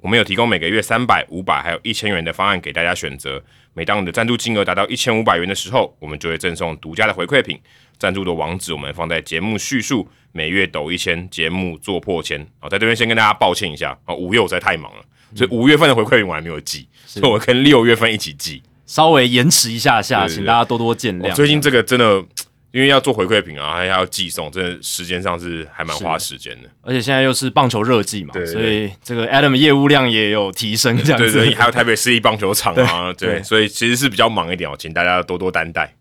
我们有提供每个月三百、五百还有一千元的方案给大家选择。每当你的赞助金额达到一千五百元的时候，我们就会赠送独家的回馈品。赞助的网址我们放在节目叙述。每月抖一千，节目做破千。好，在这边先跟大家抱歉一下。啊，五月我实在太忙了，所以五月份的回馈品我还没有寄，所以我跟六月份一起寄，稍微延迟一下下，请大家多多见谅。最近这个真的。因为要做回馈品啊，还要寄送，真的时间上是还蛮花时间的。而且现在又是棒球热季嘛，所以这个 Adam 业务量也有提升，这样子。对对，还有台北市立棒球场啊，对，所以其实是比较忙一点哦，请大家多多担待。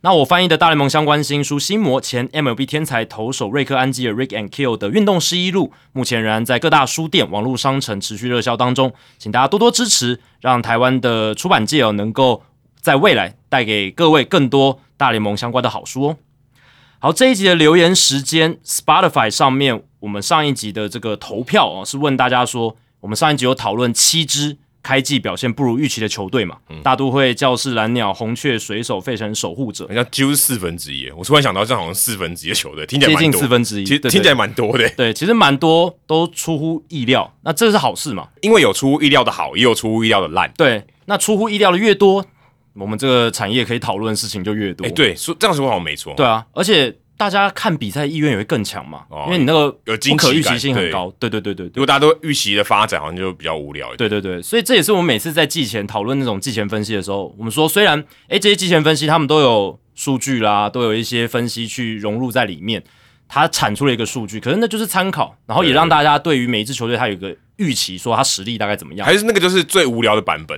那我翻译的大联盟相关新书《心魔》，前 MLB 天才投手瑞克安吉尔 Rick and Kill 的运动失忆录，目前仍然在各大书店、网络商城持续热销当中，请大家多多支持，让台湾的出版界哦能够在未来带给各位更多大联盟相关的好书哦。好，这一集的留言时间，Spotify 上面我们上一集的这个投票哦，是问大家说，我们上一集有讨论七支开季表现不如预期的球队嘛？大都会、教室、蓝鸟、红雀、水手、费城、守护者，好像几乎是四分之一。我突然想到，这好像四分之一的球队，听起来接近四分之一，其实听起来蛮多的。对，其实蛮多都出乎意料，那这是好事嘛？因为有出乎意料的好，也有出乎意料的烂。对，那出乎意料的越多。我们这个产业可以讨论的事情就越多。哎，对，说这样说好像没错。对啊，而且大家看比赛意愿也会更强嘛，因为你那个有不可预期性很高。对对对对，如果大家都预期的发展，好像就比较无聊。对对对，所以这也是我们每次在季前讨论那种季前分析的时候，我们说虽然哎这些季前分析他们都有数据啦，都有一些分析去融入在里面，它产出了一个数据，可是那就是参考，然后也让大家对于每一支球队它有一个预期，说它实力大概怎么样。还是那个就是最无聊的版本。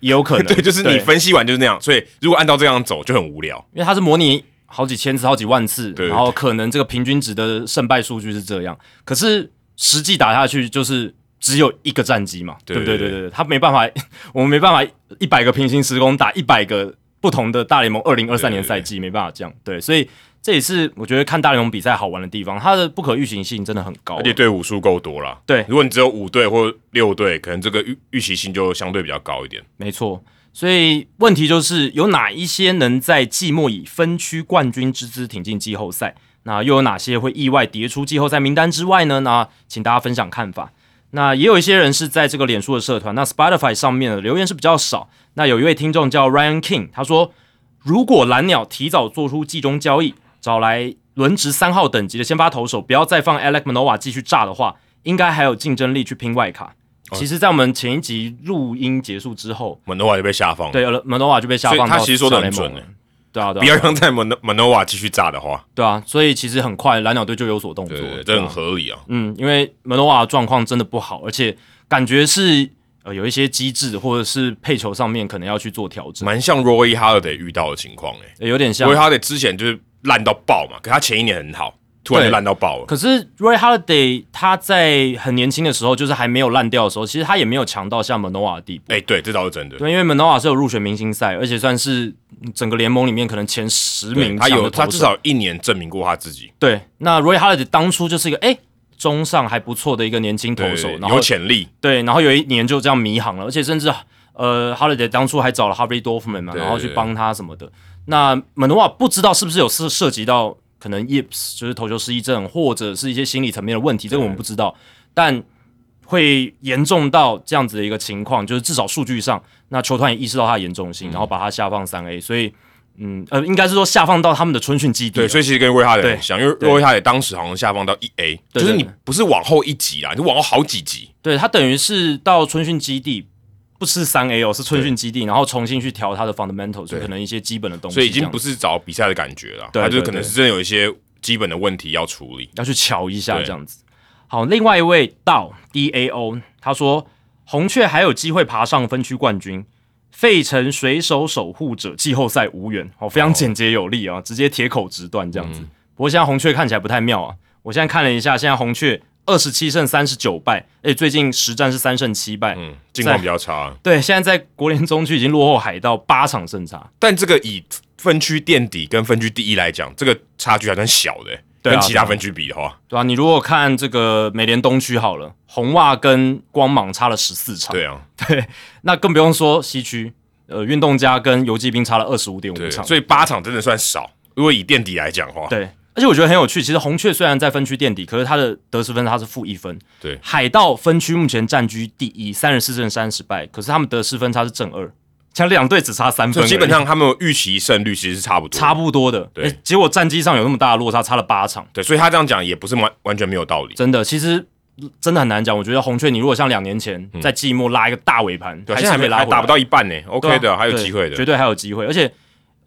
也有可能，对，就是你分析完就是那样，所以如果按照这样走就很无聊，因为它是模拟好几千次、好几万次，然后可能这个平均值的胜败数据是这样，可是实际打下去就是只有一个战绩嘛，对。不对？对对对，他没办法，我们没办法一百个平行时空打一百个不同的大联盟二零二三年赛季，没办法这样，对，所以。这也是我觉得看大联盟比赛好玩的地方，它的不可预行性真的很高，而且队伍数够多了。对，如果你只有五队或六队，可能这个预预期性就相对比较高一点。没错，所以问题就是有哪一些能在季末以分区冠军之姿挺进季后赛？那又有哪些会意外跌出季后赛名单之外呢？那请大家分享看法。那也有一些人是在这个脸书的社团，那 Spotify 上面的留言是比较少。那有一位听众叫 Ryan King，他说：如果蓝鸟提早做出季中交易。找来轮值三号等级的先发投手，不要再放 Alex Manoa 继续炸的话，应该还有竞争力去拼外卡。其实，在我们前一集录音结束之后，Manoa 就被下放了。对，Manoa 就被下放。他其实说的很准对啊，对不要让在 Man Manoa 继续炸的话，对啊，所以其实很快蓝鸟队就有所动作，这很合理啊。嗯，因为 Manoa 状况真的不好，而且感觉是呃有一些机制或者是配球上面可能要去做调整，蛮像 Roy Halladay 遇到的情况哎，有点像 Roy Halladay 之前就是。烂到爆嘛！可他前一年很好，突然就烂到爆了。可是 Roy Holiday 他在很年轻的时候，就是还没有烂掉的时候，其实他也没有强到像 Manoa 的地步。哎，对，这倒是真的。对，因为 Manoa 是有入选明星赛，而且算是整个联盟里面可能前十名。他有，他至少一年证明过他自己。对，那 Ray Holiday 当初就是一个哎中上还不错的一个年轻投手，然后有潜力。对，然后有一年就这样迷航了，而且甚至呃 Holiday 当初还找了 Harvey Dorfman 嘛，然后去帮他什么的。那 Manoa 不知道是不是有涉涉及到。可能 yips 就是投球失忆症，或者是一些心理层面的问题，这个我们不知道，但会严重到这样子的一个情况，就是至少数据上，那球团也意识到它的严重性，然后把它下放三 A，所以，嗯呃，应该是说下放到他们的春训基地。对，所以其实跟威哈的像，因为威哈德当时好像下放到一 A，就是你不是往后一级啊，你往后好几级。对，他等于是到春训基地。不是三 A 哦，是春训基地，然后重新去调它的 fundamentals，可能一些基本的东西。所以已经不是找比赛的感觉了，他就可能是真的有一些基本的问题要处理，要去瞧一下这样子。好，另外一位到 DAO，他说红雀还有机会爬上分区冠军，费城水手守护者季后赛无缘。哦，非常简洁有力啊，直接铁口直断这样子。不过现在红雀看起来不太妙啊，我现在看了一下，现在红雀。二十七胜三十九败，诶，最近实战是三胜七败，嗯，近况比较差。对，现在在国联中区已经落后海盗八场胜差，但这个以分区垫底跟分区第一来讲，这个差距还算小的，对啊跟其他分区比的话，对啊、你如果看这个美联东区好了，红袜跟光芒差了十四场，对啊，对那更不用说西区，呃，运动家跟游击兵差了二十五点五对，场，所以八场真的算少。如果以垫底来讲的话，对，而且我觉得很有趣。其实红雀虽然在分区垫底，可是他的得失分它是负一分。对海盗分区目前占居第一，三十四胜三十败，可是他们得失分差是正二，像两队只差三分基本上他们预期胜率其实是差不多，差不多的。对诶结果战绩上有那么大的落差，差了八场，对，所以他这样讲也不是完完全没有道理。真的，其实真的很难讲。我觉得红雀，你如果像两年前在季末拉一个大尾盘，嗯对，还现在还没拉打不到一半呢，OK 的，还有对机会的。绝对还有机会。而且，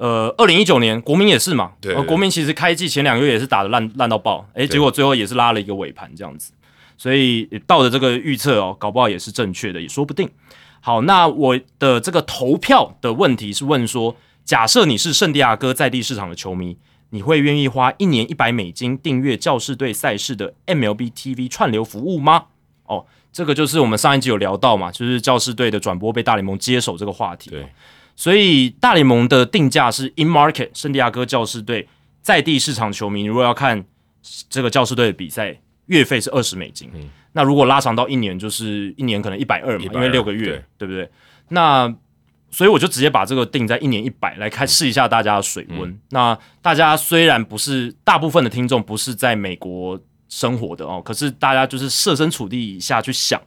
呃，二零一九年国民也是嘛，对国民其实开季前两个月也是打的烂烂到爆，诶，结果最后也是拉了一个尾盘这样子，所以到的这个预测哦，搞不好也是正确的，也说不定。好，那我的这个投票的问题是问说，假设你是圣地亚哥在地市场的球迷，你会愿意花一年一百美金订阅教士队赛事的 MLB TV 串流服务吗？哦，这个就是我们上一集有聊到嘛，就是教士队的转播被大联盟接手这个话题。对，所以大联盟的定价是 in market，圣地亚哥教士队在地市场球迷如果要看这个教士队的比赛，月费是二十美金。那如果拉长到一年，就是一年可能一百二嘛，120因为六个月，对对不对？那所以我就直接把这个定在一年一百来开试一下大家的水温。那大家虽然不是大部分的听众不是在美国生活的哦，可是大家就是设身处地下去想。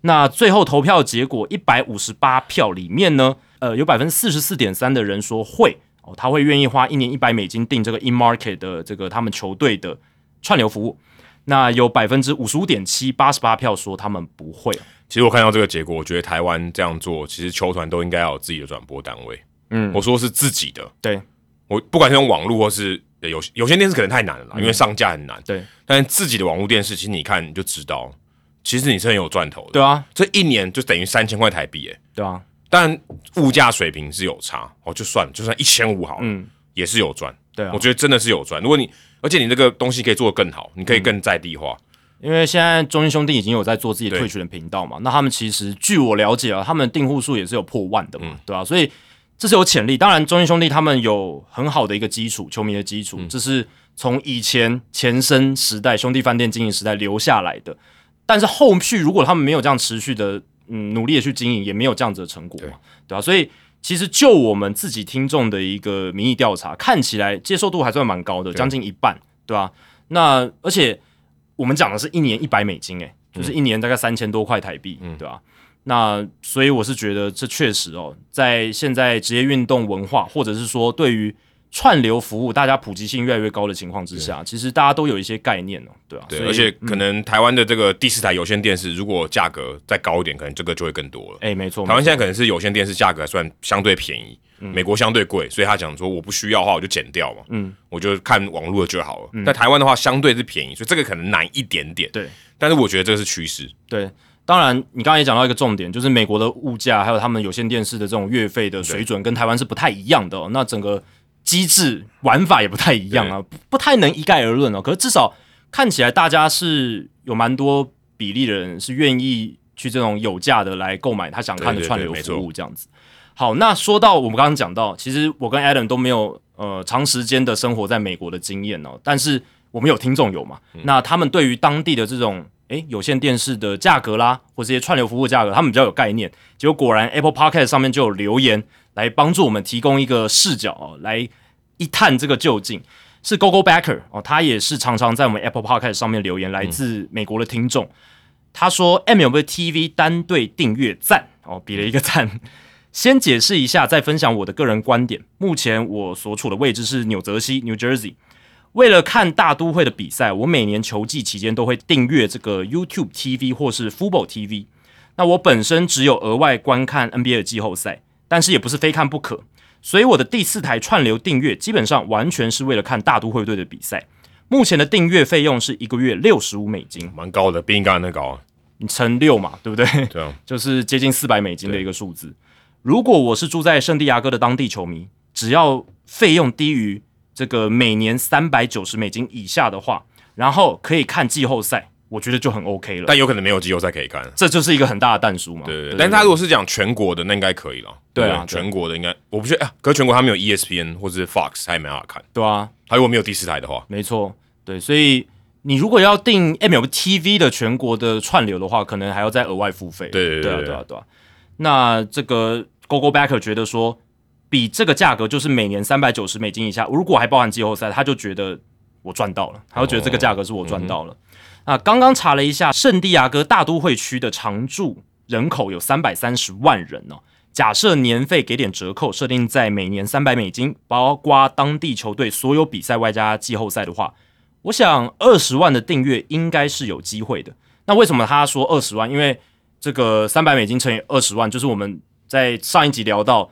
那最后投票结果一百五十八票里面呢，呃，有百分之四十四点三的人说会哦，他会愿意花一年一百美金订这个 in market 的这个他们球队的串流服务。那有百分之五十五点七，八十八票说他们不会。其实我看到这个结果，我觉得台湾这样做，其实球团都应该要有自己的转播单位。嗯我说是自己的，对我不管是用网络或是呃有有些电视可能太难了啦，因为上架很难。对但是自己的网络电视，其实你看你就知道，其实你是很有赚头的。对啊，这一年就等于三千块台币，哎，对啊，当然物价水平是有差哦，就算就算一千五好了，嗯，也是有赚。对啊我，觉得真的是有赚。如果你而且你这个东西可以做得更好，你可以更在地化。因为现在中信兄弟已经有在做自己的退群的频道嘛，那他们其实据我了解啊，他们订户数也是有破万的嘛，嗯对吧、所以这是有潜力。当然，中信兄弟他们有很好的一个基础，球迷的基嗯础，这是从以前前身时代兄弟饭店经营时代留下来的。但是后续如果他们没有这样持续的嗯努力的去经营，也没有这样子的成果嘛，对。吧、所以其实就我们自己听众的一个民意调查，看起来接受度还算蛮高的，将近一半，对吧、那而且我们讲的是一年一百美金，诶，就是一年大概三千多块台币，对吧、那所以我是觉得这确实哦，在现在职业运动文化，或者是说对于串流服务大家普及性越来越高的情况之下，其实大家都有一些概念哦，对啊、对，而且可能台湾的这个第四台有线电视，如果价格再高一点，可能这个就会更多了。哎、没错，台湾现在可能是有线电视价格还算相对便宜，美国相对贵，所以他讲说我不需要的话我就减掉嘛，嗯，我就看网络的就好了。但台湾的话相对是便宜，所以这个可能难一点点，对。但是我觉得这个是趋势。对，当然，你刚才也讲到一个重点，就是美国的物价还有他们有线电视的这种月费的水准跟台湾是不太一样的、哦。那整个机制玩法也不太一样啊，不不太能一概而论哦。可是至少看起来大家是有蛮多比例的人是愿意去这种有价的来购买他想看的串流服务这样子。好，那说到我们刚刚讲到，其实我跟 Adam 都没有呃长时间的生活在美国的经验哦，但是我们有听众有嘛，那他们对于当地的这种诶有线电视的价格啦，或这些串流服务价格，他们比较有概念。结果果然 Apple Podcast 上面就有留言来帮助我们提供一个视角哦，来一探这个究竟。是 Gogo Backer 哦，他也是常常在我们 Apple Podcast 上面留言，来自美国的听众。他说 MLB TV 单队订阅赞哦，比了一个赞。先解释一下，再分享我的个人观点。目前我所处的位置是纽泽西 （New Jersey）。为了看大都会的比赛，我每年球季期间都会订阅这个 YouTube TV 或是 Football TV。那我本身只有额外观看 NBA 的季后赛，但是也不是非看不可。所以我的第四台串流订阅基本上完全是为了看大都会队的比赛。目前的订阅费用是一个月六十五美金，蛮高的，比你刚才那高啊。你乘六嘛，对不对？对啊，就是接近四百美金的一个数字。如果我是住在圣地亚哥的当地球迷，只要费用低于这个每年三百九十美金以下的话，然后可以看季后赛，我觉得就很 OK 了。但有可能没有季后赛可以看，这就是一个很大的弹书嘛。对对对。但他如果是讲全国的，那应该可以了。对啊，全国的应该我不觉得啊，可是全国他没有 ESPN 或者是 Fox，他也没办法看。对啊，他如果没有第四台的话，没错。对，所以你如果要订 MLB TV 的全国的串流的话，可能还要再额外付费。对对对对啊对啊。那这个 Google Backer 觉得说，比这个价格就是每年三百九十美金以下，如果还包含季后赛，他就觉得我赚到了，他就觉得这个价格是我赚到了。啊，刚刚查了一下，圣地亚哥大都会区的常住人口有三百三十万人哦。假设年费给点折扣，设定在每年三百美金，包括当地球队所有比赛外加季后赛的话，我想二十万的订阅应该是有机会的。那为什么他说二十万？因为这个三百美金乘以二十万，就是我们在上一集聊到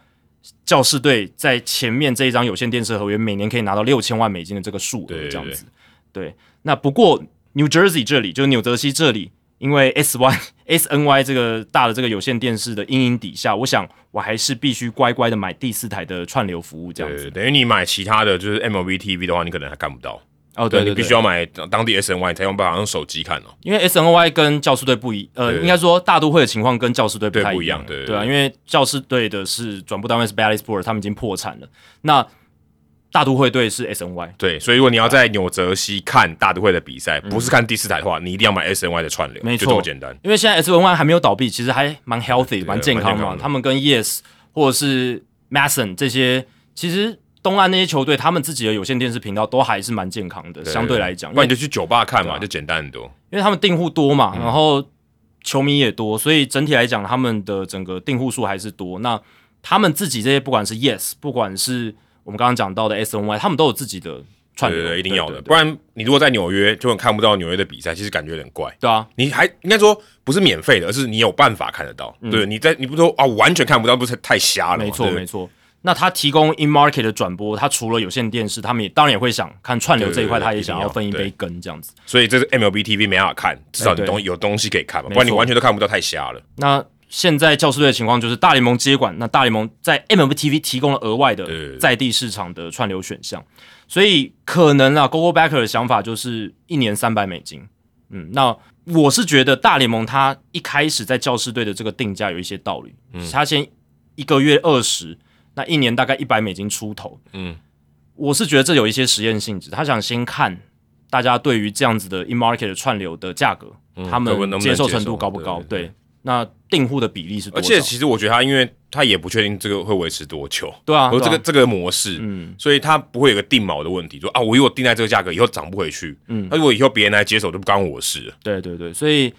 教士队在前面这一张有线电视合约，每年可以拿到六千万美金的这个数额，这样子。对，那不过。New Jersey 这里就是纽泽西这里，因为 S Y S N Y 这个大的这个有线电视的阴影底下，我想我还是必须乖乖的买第四台的串流服务，这样子。等于你买其他的就是 M V T V 的话，你可能还看不到。哦，对，你必须要买当地 S N Y 才用办法用手机看哦。因为 S N Y 跟教师队不一，呃，应该说大都会的情况跟教师队不太一样，对对啊，因为教师队的是转播单位是 Bally Sport，他们已经破产了。那大都会队是 S N Y，对，所以如果你要在纽泽西看大都会的比赛，不是看第四台的话，你一定要买 S N Y 的串流，没错，这么简单。因为现在 S N Y 还没有倒闭，其实还蛮 healthy，蛮健康嘛。他们跟 Yes 或者是 Mason 这些，其实东岸那些球队，他们自己的有线电视频道都还是蛮健康的，相对来讲。那你就去酒吧看嘛，就简单很多。因为他们订户多嘛，然后球迷也多，所以整体来讲，他们的整个订户数还是多。那他们自己这些，不管是 Yes，不管是我们刚刚讲到的 S N Y，他们都有自己的串流，一定要的，不然你如果在纽约就很看不到纽约的比赛，其实感觉有点怪。对啊，你还应该说不是免费的，而是你有办法看得到。对，你在你不说啊，完全看不到，不是太瞎了没错，没错。那他提供 in market 的转播，他除了有线电视，他们也当然也会想看串流这一块，他也想要分一杯羹这样子。所以这是 M L B T V 没法看，至少你东有东西可以看嘛，不然你完全都看不到，太瞎了。那现在教师队的情况就是大联盟接管，那大联盟在 MLB.TV 提供了额外的在地市场的串流选项，所以可能啊，Google Backer 的想法就是一年三百美金。嗯，那我是觉得大联盟他一开始在教师队的这个定价有一些道理，嗯，他先一个月二十，那一年大概一百美金出头，嗯，我是觉得这有一些实验性质，他想先看大家对于这样子的 in market 的串流的价格，他们接受程度高不高？对。那订户的比例是多？而且其实我觉得他，因为他也不确定这个会维持多久，对啊，和这个这个模式，嗯，所以他不会有个定锚的问题，说啊，我如果定在这个价格，以后涨不回去，嗯，那如果以后别人来接手，就不关我事。对对对，所以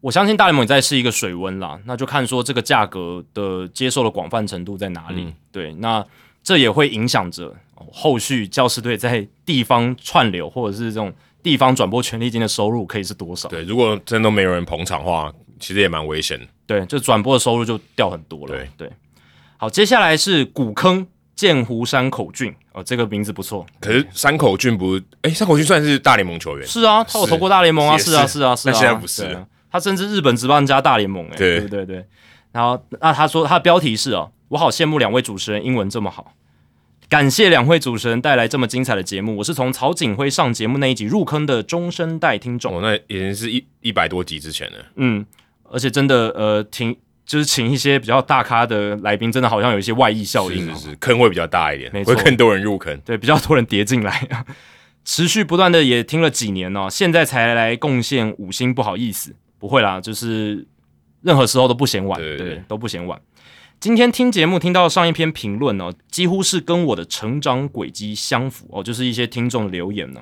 我相信大联盟也在是一个水温啦，那就看说这个价格的接受的广泛程度在哪里。对，那这也会影响着后续教师队在地方串流或者是这种地方转播权利金的收入可以是多少？对，如果真的没有人捧场的话。其实也蛮危险的，对，就转播的收入就掉很多了。对对，好，接下来是古坑剑湖山口俊，哦，这个名字不错。可是山口俊不，哎，山口俊算是大联盟球员？是啊，他有投过大联盟啊，是啊，是啊，是啊。现在不是，他甚至日本职棒加大联盟，哎，对对对。然后，那他说他的标题是哦，我好羡慕两位主持人英文这么好，感谢两位主持人带来这么精彩的节目。我是从曹景辉上节目那一集入坑的中生代听众，哦，那已经是一一百多集之前了，嗯。而且真的，呃，挺就是请一些比较大咖的来宾，真的好像有一些外溢效应，是是坑会比较大一点，没错，会更多人入坑，对，比较多人叠进来，持续不断的也听了几年哦，现在才来贡献五星，不好意思，不会啦，就是任何时候都不嫌晚，对，都不嫌晚。今天听节目听到上一篇评论哦，几乎是跟我的成长轨迹相符哦，就是一些听众的留言呢。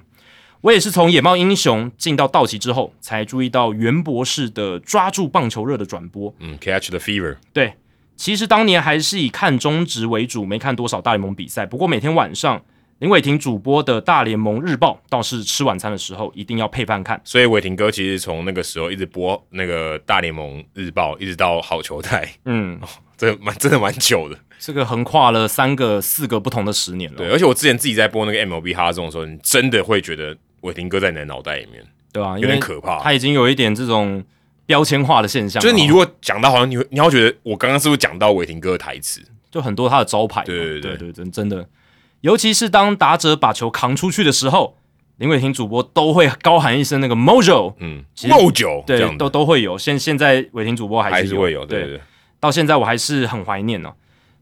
我也是从野猫英雄进到道奇之后，才注意到袁博士的抓住棒球热的转播。嗯，Catch the Fever。对，其实当年还是以看中职为主，没看多少大联盟比赛。不过每天晚上林伟霆主播的大联盟日报，倒是吃晚餐的时候一定要配饭看。所以伟霆哥其实从那个时候一直播那个大联盟日报，一直到好球带。嗯，这蛮真的蛮久的。这个横跨了三个、四个不同的十年了。对，而且我之前自己在播那个 MLB 哈中的时候，你真的会觉得。伟霆哥在你的脑袋里面，对吧？有点可怕，他已经有一点这种标签化的现象。就是你如果讲到，好像你会，你要觉得我刚刚是不是讲到伟霆哥的台词？就很多他的招牌，对对对对，真真的。尤其是当打者把球扛出去的时候，林伟霆主播都会高喊一声那个 Mojo，嗯，Mojo 对，都都会有。现现在伟霆主播还是会有，对，到现在我还是很怀念哦。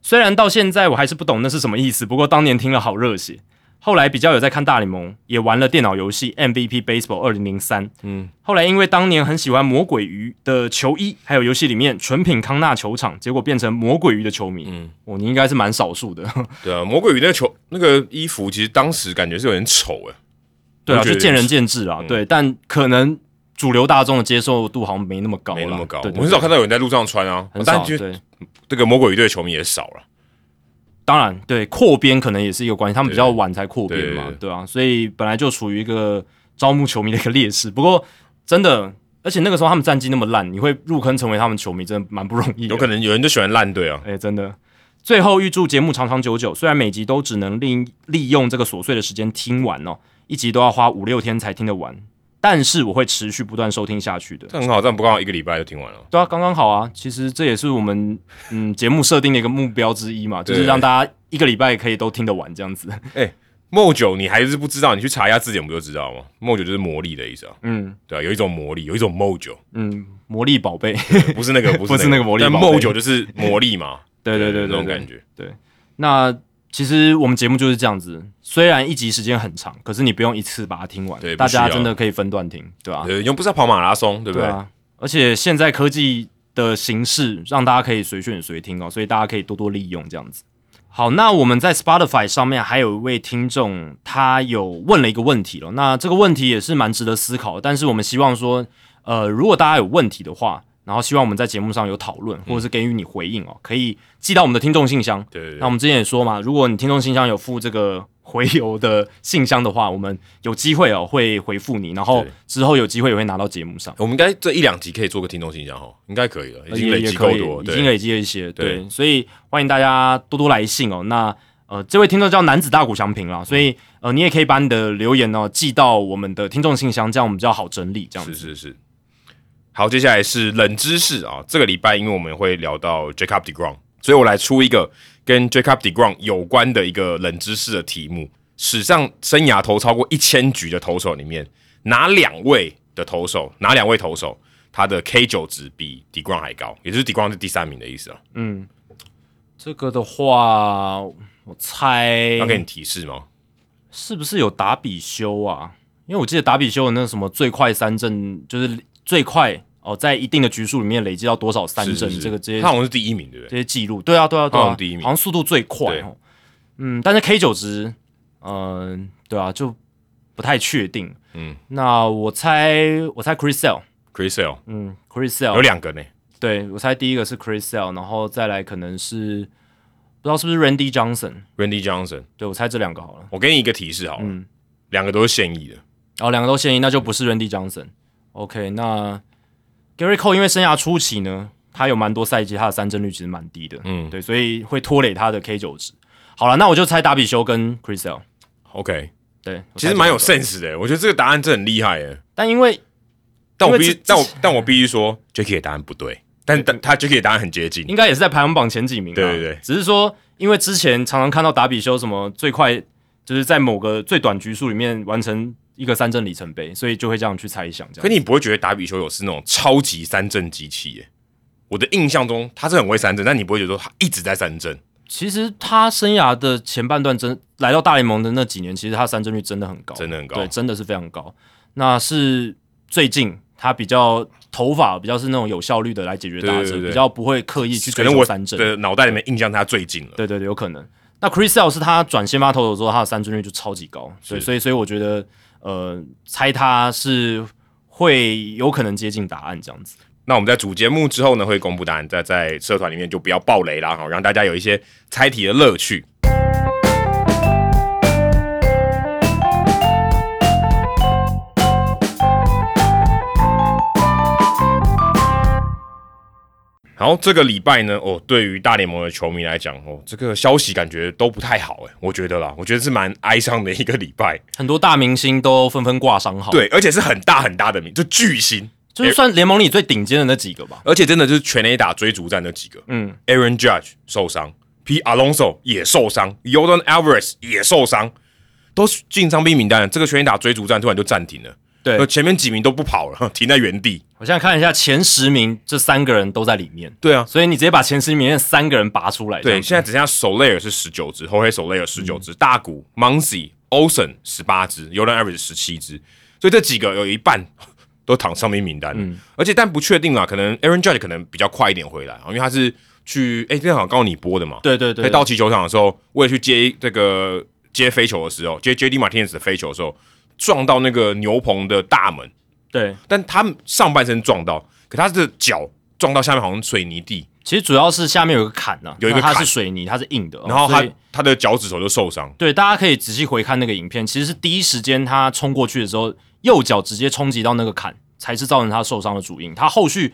虽然到现在我还是不懂那是什么意思，不过当年听了好热血。后来比较有在看大联盟，也玩了电脑游戏 MVP Baseball 二零零三。嗯，后来因为当年很喜欢魔鬼鱼的球衣，还有游戏里面纯品康纳球场，结果变成魔鬼鱼的球迷。嗯，哦，你应该是蛮少数的。对啊，魔鬼鱼那个球那个衣服，其实当时感觉是有点丑哎，对啊，就见仁见智啊。嗯对，但可能主流大众的接受度好像没那么高，没那么高。我很少看到有人在路上穿啊，很少。但就对，这个魔鬼鱼队的球迷也少了。当然，对扩编可能也是一个关系，他们比较晚才扩编嘛，对啊，所以本来就处于一个招募球迷的一个劣势。不过真的，而且那个时候他们战绩那么烂，你会入坑成为他们球迷，真的蛮不容易。有可能有人就喜欢烂队啊，哎、真的。最后预祝节目长长久久，虽然每集都只能利利用这个琐碎的时间听完哦，一集都要花五六天才听得完，但是我会持续不断收听下去的。这很好，这样不刚好一个礼拜就听完了。对啊，刚刚好啊。其实这也是我们嗯节目设定的一个目标之一嘛，就是让大家一个礼拜可以都听得完这样子。Mojo 你还是不知道，你去查一下字典不就知道吗？Mojo 就是魔力的意思啊，嗯对啊，有一种魔力，有一种 Mojo，嗯，魔力宝贝，不是那个，不是那个 魔力但宝贝 Mojo 就是魔力嘛，对对对对对那种感觉。对那其实我们节目就是这样子，虽然一集时间很长，可是你不用一次把它听完，对大家真的可以分段听，对吧、对，又不是要跑马拉松，对不对？啊，而且现在科技的形式让大家可以随选随听哦，所以大家可以多多利用这样子。好，那我们在 Spotify 上面还有一位听众，他有问了一个问题了。那这个问题也是蛮值得思考，但是我们希望说，呃，如果大家有问题的话，然后希望我们在节目上有讨论，或者是给予你回应哦，可以寄到我们的听众信箱。对对对，那我们之前也说嘛，如果你听众信箱有附这个回邮的信箱的话，我们有机会哦会回复你，然后之后有机会也会拿到节目上。我们应该这一两集可以做个听众信箱哈，应该可以了，已经累积够多，对已经累积了一些，对对，所以欢迎大家多多来信哦。那呃，这位听众叫男子大鼓祥平啦，所以呃，你也可以把你的留言呢、寄到我们的听众信箱，这样我们比较好整理，这样子。是是是。好，接下来是冷知识啊，这个礼拜因为我们会聊到 Jacob Degrom，所以我来出一个跟 Jacob Degrom 有关的一个冷知识的题目。史上生涯投超过一千局的投手里面，哪两位的投手，哪两位投手他的 K 九值比 Degrom 还高，也就是 Degrom 是第三名的意思啊？嗯，这个的话，我猜要给你提示吗？是不是有打比修啊？因为我记得打比修的那个什么最快三振，就是最快哦，在一定的局数里面累积到多少三振，是是是这个这些他好像是第一名，对不对？这些记录，对啊，对啊，对啊，好像第一名好像速度最快哦。嗯，但是 K 九值，嗯、对啊，就不太确定。嗯那我猜，我猜 Chris Sale，，Chris Sale 嗯，Chris 有两个呢，对我猜第一个是 Chris Sale，然后再来可能是不知道是不是 Randy Johnson，Randy Johnson。对我猜这两个好了。我给你一个提示好了，嗯，两个都是现役的。然后两个都现役，那就不是 Randy Johnson。OK，那 Gary Cole 因为生涯初期呢，他有蛮多赛季他的三振率其实蛮低的，嗯对，所以会拖累他的 K 九值。好了，那我就猜达比修跟 Chris Sale。OK，对，其实蛮有 sense 的，我觉得这个答案真的很厉害耶。但因为但我必须但我但我必须说，Jackie 的答案不对，但但他 Jackie 的答案很接近。应该也是在排行榜前几名、啊。对对对只是说因为之前常常看到达比修什么最快，就是在某个最短局数里面完成一个三振里程碑，所以就会这样去猜想。这样，可你不会觉得达比修有是那种超级三振机器耶？我的印象中他是很会三振，但你不会觉得他一直在三振。其实他生涯的前半段真来到大联盟的那几年，其实他三振率真的很高，真的很高对，真的是非常高。那是最近他比较头发比较是那种有效率的来解决打者，对对对比较不会刻意去追求三振。的脑袋里面印象他最近了。对对对，有可能。那 Chris Sale 是他转先发投手之后，他的三振率就超级高，所以所以所以我觉得，呃，猜他是会有可能接近答案这样子。那我们在主节目之后呢，会公布答案，在在社团里面就不要爆雷啦，好，让大家有一些猜题的乐趣。好，这个礼拜呢，哦，对于大联盟的球迷来讲，哦，这个消息感觉都不太好，诶，我觉得啦，我觉得是蛮哀伤的一个礼拜。很多大明星都纷纷挂伤号，，对，而且是很大很大的名，就巨星，就是算联盟里最顶尖的那几个吧。而且真的就是全垒打追逐战那几个。嗯，Aaron Judge 受伤，P. Alonso 也受伤，Yordan Alvarez 也受伤，都进伤兵名单了，这个全垒打追逐战突然就暂停了，对，前面几名都不跑了，停在原地。我现在看一下前十名，这三个人都在里面。对啊，所以你直接把前十名三个人拔出来。对，现在只剩下手雷尔是十九只，后黑手雷尔十九只，大谷、Muncy、Olsen 十八只，尤伦 Average 十七只，所以这几个有一半都躺上面名单。嗯，而且但不确定啊，可能 Aaron Judge 可能比较快一点回来，因为他是去哎，正好刚好你播的嘛。对对对，在道奇球场的时候，为了去接这个接飞球的时候，接 JD Martinez 的飞球的时候，撞到那个牛棚的大门。对，但他上半身撞到。可他的脚撞到下面好像水泥地，其实主要是下面有个坎呢，有一个它是水泥，它是硬的，然后他他的脚趾头就受伤。对，大家可以仔细回看那个影片，其实是第一时间他冲过去的时候，右脚直接冲击到那个坎，才是造成他受伤的主因。他后续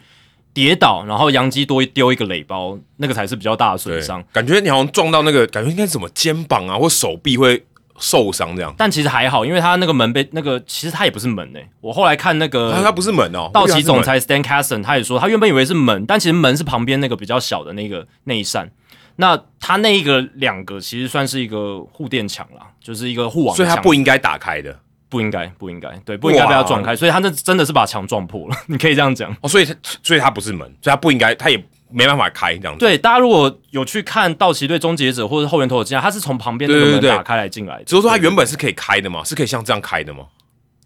跌倒，然后杨基多丢一个垒包，那个才是比较大的损伤。感觉你好像撞到那个，感觉应该是什么肩膀啊或手臂会。受伤这样，但其实还好，因为他那个门被那个，其实他也不是门诶。我后来看那个，他不是门哦。道奇总裁 Stan Kasten 他也说，他原本以为是门，但其实门是旁边那个比较小的那个那一扇。那他那一个两个其实算是一个护垫墙啦，就是一个护网，所以他不应该打开的，不应该，不应该，对，不应该被他撞开，所以他那真的是把墙撞破了，你可以这样讲。哦，所以他，所以他不是门，所以他不应该，他也。没办法开这样子。对，大家如果有去看道奇队终结者或者后援投手进来，他是从旁边那个门打开来进来的。只是说他原本是可以开的嘛，是可以像这样开的吗？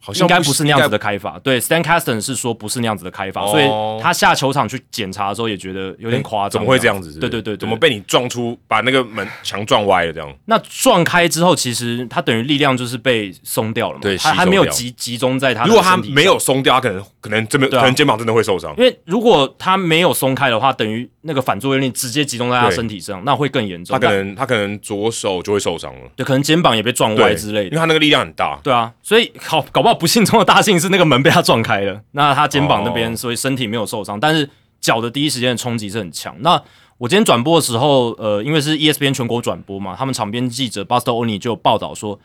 好像应该不是那样子的开法，对，Stan Caston 是说不是那样子的开法，所以他下球场去检查的时候也觉得有点夸张，怎么会这样。子？对对对，怎么被你撞出，把那个门墙撞歪了这样？那撞开之后，其实他等于力量就是被松掉了嘛，对，他还没有集集中在他。如果他没有松掉，他可能可能这边可能肩膀真的会受伤，因为如果他没有松开的话，等于那个反作用力直接集中在他身体上，那会更严重。他可能他可能左手就会受伤了，对，可能肩膀也被撞歪之类的，因为他那个力量很大，对啊，所以好搞不好不幸中的大幸。是那个门被他撞开了，那他肩膀那边，所以身体没有受伤，但是脚的第一时间的冲击是很强。那我今天转播的时候，呃，因为是 ESPN 全国转播嘛，他们场边记者 Buster Oni 就有报道说，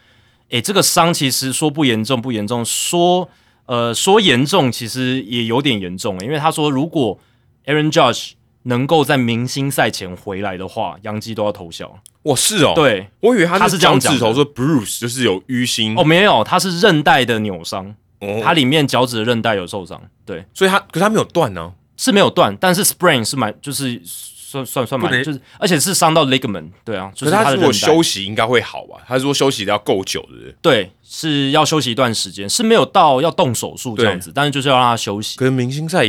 诶，这个伤其实说不严重不严重，说呃说严重其实也有点严重，因为他说如果 Aaron Judge 能够在明星赛前回来的话，杨基都要投降。我，是哦，对。我以为他是讲指头说 Bruce 就是有淤青哦，没有，他是韧带的扭伤。哦、他里面脚趾的韧带有受伤，对，所以他可是他没有断呢，是没有断，但是 sprain 是蛮就是算算算蛮就是，而且是伤到 ligament，对啊，就是他如果休息应该会好吧？他说休息的要够久的，对，是要休息一段时间，是没有到要动手术这样子，但是就是要让他休息。可是明星赛，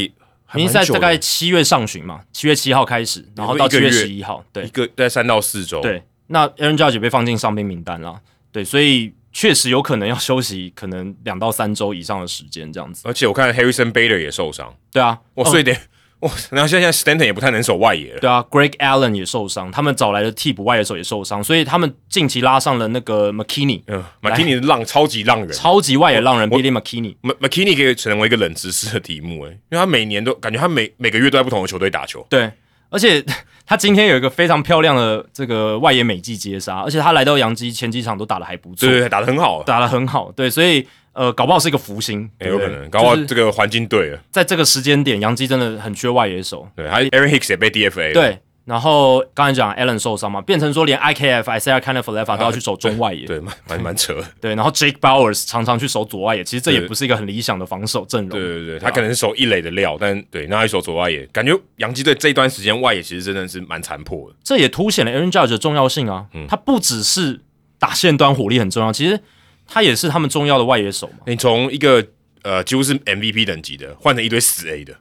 明星赛大概七月上旬嘛，七月七号开始，然后到七月十一号，对，一个在三到四周，对，那 Aaron Judge 被放进伤兵名单了，对，所以。确实有可能要休息，可能两到三周以上的时间这样子。而且我看 Harrison Bader 也受伤。对啊，我所以得哇，然后现在 Stanton 也不太能守外野了。对啊，Greg Allen 也受伤，他们找来的替补外野手也受伤，所以他们近期拉上了那个 McKinney。嗯，McKinney 浪超级浪人，超级外野浪人 Billy McKinney。McKinney 可以成为一个冷知识的题目诶，因为他每年都感觉他每每个月都在不同的球队打球。对。而且 他今天有一个非常漂亮的这个外野美技接杀，而且他来到洋基前几场都打的还不错，对，打的很好，打的很好，对，所以呃，搞不好是一个福星，也有可能，搞不好这个环境对了，在这个时间点，洋基真的很缺外野手，对，还 Aaron Hicks 也被 DFA，对。然后刚才讲 Allen 受伤嘛，变成说连 IKF Isaiah k i n d of Leva 都要去守中外野，对，蛮蛮扯。对，然后 Jake Bowers 常常去守左外野，其实这也不是一个很理想的防守阵容。对对对，他可能是守一垒的料，但对，那一守左外野，感觉洋基队这一段时间外野其实真的是蛮残破的。这也凸显了 Aaron Judge 的重要性啊，他不只是打线端火力很重要，其实他也是他们重要的外野手嘛。你从一个呃几乎是 MVP 等级的，换成一堆死 A 的，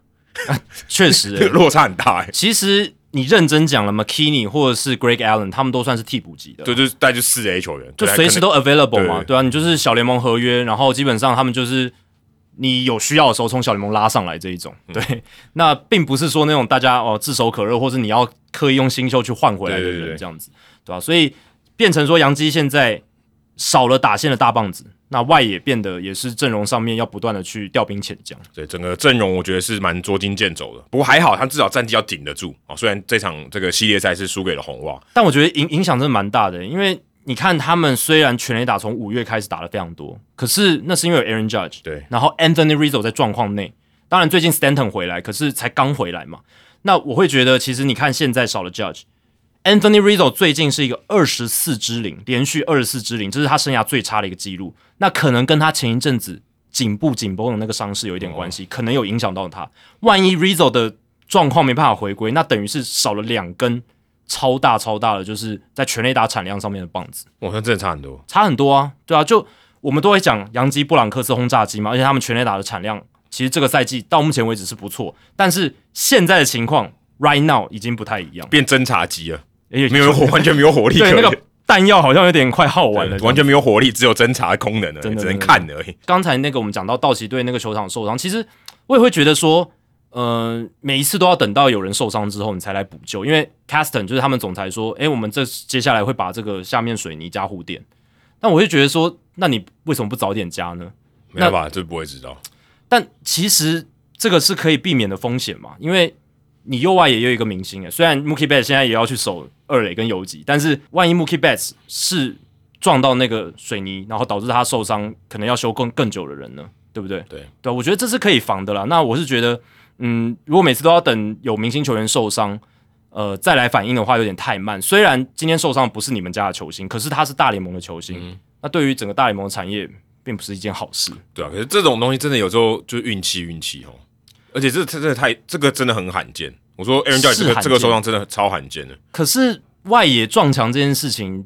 确实 落差很大。其实。你认真讲了，McKinney 或者是 Greg Allen，他们都算是替补级的，对，就是带就四 A 球员，就随时都 available 嘛，对啊，你就是小联盟合约，然后基本上他们就是你有需要的时候从小联盟拉上来这一种，对，那并不是说那种大家哦炙手可热，或是你要刻意用新秀去换回来的人这样子，对吧？所以变成说杨基现在少了打线的大棒子。那外野变得也是阵容上面要不断的去调兵遣将，对整个阵容我觉得是蛮捉襟见肘的。不过还好，他至少战绩要顶得住啊。虽然这场这个系列赛是输给了红袜，但我觉得影影响真的蛮大的。因为你看他们虽然全垒打从五月开始打的非常多，可是那是因为有 Aaron Judge 对，然后 Anthony Rizzo 在状况内，当然最近 Stanton 回来，可是才刚回来嘛。那我会觉得其实你看现在少了 Judge。Anthony Rizzo 最近是一个二十四支零，连续二十四支零，这是他生涯最差的一个记录。那可能跟他前一阵子颈部紧绷的那个伤势有一点关系，可能有影响到他。万一 Rizzo 的状况没办法回归，那等于是少了两根超大超大的，就是在全垒打产量上面的棒子。哇，那真的差很多，差很多啊！对啊，就我们都会讲杨基、布朗克斯轰炸机嘛，而且他们全垒打的产量其实这个赛季到目前为止是不错，但是现在的情况 right now 已经不太一样，变侦察机了，没没有火，完全没有火力 对，那个弹药好像有点快耗完了，完全没有火力，只有侦查功能而已，真只能看而已。刚才那个我们讲到道奇队那个球场受伤，其实我也会觉得说，呃，每一次都要等到有人受伤之后你才来补救，因为 Caston 就是他们总裁说，诶，我们这接下来会把这个下面水泥加护垫，但我就觉得说，那你为什么不早点加呢？没办法，这不会知道。但其实这个是可以避免的风险嘛，因为你右外也有一个明星诶，虽然 Mookie Betts 现在也要去守二垒跟游击，但是万一 Mookie Betts 是撞到那个水泥，然后导致他受伤，可能要修更更久的人呢，对不对？对对，我觉得这是可以防的啦。那我是觉得，嗯，如果每次都要等有明星球员受伤，呃，再来反应的话，有点太慢。虽然今天受伤不是你们家的球星，可是他是大联盟的球星，那对于整个大联盟的产业，并不是一件好事。对啊，可是这种东西真的有时候就是运气，运气哦。而且这这这太，这个真的很罕见。我说 Aaron Judge 这个是这个受伤真的超罕见的。可是外野撞墙这件事情，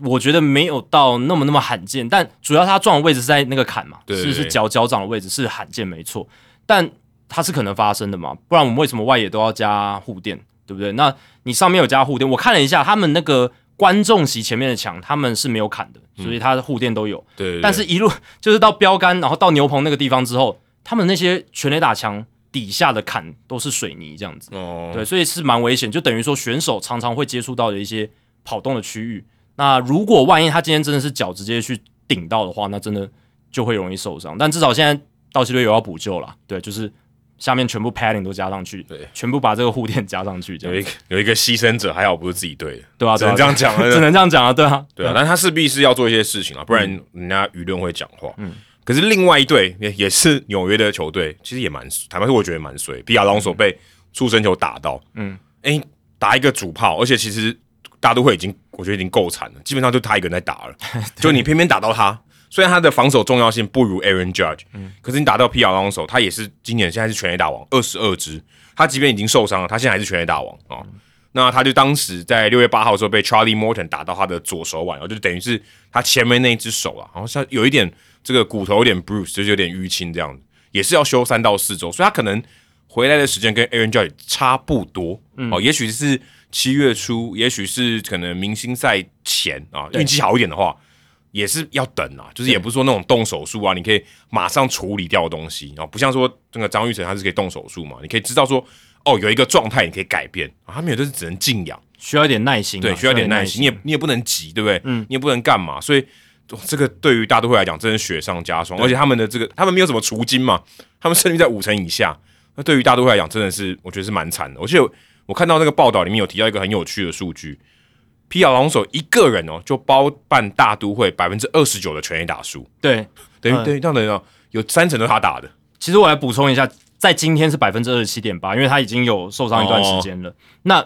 我觉得没有到那么那么罕见，但主要他撞的位置是在那个坎嘛，是是脚脚掌的位置是罕见没错，但它是可能发生的嘛，不然我们为什么外野都要加护垫，对不对？那你上面有加护垫，我看了一下，他们那个观众席前面的墙他们是没有砍的，所以他的护垫都有，对对对但是一路就是到标杆，然后到牛棚那个地方之后，他们那些全垒打墙底下的坎都是水泥这样子。哦，对，所以是蛮危险，就等于说选手常常会接触到的一些跑动的区域。那如果万一他今天真的是脚直接去顶到的话，那真的就会容易受伤。但至少现在道奇队有要补救了，对，就是下面全部 padding 都加上去，对，全部把这个护垫加上去，有一个有一个牺牲者，还好不是自己队的，对啊、只能这样讲了 只能这样讲啊，对啊，对啊，但他势必是要做一些事情啊，不然人家舆论会讲话。嗯，可是另外一队也也是纽约的球队，其实也蛮坦白说，我觉得蛮衰。比亚朗索被出生球打到，嗯，哎、打一个主炮，而且其实大都会已经我觉得已经够惨了，基本上就他一个人在打了，就你偏偏打到他。虽然他的防守重要性不如 Aaron Judge，嗯，可是你打到皮亚当手，他也是今年现在是全垒打王，二十二支。他即便已经受伤了，他现在还是全垒打王啊、哦那他就当时在六月八号的时候被 Charlie Morton 打到他的左手腕，然后就等于是他前面那一只手啊，好像有一点这个骨头有点 bruise，就是有点淤青这样子，也是要休三到四周，所以他可能回来的时间跟 Aaron Judge 差不多、哦，也许是七月初，也许是可能明星赛前啊，运气好一点的话。也是要等啊，就是也不是说那种动手术啊，你可以马上处理掉的东西，啊不像说这个张玉成他是可以动手术嘛，你可以知道说哦有一个状态你可以改变啊，他们有就是只能静养，需要一点耐心啊、对，需要一点耐心，你也你也不能急，对不对？嗯，你也不能干嘛，所以哦这个对于大都会来讲真是雪上加霜，而且他们的这个他们没有什么除金嘛，他们胜率在五成以下，那对于大都会来讲真的是我觉得是蛮惨的。而且我我看到那个报道里面有提到一个很有趣的数据，皮亚朗手一个人哦就包办大都会百分之二十九的全垒打数，对，等于、嗯等于这样等于哦有三成都是他打的，其实我来补充一下，在今天是百分之二十七点八，因为他已经有受伤一段时间了。那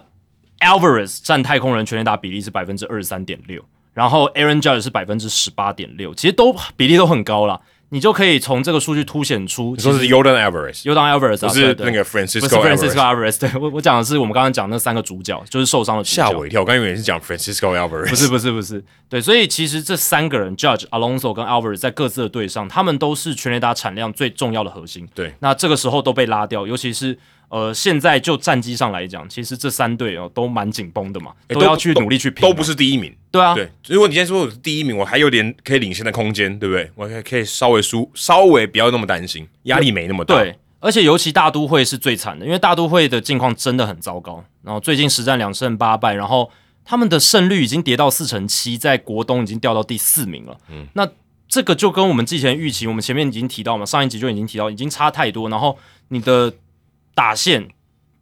Alvarez 占太空人全垒打比例是百分之二十三点六，然后 Aaron Judge 是百分之十八点六，其实都比例都很高了。你就可以从这个数据凸显出，你说是 Jordan Alvarez，Jordan Alvarez 啊，不是那个 Francisco Francisco Alvarez。对我我讲的是我们刚刚讲那三个主角，就是受伤的主角。吓我一跳，我刚以为你是讲 Francisco Alvarez，不是不是不是，对，所以其实这三个人，Judge、Alonso 跟 Alvarez 在各自的队上，他们都是全垒打产量最重要的核心。对，那这个时候都被拉掉，尤其是呃，现在就战绩上来讲，其实这三队哦都蛮紧绷的嘛，都要去努力去拼嘛，都不是第一名。对啊，对，如果你今天说我是第一名，我还有点可以领先的空间，对不对？我可以可以稍微输，稍微不要那么担心，压力没那么大。对，而且尤其大都会是最惨的，因为大都会的境况真的很糟糕。然后最近实战两胜八败，然后他们的胜率已经跌到四成七，在国东已经掉到第四名了。嗯，那这个就跟我们之前预期，我们前面已经提到嘛，上一集就已经提到，已经差太多。然后你的打线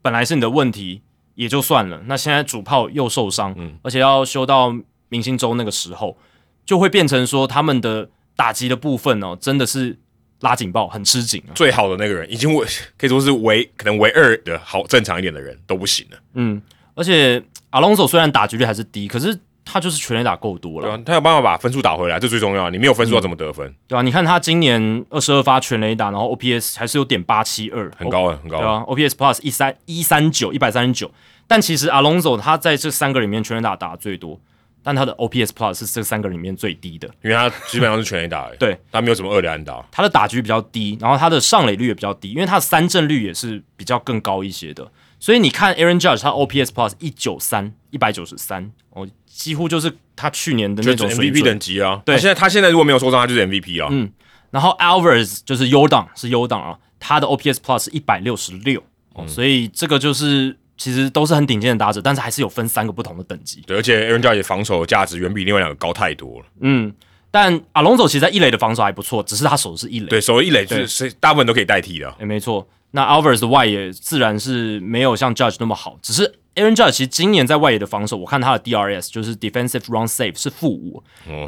本来是你的问题，也就算了，那现在主炮又受伤，嗯而且要修到明星周那个时候，就会变成说他们的打击的部分哦，真的是拉警报，很吃紧啊。最好的那个人已经为可以说是唯可能唯二的好正常一点的人都不行了。嗯，而且 Alonso 虽然打击率还是低，可是他就是全垒打够多了，对啊，他有办法把分数打回来，这最重要。你没有分数要怎么得分？对啊，你看他今年二十二发全垒打，然后 OPS 还是有点八七二，很高啊，很高对啊，OPS Plus 一三一三九一百三十九。但其实 Alonso 他在这三个里面全垒打打最多，但他的 OPS Plus 是这三个里面最低的，因为他基本上是全垒打，对，他没有什么二垒安打，他的打局比较低，然后他的上垒率也比较低，因为他的三振率也是比较更高一些的。所以你看 Aaron Judge 他 OPS Plus 一九三一百九十三，哦，几乎就是他去年的那种 MVP 等级啊。对，现在他现在如果没有受伤，他就是 MVP 啊。嗯，然后 Alvarez 就是 U 档是 U 档啊，他的 OPS Plus 一百六十六，哦，所以这个就是其实都是很顶尖的打者，但是还是有分三个不同的等级。对，而且 Aaron Judge 防守价值远比另外两个高太多了。嗯，但 Alonso 其实在一垒的防守还不错，只是他守的是一垒，对，守一垒就是大部分都可以代替的。哎，没错。那 Alvarez 的外野自然是没有像 Judge 那么好，只是 Aaron Judge 其实今年在外野的防守，我看他的 DRS 就是 Defensive Run Save 是负五，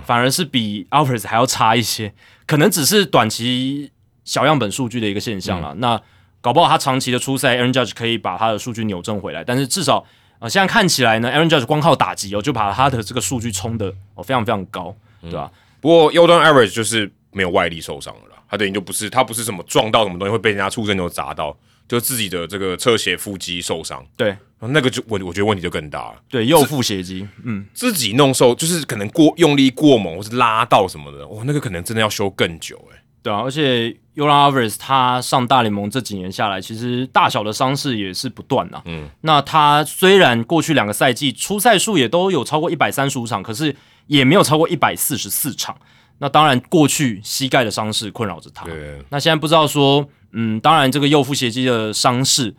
反而是比 Alvarez 还要差一些，可能只是短期小样本数据的一个现象了。那搞不好他长期的出赛，Aaron Judge 可以把他的数据扭正回来，但是至少呃现在看起来呢，Aaron Judge 光靠打击哦，就把他的这个数据冲的哦非常非常高，对吧？不过 o n Average 就是没有外力受伤了啦。他等于就不是，他不是什么撞到什么东西会被人家触身球砸到，就自己的这个侧斜腹肌受伤。对，那个就我我觉得问题就更大了。对，右腹斜肌，嗯，自己弄受就是可能过用力过猛或是拉到什么的，哇，那个可能真的要修更久哎。对啊，而且 u l a n Alvarez 他上大联盟这几年下来，其实大小的伤势也是不断呐。嗯，那他虽然过去两个赛季出赛数也都有超过一百三十五场，可是也没有超过一百四十四场。那当然，过去膝盖的伤势困扰着他。对。那现在不知道说，嗯，当然这个右腹斜肌的伤势，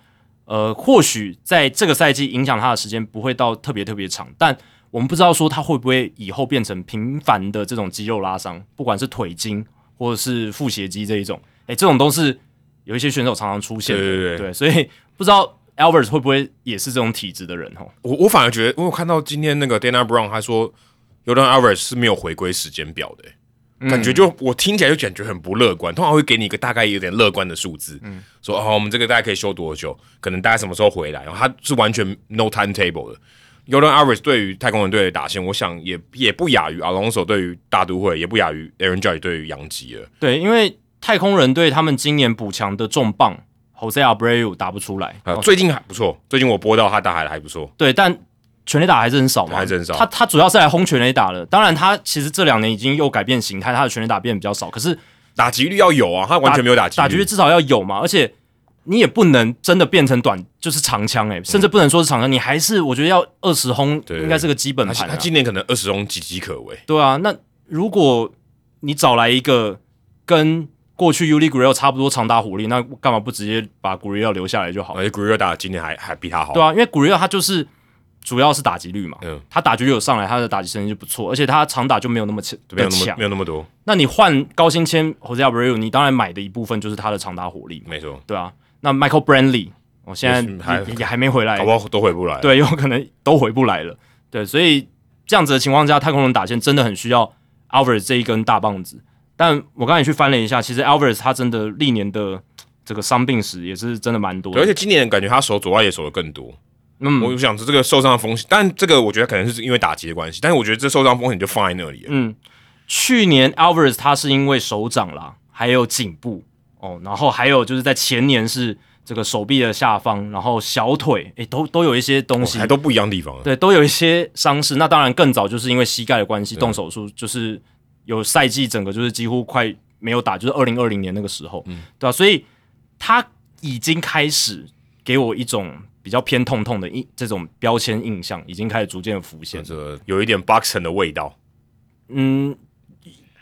呃，或许在这个赛季影响他的时间不会到特别特别长，但我们不知道说他会不会以后变成频繁的这种肌肉拉伤，不管是腿筋或者是腹斜肌这一种，哎，这种都是有一些选手常常出现的。对对对。所以 不知道 Albert 会不会也是这种体质的人哦？我我反而觉得，因为我看到今天那个 Dana Brown 他说有 d a n Albert 是没有回归时间表的。感觉就我听起来就感觉很不乐观，通常会给你一个大概有点乐观的数字，嗯，说哦，我们这个大概可以修多久，可能大概什么时候回来，然后他是完全 no timetable 的。尤伦阿瑞斯对于太空人队的打线，我想也也不亚于阿隆索对于大都会，也不亚于 Aaron Judge 对于杨基了。对，因为太空人队他们今年补强的重磅 Jose Abreu 打不出来，最近还不错，最近我播到他打还还不错，对，但。全垒打还是很少嘛，还是很少。他他主要是来轰全垒打的，当然他其实这两年已经又改变形态，他的全垒打变得比较少。可是打击率要有啊，他完全没有打击，打击率至少要有嘛。而且你也不能真的变成短就是长枪哎，甚至不能说是长枪，你还是我觉得要二十轰，应该是个基本盘。他今年可能二十轰岌岌可危。对啊，那如果你找来一个跟过去 Uli g r i l l 差不多长打火力，那干嘛不直接把 g r i l l 留下来就好？而且 g r i l l 打今年还还比他好。对啊，因为 g r i l l 他就是。主要是打击率嘛，他打击率有上来，他的打击成绩就不错，而且他长打就没有那么强，没有那么没有那么多。那你换高薪签 Jose Abreu，你当然买的一部分就是他的长打火力，没错，对啊。那 Michael Brantley，我现在还也还没回来，好不好都回不来，对，有可能都回不来了，对，所以这样子的情况下，太空人打线真的很需要 Alvarez 这一根大棒子。但我刚才去翻了一下，其实 Alvarez 他真的历年的这个伤病史也是真的蛮多，而且今年感觉他守左外野守的更多。嗯，我就想着这个受伤的风险，但这个我觉得可能是因为打击的关系，但是我觉得这受伤风险就放在那里了。嗯，去年 Alvarez 他是因为手掌啦，还有颈部哦，然后还有就是在前年是这个手臂的下方，然后小腿，诶，都都有一些东西，还都不一样地方。对，都有一些伤势。那当然更早就是因为膝盖的关系动手术，就是有赛季整个就是几乎快没有打，就是二零二零年那个时候，嗯，对吧？所以他已经开始给我一种。比较偏痛痛的印这种标签印象已经开始逐渐浮现，这有一点 boxing 的味道。嗯，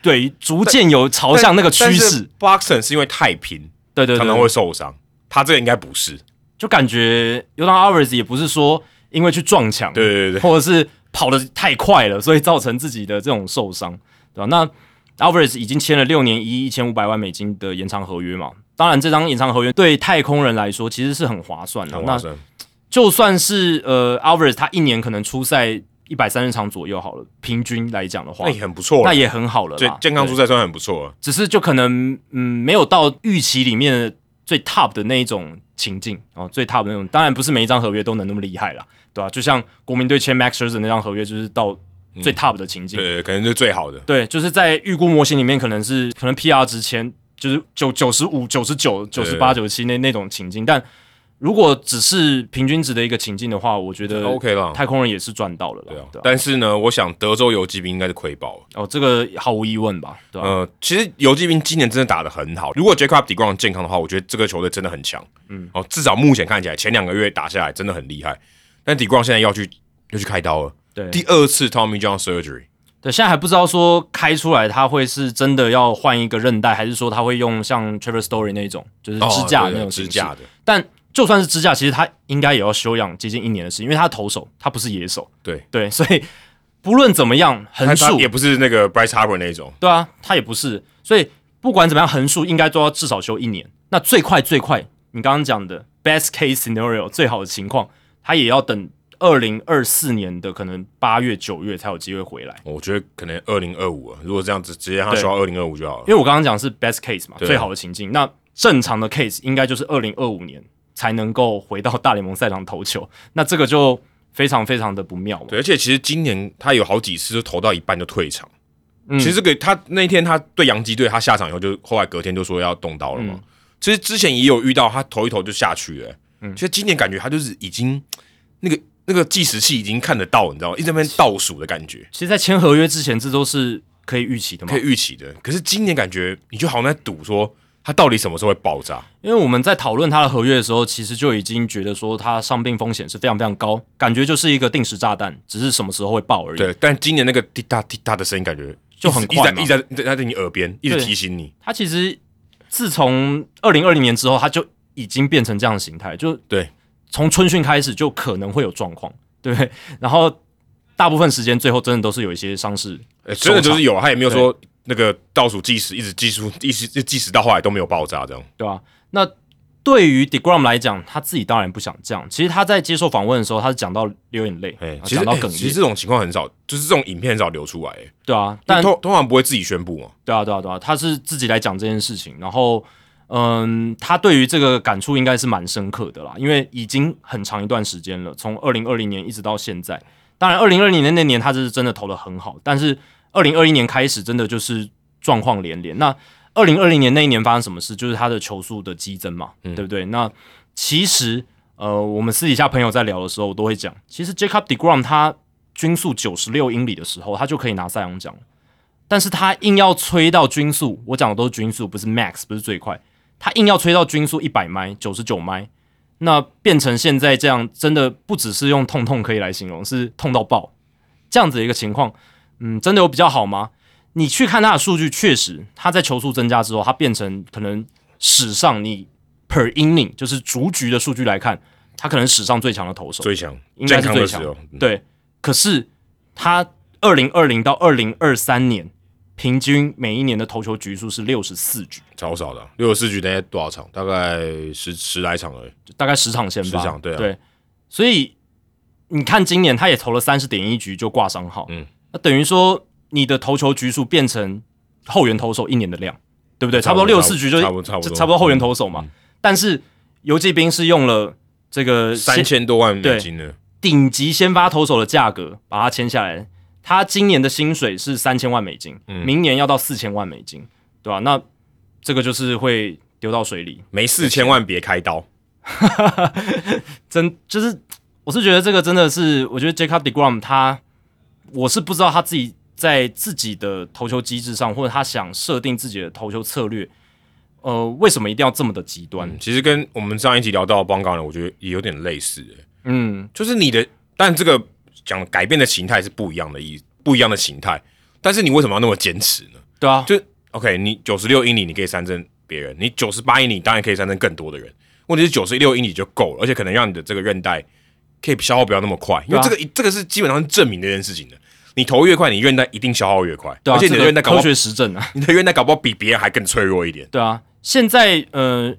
对，逐渐有朝向那个趋势。boxing 是因为太平，对对，可能会受伤。他这个应该不是，就感觉 u 当 Alvarez 也不是说因为去撞墙，对对对，或者是跑的太快了，所以造成自己的这种受伤，对吧？那 Alvarez 已经签了六年一一千五百万美金的延长合约嘛？当然，这张延长合约对太空人来说其实是很划算的。划算。就算是呃，Alvarez 他一年可能出赛一百三十场左右好了，平均来讲的话，那也很不错，那也很好了，对，健康出赛算很不错了。只是就可能嗯，没有到预期里面最 top 的那一种情境哦，最 top 的那种。当然不是每一张合约都能那么厉害啦，对吧、就像国民队签 Max Scherzer 那张合约，就是到最 top 的情境。对，可能是最好的。对，就是在预估模型里面，可能是可能 PR 值前就是九九十五、九十九、九十八、九十七那那种情境，但如果只是平均值的一个情境的话，我觉得 OK 了，太空人也是赚到了啦对啊对啊。但是呢，我想德州游击兵应该是亏爆了。哦，这个毫无疑问吧，对吧、呃，其实游击兵今年真的打得很好。如果 Jacob Degrom 健康的话，我觉得这个球队真的很强。嗯，哦，至少目前看起来，前两个月打下来真的很厉害。但 Degrom 现在要去要去开刀了，对第二次 Tommy John surgery。对，现在还不知道说开出来他会是真的要换一个韧带，还是说他会用像 Trevor Story 那种就是支架的那种支架的，但就算是支架，其实他应该也要休养接近一年的时间，因为他投手，他不是野手。对，对，所以不论怎么样，横竖也不是那个 Bryce Harper 那种。对啊，他也不是，所以不管怎么样，横竖应该都要至少休一年。那最快最快，你刚刚讲的 best case scenario 最好的情况，他也要等二零二四年的可能八月九月才有机会回来。我觉得可能二零二五了，如果这样子直接让他对休到二零二五就好了。因为我刚刚讲是 best case 嘛，最好的情境。那正常的 case 应该就是二零二五年才能够回到大联盟赛场投球，那这个就非常非常的不妙嘛。对，而且其实今年他有好几次就投到一半就退场。嗯其实这个他那天他对洋基队，他下场以后就后来隔天就说要动刀了嘛。其实之前也有遇到他投一投就下去了、嗯，其实今年感觉他就是已经那个那个计时器已经看得到，你知道吗？一直在那边倒数的感觉，其实，在签合约之前，这都是可以预期的嘛可以。预期的。可是今年感觉你就好像在赌说他到底什么时候会爆炸。因为我们在讨论他的合约的时候，其实就已经觉得说他伤病风险是非常非常高，感觉就是一个定时炸弹，只是什么时候会爆而已。对，但今年那个滴答滴答的声音感觉就很一直快一直在一直在在在你耳边一直提醒你。他其实自从二零二零年之后，他就已经变成这样的形态，就对，从春训开始就可能会有状况，对不对？然后大部分时间最后真的都是有一些伤势，呃真的就是有，他也没有说那个倒数计时一直计数，一直就计时到后来都没有爆炸这样。对吧、那对于 Degrom 来讲，他自己当然不想这样。其实他在接受访问的时候，他是讲到流眼泪，讲到哽咽，哎其实这种情况很少，就是这种影片很少流出来、哎对啊。但通通常不会自己宣布嘛。对啊，对啊，对啊，他是自己来讲这件事情，然后，嗯，他对于这个感触应该是蛮深刻的啦，因为已经很长一段时间了，从二零二零年一直到现在。当然，二零二零年那年他是真的投的很好，但是二零二一年开始真的就是状况连连。那二零二零年那一年发生什么事？就是他的球速的激增嘛，对不对？那其实，呃，我们私底下朋友在聊的时候，我都会讲，其实 Jacob Degrom 他均速九十六英里的时候，他就可以拿赛扬奖了。但是他硬要吹到均速，我讲的都是均速，不是 max，不是最快。他硬要吹到均速一百迈、九十九迈，那变成现在这样，真的不只是用痛痛可以来形容，是痛到爆这样子的一个情况。嗯，真的有比较好吗？你去看他的数据，确实他在球数增加之后，他变成可能史上你 per inning 就是逐局的数据来看，他可能史上最强的投手。最强应该是最强对，可是他二零二零到二零二三年平均每一年的投球局数是六十四局，超少的。六十四局大概多少场？大概十十来场而已。大概十场先吧。十场对啊对，所以你看今年他也投了三十点一局就挂伤号，嗯，那等于说你的投球局数变成后援投手一年的量，对不对？差不多六十四局就差不多差不多后援投手嘛。但是游击兵是用了这个三千多万美金的，顶级先发投手的价格把他签下来，他今年的薪水是三千万美金，嗯明年要到四千万美金，对吧、那这个就是会丢到水里，没四千万别开刀。真就是我是觉得这个真的是，我觉得 Jacob Degrom 他，我是不知道他自己在自己的投球机制上，或者他想设定自己的投球策略，呃，为什么一定要这么的极端？其实跟我们上一集聊到的邦冈人，我觉得也有点类似、欸嗯，就是你的，但这个讲改变的形态是不一样的意，不一样的形态。但是你为什么要那么坚持呢？对啊，就 OK，你九十六英里你可以三振别人，你九十八英里当然可以三振更多的人。问题是九十六英里就够了，而且可能让你的这个韧带可以消耗不要那么快，因为这个、这个是基本上是证明这件事情的。你投越快，你韧带一定消耗越快，对啊，而且你的韧带搞不好，学实证啊，你的韧带搞不好比别人还更脆弱一点。对啊，现在呃，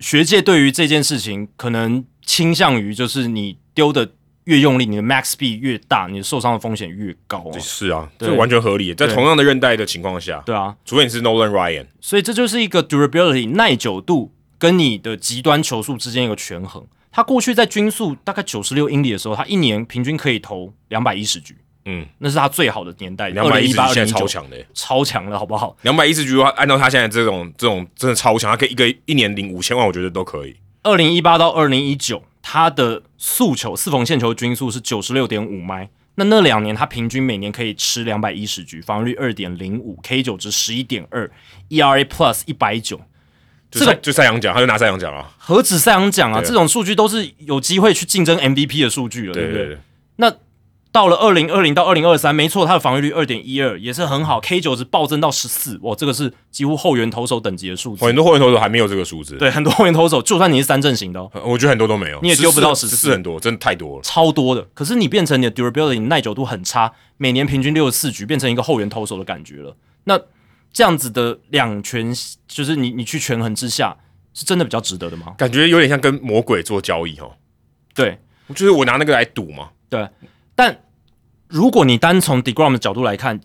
学界对于这件事情可能倾向于就是你丢的越用力，你的 max speed 越大，你受伤的风险越高、啊。是啊，对这完全合理。在同样的韧带的情况下，对啊，除非你是 Nolan Ryan，所以这就是一个 durability 耐久度跟你的极端球速之间一个权衡。他过去在均速大概九十六英里的时候，他一年平均可以投两百一十局，嗯，那是他最好的年代，两百一十现在超强的欸，超强了，好不好？两百一十局的话，按照他现在这种这种真的超强，他可以一个一年领五千万，我觉得都可以。二零一八到二零一九，他的速球四缝线球均速是九十六点五迈。那那两年他平均每年可以吃两百一十局，防御率二点零五，K 九值十一点二，ERA Plus 一百九，这个就赛就赛扬奖，他就拿赛扬奖了。何止赛扬奖啊！这种数据都是有机会去竞争 MVP 的数据了，对不对？对，那到了二零二零到二零二三，没错，他的防御率二点一二也是很好，K 九值暴增到十四，哇，这个是几乎后援投手等级的数字。很多后援投手还没有这个数字。对，很多后援投手，就算你是三阵型的、哦，呃，我觉得很多都没有，你也丢不到十14四很多，真的太多了。超多的。可是你变成你的 durability 耐久度很差，每年平均六十四局，变成一个后援投手的感觉了。那这样子的两权，就是你你去权衡之下，是真的比较值得的吗？感觉有点像跟魔鬼做交易哦，对就是我拿那个来赌嘛。对，但如果你单从 Degrom 的角度来看，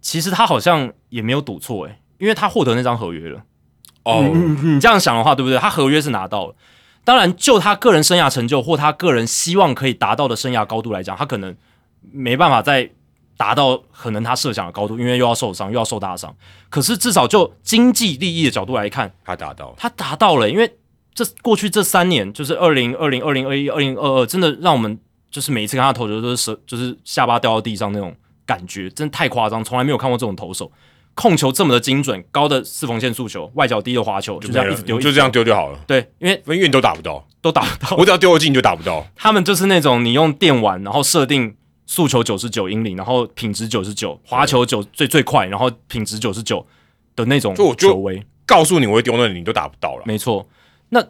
其实他好像也没有赌错诶，因为他获得那张合约了。哦，你这样想的话，对不对？他合约是拿到了，当然就他个人生涯成就或他个人希望可以达到的生涯高度来讲，他可能没办法再达到可能他设想的高度，因为又要受伤又要受大伤。可是至少就经济利益的角度来看，他达到了，他达到了，因为这过去这三年，就是二零二零、二零二一、二零二二，真的让我们就是每一次看他投球都是舌，就是下巴掉到地上那种感觉，真的太夸张，从来没有看过这种投手。控球这么的精准，高的四缝线速球，外角低的滑球，就这样一直丢，就这样丢就好了，对，因为因为你都打不到，都打不到。我只要丢得进就打不到。他们就是那种你用电玩，然后设定速球九十九英里，然后品质九十九，滑球九最最快，然后品质九十九的那种就我就球威。告诉你我会丢那里，你都打不到了。没错，那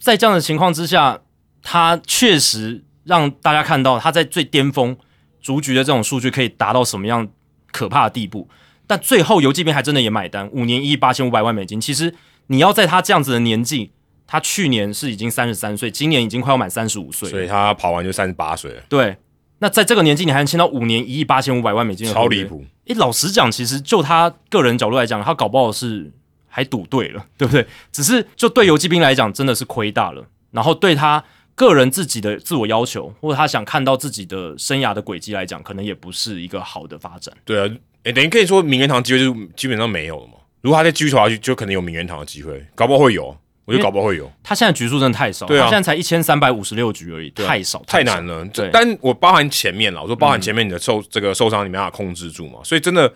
在这样的情况之下，他确实让大家看到他在最巅峰逐局的这种数据可以达到什么样可怕的地步。但最后游击兵还真的也买单，五年一亿八千五百万美金。其实你要在他这样子的年纪，他去年是已经三十三岁，今年已经快要满三十五岁了，所以他跑完就三十八岁了，对。那在这个年纪，你还能签到五年一亿八千五百万美金的超离。谱。诶，老实讲，其实就他个人角度来讲，他搞不好是还赌对了，对不对？只是就对游击兵来讲，真的是亏大了。然后对他个人自己的自我要求，或者他想看到自己的生涯的轨迹来讲，可能也不是一个好的发展。对啊，诶，等于可以说名人堂机会就基本上没有了嘛。如果他再继续投下去，就可能有名人堂的机会，搞不好会有。我觉得搞不好会有，他现在局数真的太少，对啊他现在才一千三百五十六局而已，太少，太难。了。对但我包含前面了，我说包含前面你的受、这个受伤你没办法控制住嘛，所以真的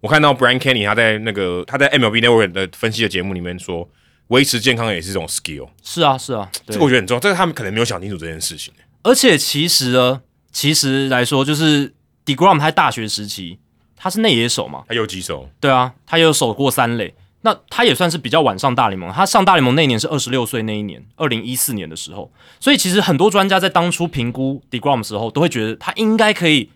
我看到 Brian Kenny 他在那个他在 MLB Network 的分析的节目里面说，维持健康也是一种 skill，是啊，是啊，这个我觉得很重要，这个他们可能没有想清楚这件事情。而且其实呢，其实来说，就是 Degrom 他在大学时期他是内野手嘛，他有几手，对啊，他也有守过三垒，那他也算是比较晚上大联盟。他上大联盟那一年是二十六岁那一年，二零一四年的时候。所以其实很多专家在当初评估 Degrom 的时候，都会觉得他应该可以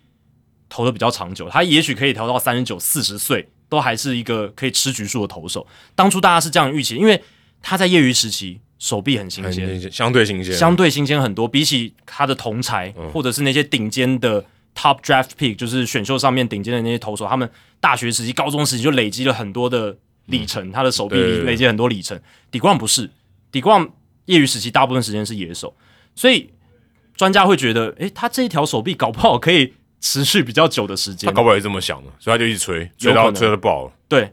投的比较长久，他也许可以投到三十九、四十岁，都还是一个可以吃局数的投手。当初大家是这样预期，因为他在业余时期手臂很新鲜，相对新鲜，相对新鲜很多，比起他的同才、或者是那些顶尖的 top draft pick，就是选秀上面顶尖的那些投手，他们大学时期、高中时期就累积了很多的里程，他的手臂累积很多里程。底冠不是，底冠业余时期大部分时间是野手，所以专家会觉得，诶，他这一条手臂搞不好可以持续比较久的时间。他，搞不好也这么想的，所以他就一直吹，吹到吹到爆了。对，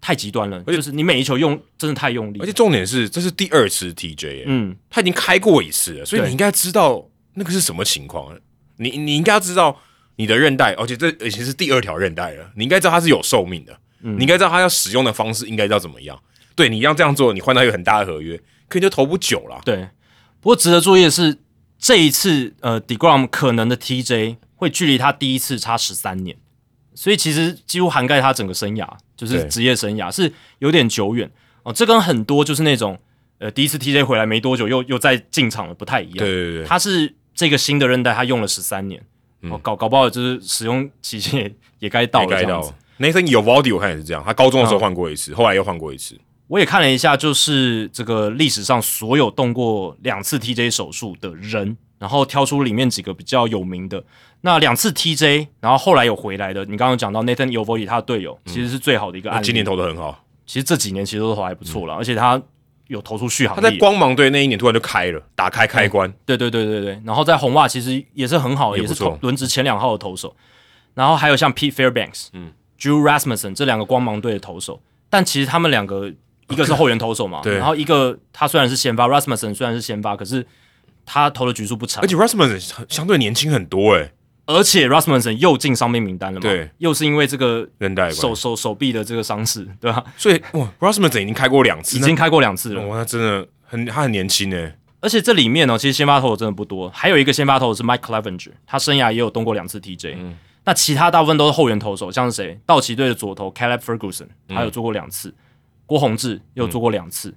太极端了，就是你每一球用真的太用力而且，重点是，这是第二次 TJ，、欸、嗯，他已经开过一次了，所以你应该知道那个是什么情况。你你应该要知道你的韧带，而且这而且是第二条韧带了，你应该知道它是有寿命的，嗯。你应该知道它要使用的方式应该要怎么样。对，你要这样做，你换到一个很大的合约，可能就投不久了。对，不过值得注意的是，这一次呃 Degrom 可能的 TJ 会距离他第一次差十三年，所以其实几乎涵盖他整个生涯，就是职业生涯是有点久远哦。这跟很多就是那种呃第一次 TJ 回来没多久又又再进场了不太一样。对对对，他是这个新的韧带，他用了十三年，哦，搞搞不好就是使用期限也也该到也该到了这样子。。Nathan 有 Valdi 我看也是这样，他高中的时候换过一次，后来又换过一次。我也看了一下，就是这个历史上所有动过两次 TJ 手术的人，然后挑出里面几个比较有名的。那两次 TJ，然后后来有回来的，你刚刚讲到 Nathan y o v o i 他的队友，其实是最好的一个案例。今年投的很好，其实这几年其实都投还不错了，而且他有投出续航力。他在光芒队那一年突然就开了，打开开关。对对对对对，然后在红袜其实也是很好，也是投轮值前两号的投手。然后还有像 Pete Fairbanks、嗯，Drew Rasmussen 这两个光芒队的投手，但其实他们两个一个是后援投手嘛，对，然后一个他虽然是先发，Rasmussen 虽然是先发，可是他投的局数不长，而且 Rasmussen 相对年轻很多诶。而且 Rasmussen 又进伤病名单了嘛？对，又是因为这个韧带手手手臂的这个伤势，对吧？所以哇，Rasmussen 已经开过两次，已经开过两次了。哇，他真的很他很年轻诶。而且这里面呢，其实先发投手真的不多，还有一个先发投手是 Mike Clevenger，他生涯也有动过两次 TJ。嗯，那其他大部分都是后援投手，像是谁？道奇队的左投 Caleb Ferguson，他有做过两次；郭宏志有做过两次；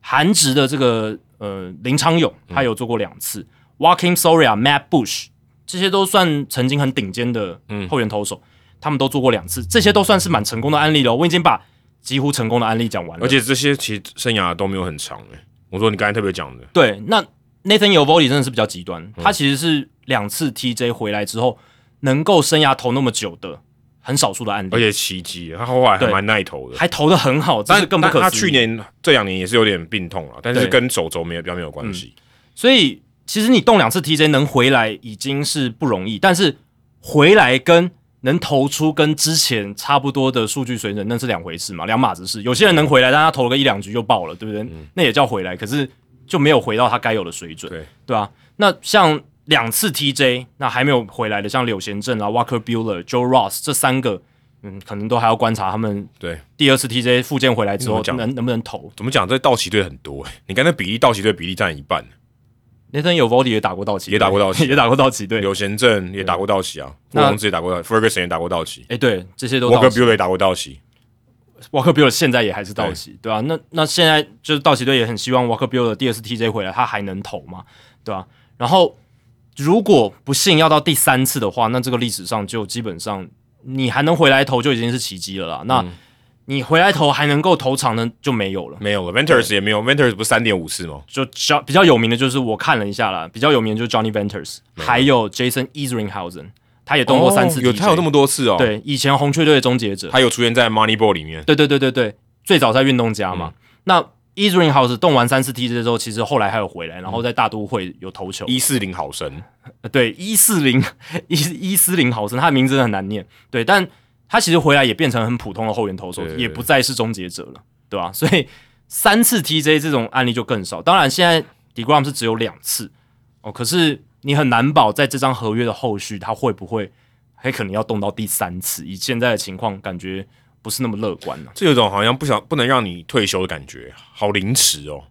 韩职的这个呃林昌勇，他有做过两次；Walking Soria、Matt Bush。这些都算曾经很顶尖的后援投手，他们都做过两次，这些都算是蛮成功的案例了。我已经把几乎成功的案例讲完了，而且这些其实生涯都没有很长诶。我说你刚才特别讲的，对，那 Nathan y o v o l i 真的是比较极端，他其实是两次 TJ 回来之后能够生涯投那么久的很少数的案例，而且奇迹，他后来还蛮耐投的，还投的很好，但是更不可他去年这两年也是有点病痛了，但是跟手肘没有比较没有关系，所以。其实你动两次 TJ 能回来已经是不容易，但是回来跟能投出跟之前差不多的数据水准，那是两回事嘛，两码子事。有些人能回来，但他投了个一两局就爆了，对不对？那也叫回来，可是就没有回到他该有的水准，对。对吧？那像两次 TJ 那还没有回来的，像柳贤镇啊、Walker Bueller、Joe Ross 这三个，嗯，可能都还要观察他们对第二次 TJ 复健回来之后能能不能投。怎么讲？这道奇队很多，你刚才比例，道奇队比例占一半。那天有 Vody 也打过道奇，也打过道奇，也打过道奇。对，柳贤镇也打过道奇啊，傅宏志也打过道，Ferguson 也打过道奇。哎，对，这些都。Walker Buehler 也打过道奇，Walker Buehler 现在也还是道奇，对吧？那那现在就是道奇队也很希望 Walker Buehler 第二次 TJ 回来，他还能投嘛，对吧？然后如果不幸要到第三次的话，那这个历史上就基本上你还能回来投就已经是奇迹了啦。那你回来投还能够投长的就没有了，没有了。Venters 也没有，Venters 不是三点五次吗？就较比较有名的就是我看了一下啦，比较有名就是 Johnny Venters，还有 Jason Isringhausen，他也动过三次。有他有那么多次哦。对，以前红雀队的终结者，他有出现在 Moneyball 里面。对对对对对，最早在运动家嘛。那 Isringhausen 动完三次 TJ 之后，其实后来还有回来，然后在大都会有投球。一四零毫升，对，一四零 一一四零毫升，他的名字很难念。对，但。他其实回来也变成很普通的后援投手，也不再是终结者了，对吧？所以三次 TJ 这种案例就更少。当然，现在 Degrom 是只有两次哦，可是你很难保在这张合约的后续，他会不会还可能要动到第三次？以现在的情况，感觉不是那么乐观了。这有种好像不想不能让你退休的感觉，好临时哦。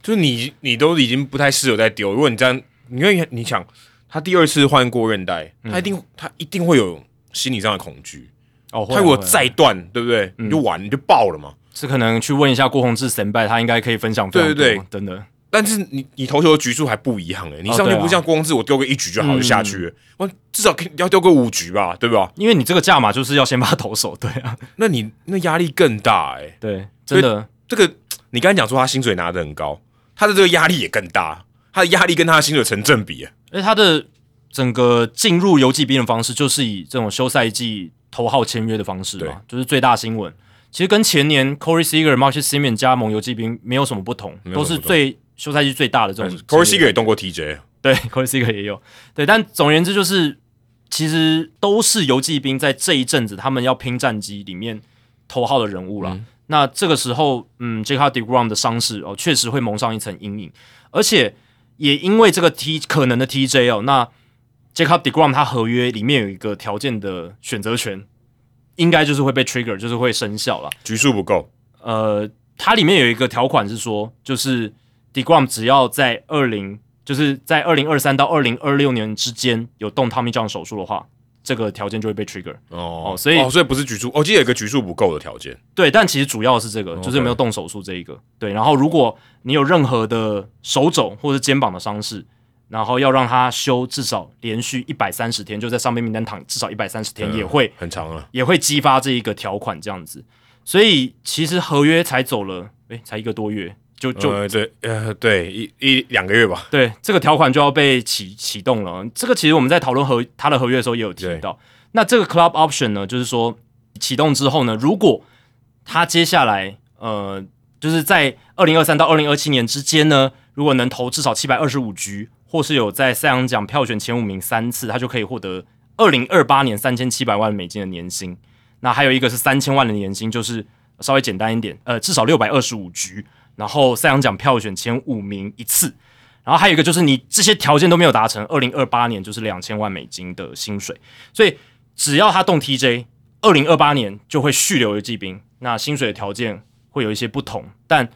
就是你你都已经不太适合再丢，如果你这样，因为你想他第二次换过韧带，他一定他一定会有。心理上的恐惧哦，他如果再断，对不对？你就完，你就爆了嘛。是可能去问一下郭宏志神拜，他应该可以分享。对对对，真的。但是你你投球的局数还不一样哎，你上去不像郭宏志，我丢个一局就好就下去，我至少要丢个五局吧，对吧？因为你这个价码就是要先把投手，对啊。那你那压力更大哎，对，真的。这个你刚才讲说他薪水拿的很高，他的这个压力也更大，他的压力跟他的薪水成正比啊，而且他的。整个进入游击兵的方式，就是以这种休赛季头号签约的方式嘛，就是最大新闻。其实跟前年 Corey Seager、Marcus Semien 加盟游击兵没有什么不同，都是最休赛季最大的这种。Corey Seager 也动过 TJ，对，Corey Seager 也有。对，但总而言之，就是其实都是游击兵在这一阵子他们要拼战绩里面头号的人物了。那这个时候，嗯，Jacob Degrom 的伤势哦，确实会蒙上一层阴影，而且也因为这个 T 可能的 TJ 哦，那。Jacob Degrom 他合约里面有一个条件的选择权，应该就是会被 trigger，就是会生效了。局数不够。呃，它里面有一个条款是说，就是 Degrom 只要在二零，就是在二零二三到二零二六年之间有动 Tommy John 手术的话，这个条件就会被 trigger。哦，所以所以不是局数，我记得有一个局数不够的条件。对，但其实主要是这个，就是没有动手术这一个。对，然后如果你有任何的手肘或者肩膀的伤势。然后要让他休至少连续一百三十天，就在上面名单躺至少一百三十天，也会很长了，也会激发这一个条款这样子。所以其实合约才走了，诶，才一个多月，就就对，呃，对，一一两个月吧。对，这个条款就要被启启动了。这个其实我们在讨论合他的合约的时候也有提到。那这个 club option 呢，就是说启动之后呢，如果他接下来呃就是在二零二三到二零二七年之间呢，如果能投至少七百二十五局，或是有在赛扬奖票选前五名三次，他就可以获得二零二八年三千七百万美金的年薪。那还有一个是三千万的年薪，就是稍微简单一点，呃，至少六百二十五局，然后赛扬奖票选前五名一次。然后还有一个就是你这些条件都没有达成，二零二八年就是两千万美金的薪水。所以只要他动 TJ，二零二八年就会续留游骑兵，那薪水的条件会有一些不同。但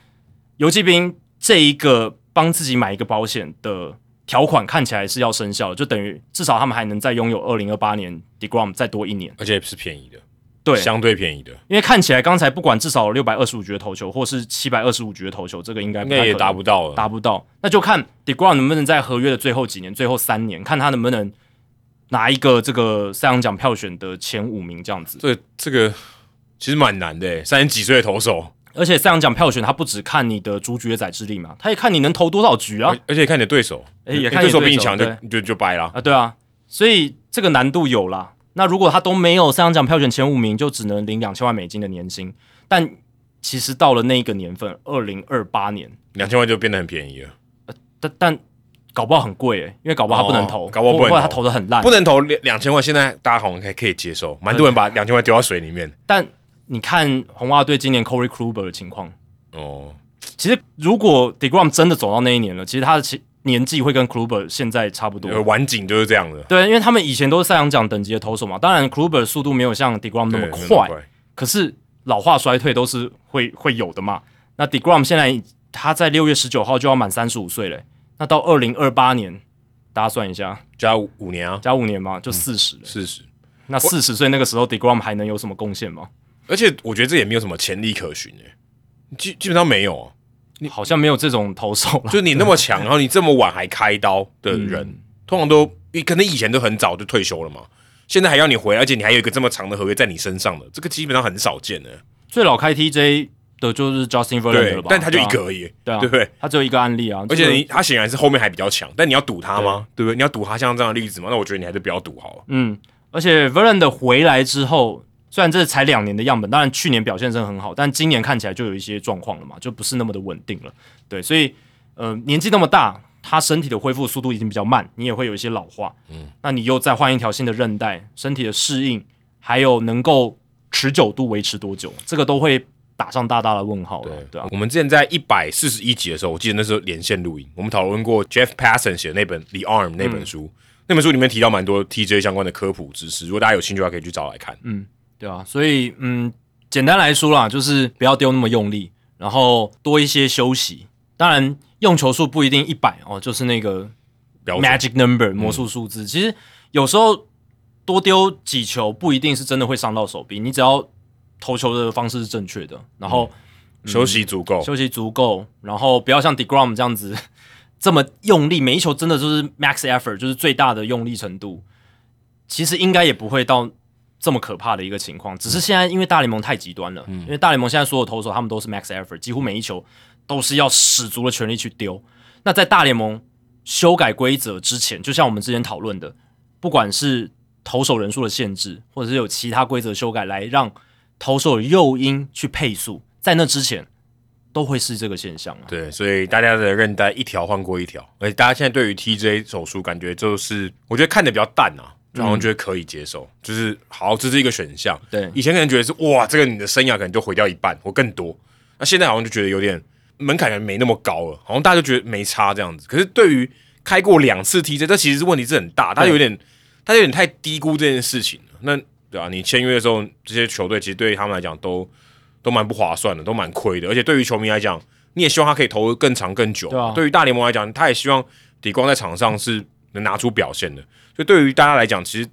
游骑兵这一个帮自己买一个保险的条款看起来是要生效，就等于至少他们还能再拥有二零二八年 Degrom 再多一年，而且也是便宜的，对，相对便宜的，因为看起来刚才不管至少六百二十五局的投球，或是七百二十五局的投球，这个应该应该也达不到了，达不到。那就看 Degrom 能不能在合约的最后几年，最后三年，看他能不能拿一个这个赛扬奖票选的前五名这样子。这这个其实蛮难的，三十几岁的投手，而且赛扬奖票选他不只看你的主局的载智力嘛，他也看你能投多少局啊，而且看你的对手，哎，也看对手比你强就就就掰了。啊，对啊，所以这个难度有啦。那如果他都没有赛扬奖票选前五名，就只能领两千万美金的年薪。但其实到了那一个年份，二零二八年，两千万就变得很便宜了，但但搞不好很贵诶，因为搞不好他不能投，哦搞不好不能投他投的很烂不。能投两两千万。现在大家好像还可以接受，蛮多人把两千万丢到水里面。但你看红袜队今年 Corey Kluber 的情况，哦，其实如果 Degrom 真的走到那一年了，其实他的其年纪会跟 Kluber 现在差不多。呃晚景就是这样的，对，因为他们以前都是赛扬奖等级的投手嘛，当然 Kluber 速度没有像 Degrom 那么快，可是老化衰退都是会会有的嘛。那 Degrom 现在他在六月十九号就要满三十五岁嘞，那到二零二八年，大家算一下，加五五年啊，加五年嘛，就四十了。四十。那四十岁那个时候，Degrom 还能有什么贡献吗？而且我觉得这也没有什么潜力可循诶，基基本上没有啊。好像没有这种投手了。就你那么强，然后你这么晚还开刀的人，通常都可能以前都很早就退休了嘛，现在还要你回来，而且你还有一个这么长的合约在你身上的，这个基本上很少见的。最老开 TJ 的就是 Justin Verlander 了吧？，但他就一个而已，对啊，对不对？他只有一个案例啊。而且你他显然是后面还比较强，但你要赌他吗？对不对？你要赌他像这样的例子吗？那我觉得你还是不要赌好了。嗯，而且 Verlander 回来之后，虽然这才两年的样本，当然去年表现真的很好，但今年看起来就有一些状况了嘛，就不是那么的稳定了。对，所以呃，年纪那么大，他身体的恢复速度已经比较慢，你也会有一些老化。嗯，那你又再换一条新的韧带，身体的适应，还有能够持久度维持多久，这个都会打上大大的问号了。对啊，我们之前在一百四十一集的时候，我记得那时候连线录音，我们讨论过 Jeff Passan 写的那本《The Arm》那本书，那本书里面提到蛮多 TJ 相关的科普知识，如果大家有兴趣的话，可以去找来看。对啊，所以嗯，简单来说啦，就是不要丢那么用力，然后多一些休息。当然，用球数不一定一百哦，就是那个 magic number 魔术数字。其实有时候多丢几球不一定是真的会伤到手臂，你只要投球的方式是正确的，然后休息足够，休息足够，然后不要像 Degrom 这样子这么用力，每一球真的就是 max effort，就是最大的用力程度。其实应该也不会到这么可怕的一个情况，只是现在因为大联盟太极端了，因为大联盟现在所有投手他们都是 max effort，几乎每一球都是要使足了全力去丢。那在大联盟修改规则之前，就像我们之前讨论的，不管是投手人数的限制，或者是有其他规则修改来让投手诱因去配速，在那之前都会是这个现象啊。对，所以大家的韧带一条换过一条，而且大家现在对于 TJ 手术感觉就是，我觉得看的比较淡啊，就好像觉得可以接受，就是好，这是一个选项。对以前可能觉得是哇，这个你的生涯可能就毁掉一半或更多，那现在好像就觉得有点门槛可能没那么高了，好像大家就觉得没差这样子。可是对于开过两次 TJ，这其实是问题是很大，他有点他有点太低估这件事情了。那对啊，你签约的时候，这些球队其实对于他们来讲都都蛮不划算的，都蛮亏的。而且对于球迷来讲，你也希望他可以投得更长更久。对啊对于大联盟来讲，他也希望底光在场上是能拿出表现的。所以对于大家来讲，其实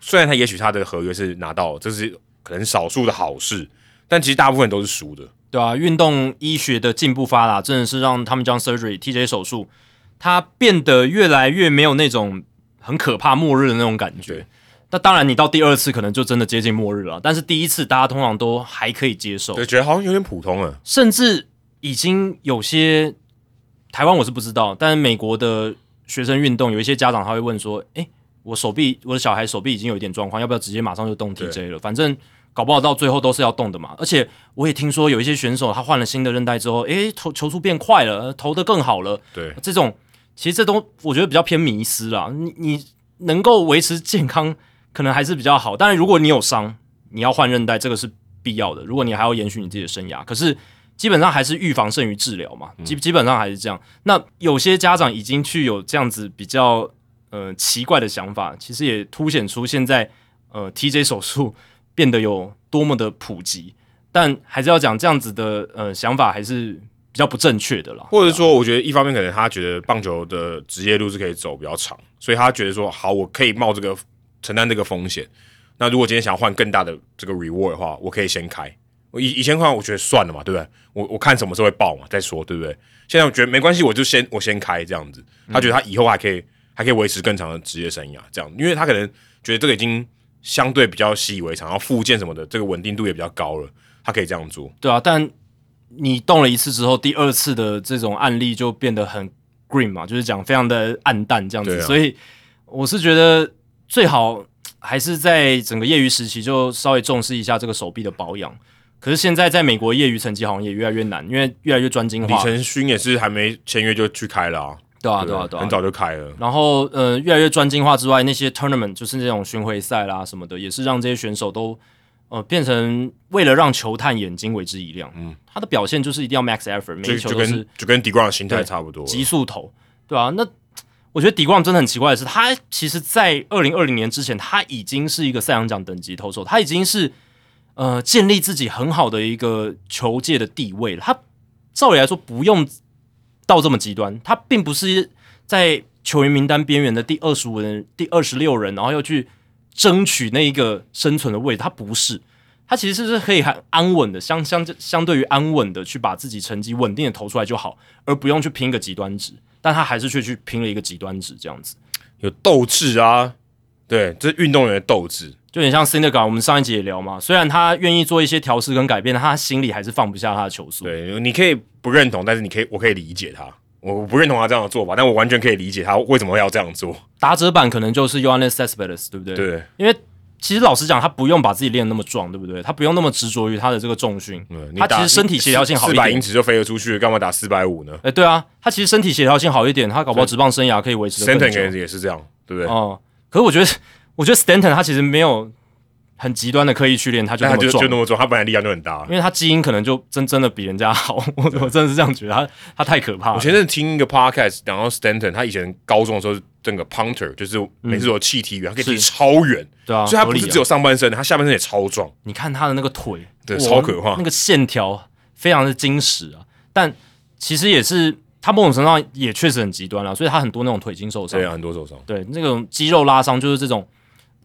虽然他也许他的合约是拿到，这是可能少数的好事，但其实大部分都是输的。对啊，运动医学的进步发达，真的是让他们将 surgery TJ 手术，它变得越来越没有那种很可怕末日的那种感觉。那当然，你到第二次可能就真的接近末日了，但是第一次大家通常都还可以接受对，，觉得好像有点普通了。甚至已经有些台湾我是不知道，但是美国的学生运动有一些家长他会问说：“诶，我手臂我的小孩手臂已经有一点状况，要不要直接马上就动 TJ 了？反正搞不好到最后都是要动的嘛。而且我也听说有一些选手他换了新的韧带之后，诶，投球速变快了，投的更好了。对，这种其实这都我觉得比较偏迷失啦。你你能够维持健康，可能还是比较好。但是，如果你有伤，你要换韧带，这个是必要的。如果你还要延续你自己的生涯，可是基本上还是预防胜于治疗嘛。基基本上还是这样。那有些家长已经去有这样子比较呃奇怪的想法，其实也凸显出现在呃 TJ 手术变得有多么的普及。但还是要讲这样子的呃想法还是比较不正确的啦。或者说，我觉得一方面可能他觉得棒球的职业路是可以走比较长，所以他觉得说好，我可以冒这个承担这个风险。那如果今天想要换更大的这个 reward 的话，我可以先开。我以以前看，我觉得算了嘛，对不对？我我看什么时候会爆嘛，再说，对不对？现在我觉得没关系，我就先我先开这样子。他觉得他以后还可以还可以维持更长的职业生涯，这样，因为他可能觉得这个已经相对比较习以为常，然后附件什么的，这个稳定度也比较高了，他可以这样做。对啊，但你动了一次之后，第二次的这种案例就变得很 green 嘛，就是讲非常的暗淡这样子。啊所以我是觉得最好还是在整个业余时期就稍微重视一下这个手臂的保养。可是现在在美国业余成绩好像也越来越难，因为越来越专精化，李承勋也是还没签约就去开了啊，对啊，对对啊，对啊，很早就开了。然后呃，越来越专精化之外，那些 tournament 就是那种巡回赛啦什么的，也是让这些选手都呃变成为了让球探眼睛为之一亮。嗯，他的表现就是一定要 max effort，每就就一球都是跟就跟迪冠的心态差不多。急速投，对啊，那我觉得迪光真的很奇怪的是，他其实，在二零二零年之前，他已经是一个赛扬奖等级投手，他已经是呃建立自己很好的一个球界的地位了。他照理来说不用到这么极端，他并不是在球员名单边缘的第二十五人、第二十六人，然后要去争取那一个生存的位置，他不是。他其实是可以很安稳的，相相相对于安稳的去把自己成绩稳定的投出来就好，而不用去拼个极端值。但他还是却去拼了一个极端值，这样子有斗志啊，对，这是运动员的斗志。就有点像 c i n d e r g a 我们上一集也聊嘛，虽然他愿意做一些调试跟改变，他心里还是放不下他的球速。对，你可以不认同，但是你可以，我可以理解他。我不认同他这样的做法，但我完全可以理解他为什么要这样做。打者版可能就是 Yohanes Cespedes，对不对？对，因为其实老实讲，他不用把自己练得那么壮，对不对？他不用那么执着于他的这个重训，嗯，他其打实身体协调性好一点。四百英尺就飞了出去，干嘛打四百五呢哎、对啊，他其实身体协调性好一点，他搞不好职棒生涯可以维持得更？Stanton 久。也是这样，对不对？哦、可是我觉得，我觉得 Stanton 他其实没有很极端的刻意去练，他就但他就那么壮就那么壮，他本来力量就很大。因为他基因可能就真真的比人家好，我我真的是这样觉得，他他太可怕了我。前阵听一个 podcast，讲到 Stanton，他以前高中的时候是整个 punter，就是每次有气踢远，他可以踢超远，对啊，所以他不是只有上半身，他下半身也超壮。你看他的那个腿，对超可怕那个线条非常的精实啊。但其实也是他某种程度上也确实很极端了，所以他很多那种腿筋受伤对，啊，很多受伤。对，那种肌肉拉伤就是这种，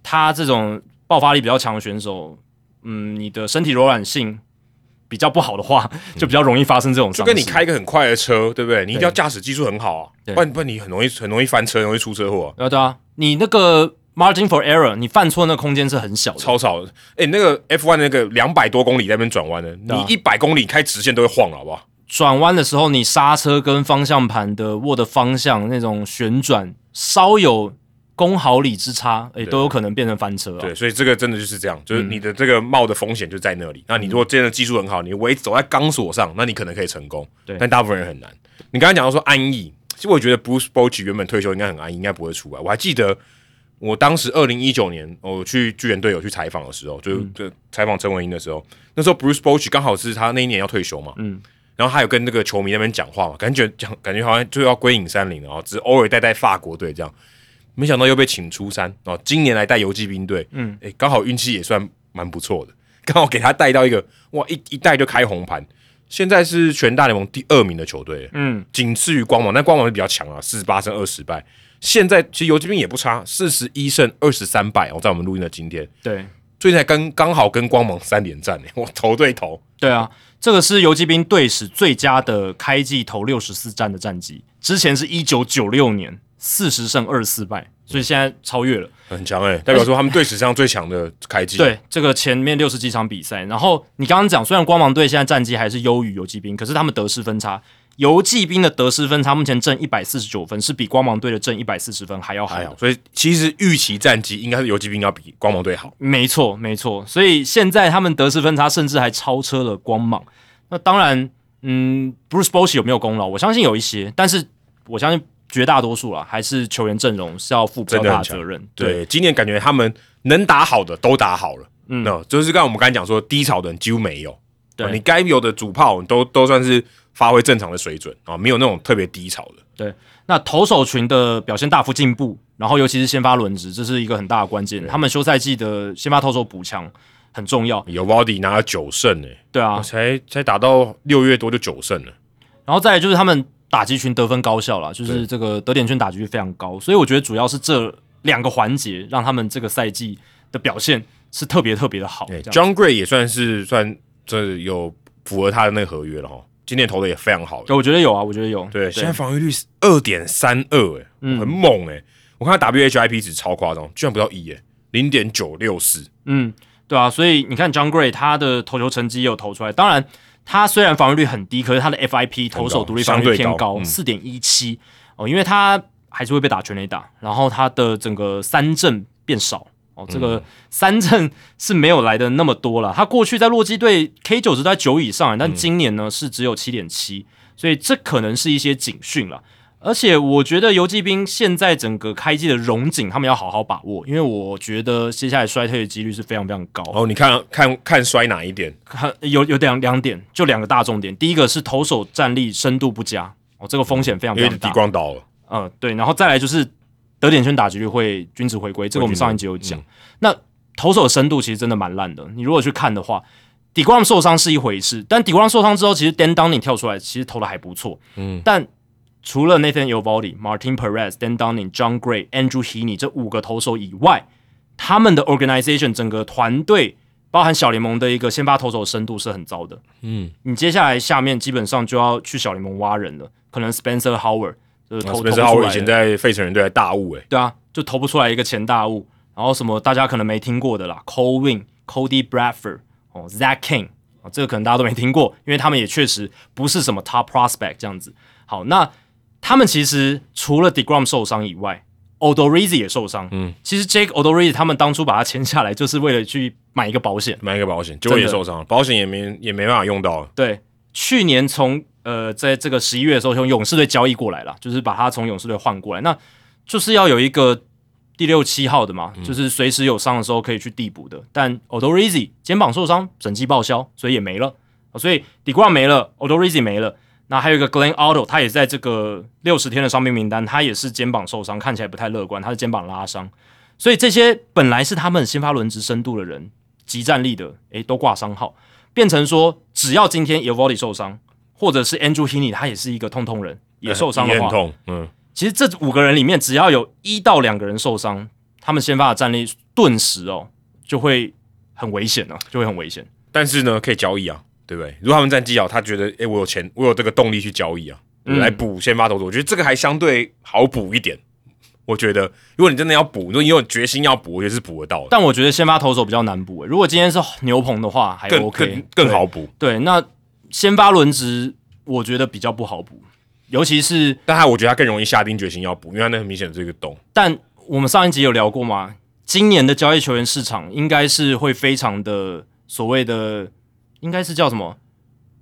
他这种爆发力比较强的选手，嗯，你的身体柔软性比较不好的话，就比较容易发生这种就。跟你开一个很快的车，对不对？你一定要驾驶技术很好啊，不然不然你很容易很容易翻车，容易出车祸啊、啊，对啊，你那个 margin for error，你犯错那个空间是很小的，超少的。哎、那个 F1 那个两百多公里在那边转弯的，你一百公里开直线都会晃了，好不好？转弯的时候，你刹车跟方向盘的握的方向那种旋转，稍有公毫厘之差，诶、都有可能变成翻车啊。对，所以这个真的就是这样，就是嗯你的这个冒的风险就在那里。那你如果真的技术很好，你围走在钢索上，那你可能可以成功。对但大部分人很难。你刚才讲到说安逸，其实我觉得 Bruce Bochy 原本退休应该很安逸，应该不会出来。我还记得我当时二零一九年我去巨人队友去采访的时候，就就采访陈文英的时候，那时候 Bruce Bochy 刚好是他那一年要退休嘛，嗯，然后他有跟那个球迷那边讲话嘛，感觉讲感觉好像就要归隐山林了哦，只是偶尔带带法国队这样，没想到又被请出山哦，今年来带游击兵队，嗯，诶，刚好运气也算蛮不错的，刚好给他带到一个哇一一带就开红盘，现在是全大联盟第二名的球队，嗯，仅次于光芒，但光芒是比较强啊，四十八胜二十败。现在其实游击兵也不差，四十一胜二十三败哦，在我们录音的今天，对。最近才跟刚好跟光芒三连战呢，我头对头，对啊，这个是游击兵队史最佳的开季头六十四战的战绩，之前是一九九六年四十胜二十四败，所以现在超越了。很强哎，代表说他们队史上最强的开季。对，这个前面六十几场比赛，然后你刚刚讲，虽然光芒队现在战绩还是优于游击兵，可是他们得失分差游骑兵的得失分差目前正一百四十九分，是比光芒队的正一百四十分还要好。所以其实预期战绩应该是游骑兵要比光芒队好。没错，没错。所以现在他们得失分差甚至还超车了光芒。那当然，嗯，Bruce Bosch 有没有功劳？我相信有一些，但是我相信绝大多数啦，还是球员阵容是要负比较大的责任。对，今年感觉他们能打好的都打好了。嗯，那就是刚我们刚才讲说，低潮的人几乎没有。对，你该有的主炮都都算是发挥正常的水准啊，没有那种特别低潮的。对，那投手群的表现大幅进步，然后尤其是先发轮值，这是一个很大的关键。他们休赛季的先发投手补强很重要。有 Body 拿了九胜诶，对啊，才才打到六月多就九胜了。然后再就是他们打击群得分高效了，就是这个得点圈打击率非常高，所以我觉得主要是这两个环节让他们这个赛季的表现。是特别特别的好，John Gray 也算是算这有符合他的那个合约了哈。今年投的也非常好，我觉得有啊，我觉得有。对，现在防御率是二点三二，哎，很猛哎。我看他 WHIP 值超夸张，居然不到一哎，零点九六四。嗯，对啊，所以你看 John Gray 他的投球成绩也有投出来。当然，他虽然防御率很低，可是他的 FIP 投手独立防御偏高，四点一七哦，因为他还是会被打全垒打，然后他的整个三振变少。哦，这个三振是没有来的那么多了。他过去在洛基队 K 九值在九以上，但今年呢是只有七点七，所以这可能是一些警讯了。而且我觉得游击兵现在整个开季的荣景，他们要好好把握，因为我觉得接下来衰退的几率是非常非常高。哦，你看看看衰哪一点？看有有两两点，就两个大重点。第一个是投手战力深度不佳，哦，这个风险非常非常大。底光倒了。嗯，对，然后再来就是。得点圈打击率会均值回归，这个我们上一集有讲。那投手的深度其实真的蛮烂的。你如果去看的话，底光受伤是一回事，但底光受伤之后，其实 Dan Dunning 跳出来，其实投的还不错。嗯，但除了 Nathan y o v a l d i Martin Perez、Dan Dunning、John Gray、Andrew Heaney 这五个投手以外，他们的 organization 整个团队，包含小联盟的一个先发投手深度是很糟的。嗯，你接下来下面基本上就要去小联盟挖人了，可能 Spencer Howard。就是投投不出来。以前在费城人队大物诶，对啊，就投不出来一个前大物。然后什么大家可能没听过的啦，Cole Win、Cody Bradford、哦 Zach King 啊，这个可能大家都没听过，因为他们也确实不是什么 Top Prospect 这样子。好，那他们其实除了 Degrom 受伤以外，Odorizzi 也受伤。嗯，其实 Jake Odorizzi 他们当初把他签下来，就是为了去买一个保险，买一个保险，结果也受伤了，保险也没也没办法用到。对，去年从呃，在这个十一月的时候，从勇士队交易过来了，就是把他从勇士队换过来，那就是要有一个第六七号的嘛，就是随时有伤的时候可以去递补的。但 Odorizzi 肩膀受伤，整季报销，所以也没了。所以 d i g r a 没了，Odorizzi 没了，那还有一个 Glenn Otto，他也在这个六十天的伤病名单，他也是肩膀受伤，看起来不太乐观，他是肩膀拉伤。所以这些本来是他们先发轮值深度的人，集战力的，诶，都挂伤号，变成说只要今天 Evody 受伤。或者是 Andrew Heaney，他也是一个痛痛人，也受伤的话，嗯，其实这五个人里面，只要有一到两个人受伤，他们先发的战力顿时哦就会很危险了，就会很危险。但是呢，可以交易啊，对不对？如果他们战绩好，他觉得哎，我有钱，我有这个动力去交易啊，来补先发投手，我觉得这个还相对好补一点。我觉得，如果你真的要补，如果你有决心要补，我觉得是补得到的。但我觉得先发投手比较难补。如果今天是牛棚的话，还 OK，更好补。对，那。先发轮值，我觉得比较不好补，尤其是，但他我觉得他更容易下定决心要补，因为他那很明显是一个洞。但我们上一集有聊过吗？今年的交易球员市场应该是会非常的所谓的，应该是叫什么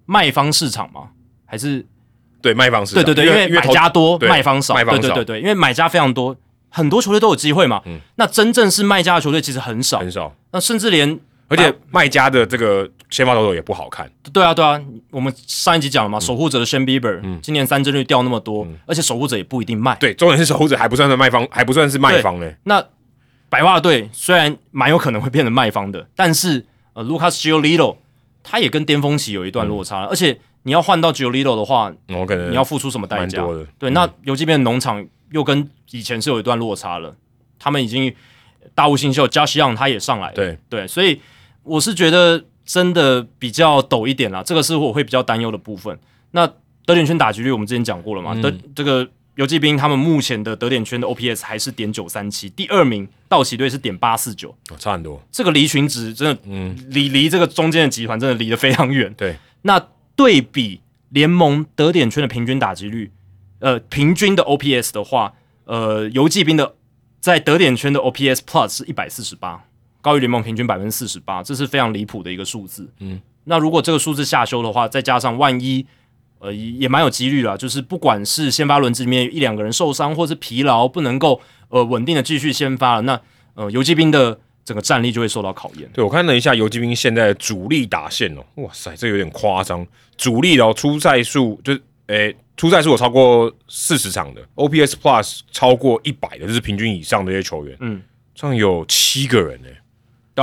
卖方市场吗？还是对卖方市场？对对对，因为买家多，卖方少。卖方少，对对对对，因为买家非常多，很多球队都有机会嘛。嗯，那真正是卖家的球队其实很少，很少。那甚至连。而且卖家的这个先发投手也不好看。对啊，对啊，我们上一集讲了嘛，守护者的 Shan Bieber，今年三振率掉那么多，而且守护者也不一定卖。对，重点是守护者还不算是卖方，还不算是卖方嘞。那白袜队虽然蛮有可能会变成卖方的，但是呃，Lucas Giolito 他也跟巅峰期有一段落差，而且你要换到 Giolito 的话，我可能你要付出什么代价？对，那游击边农场又跟以前是有一段落差了，他们已经大物新秀 Young 他也上来了，对对，所以。我是觉得真的比较陡一点啦，这个是我会比较担忧的部分。那德点圈打击率我们之前讲过了嘛？德这个游击兵他们目前的得点圈的 OPS 还是点九三七，第二名道奇队是点八四九，差很多。这个离群值真的，嗯，离离这个中间的集团真的离得非常远。对，那对比联盟得点圈的平均打击率，呃，平均的 OPS 的话，呃，游击兵的在得点圈的 OPS Plus 是一百四十八，高于联盟平均百分之四十八，这是非常离谱的一个数字。嗯，那如果这个数字下修的话，再加上万一，呃，也蛮有几率啦，就是不管是先发轮子里面一两个人受伤，或是疲劳不能够呃稳定的继续先发了，那呃游击兵的整个战力就会受到考验。对我看了一下游击兵现在的主力打线哦，哇塞，这有点夸张，主力哦出赛数就是诶。出赛数有超过四十场的，OPS Plus 超过一百的，就是平均以上的这些球员，嗯，这样有七个人哎，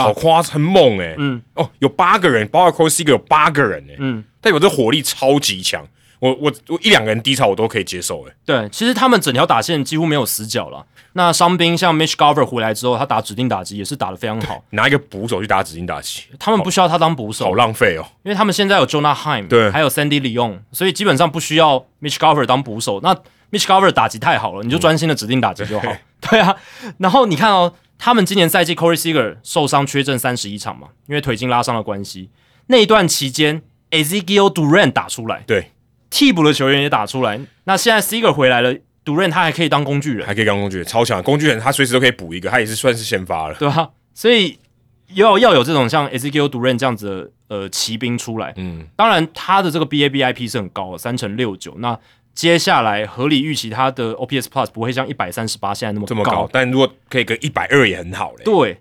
好夸很猛哎，嗯，哦，有八个人，包括 c o s e 有八个人哎，嗯，代表这火力超级强。我我我一两个人低潮我都可以接受，哎，对，其实他们整条打线几乎没有死角了。那伤兵像 Mitch Garver 回来之后，他打指定打击也是打的非常好，拿一个捕手去打指定打击，他们不需要他当捕手，好浪费哦，因为他们现在有 Jonah Heim，对，还有 Sandy Leon，所以基本上不需要 Mitch Garver 当捕手。那 Mitch Garver 打击太好了，你就专心的指定打击就好。对啊，然后你看哦，他们今年赛季 Corey Seager 受伤缺阵三十一场嘛，因为腿筋拉伤的关系，那一段期间 Ezekiel Duran 打出来，对。替补的球员也打出来，那现在 Seger 回来了，d u r a n 他还可以当工具人，还可以当工具人，超强。工具人，他随时都可以补一个，他也是算是先发了，对吧？所以要要有这种像 Ezekiel d u r a n 这样子的呃骑兵出来，嗯，当然他的这个 BABIP 是很高的，三乘六九，那接下来合理预期他的 OPS Plus 不会像一百三十八现在那么这么高，但如果可以跟一百二也很好嘞，对，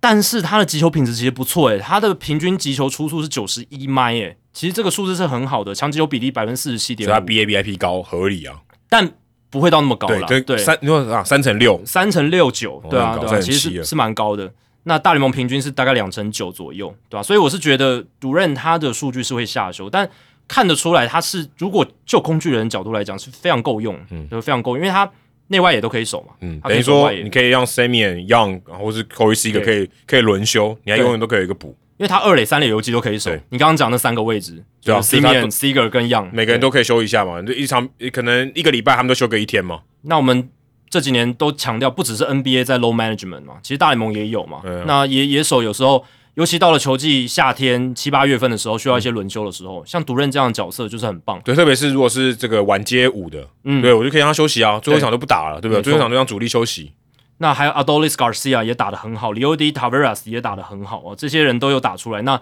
但是他的击球品质其实不错诶，他的平均击球出速是九十一迈诶。其实这个数字是很好的，强击球比例百分之四十七点五，它 BABIP 高合理啊，但不会到那么高了。对，三如果啊三乘六，三乘六九，对啊，对啊，其实是是蛮高的。那大联盟平均是大概两成九左右，对吧？所以我是觉得主任他的数据是会下修，但看得出来他是如果就工具人角度来讲是非常够用，嗯，就非常够，因为他内外也都可以守嘛，嗯，等于说你可以让 Samian Young 或是 Corey Seager 可以可以轮休，你还永远都可以有一个补。因为他二垒、三垒游击都可以守。你刚刚讲那三个位置，对啊，Samian、Seger 跟 Young，每个人都可以休一下嘛。就一场可能一个礼拜他们都休个一天嘛。那我们这几年都强调，不只是 NBA 在 low management 嘛，其实大联盟也有嘛。那野野手有时候，尤其到了球季夏天七八月份的时候，需要一些轮休的时候，像独任这样的角色就是很棒。对，特别是如果是这个晚街舞的，嗯，对我就可以让他休息啊，最后一场都不打了，对不对？最后一场都让主力休息。那还有 Adolis Garcia 也打得很好 l e o d i Taveras 也打得很好哦，这些人都有打出来。那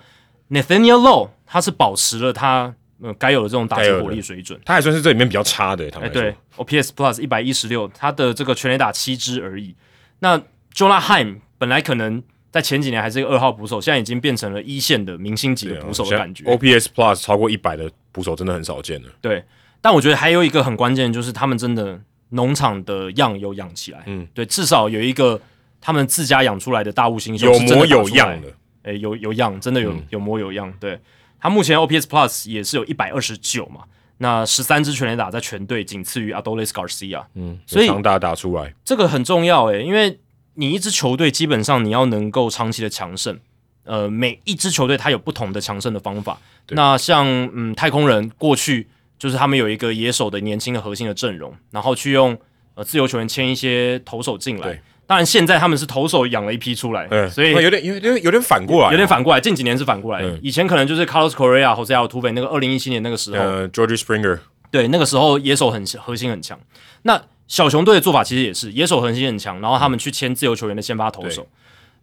Nathaniel Low，他是保持了他该有的这种打击火力水准，他还算是这里面比较差的。哎，对，OPS Plus 一百一十六，他的这个全垒打七支而已。那 Jonah Heim 本来可能在前几年还是一个二号捕手，现在已经变成了一线的明星级的捕手的感觉。OPS Plus 超过一百的捕手真的很少见了。对，但我觉得还有一个很关键，就是他们真的农场的样有养起来。嗯，对，至少有一个他们自家养出来的大物新秀，有模有样的。诶，有有样，真的有有模有样。对他目前 OPS Plus 也是有一百二十九嘛，那十三支全垒打在全队仅次于 Adolis Garcia。嗯，所以强大打出来，这个很重要诶，因为你一支球队基本上你要能够长期的强盛，呃，每一支球队它有不同的强盛的方法。那像嗯太空人过去就是他们有一个野手的年轻的核心的阵容，然后去用呃自由球员签一些投手进来。当然，现在他们是投手养了一批出来，所以有点有点有点反过来，有点反过来。近几年是反过来，以前可能就是 Carlos Correa 或者要土匪那个二零一七年那个时候，呃，George Springer，对，那个时候野手很核心很强。那小熊队的做法其实也是野手核心很强，然后他们去签自由球员的先发投手。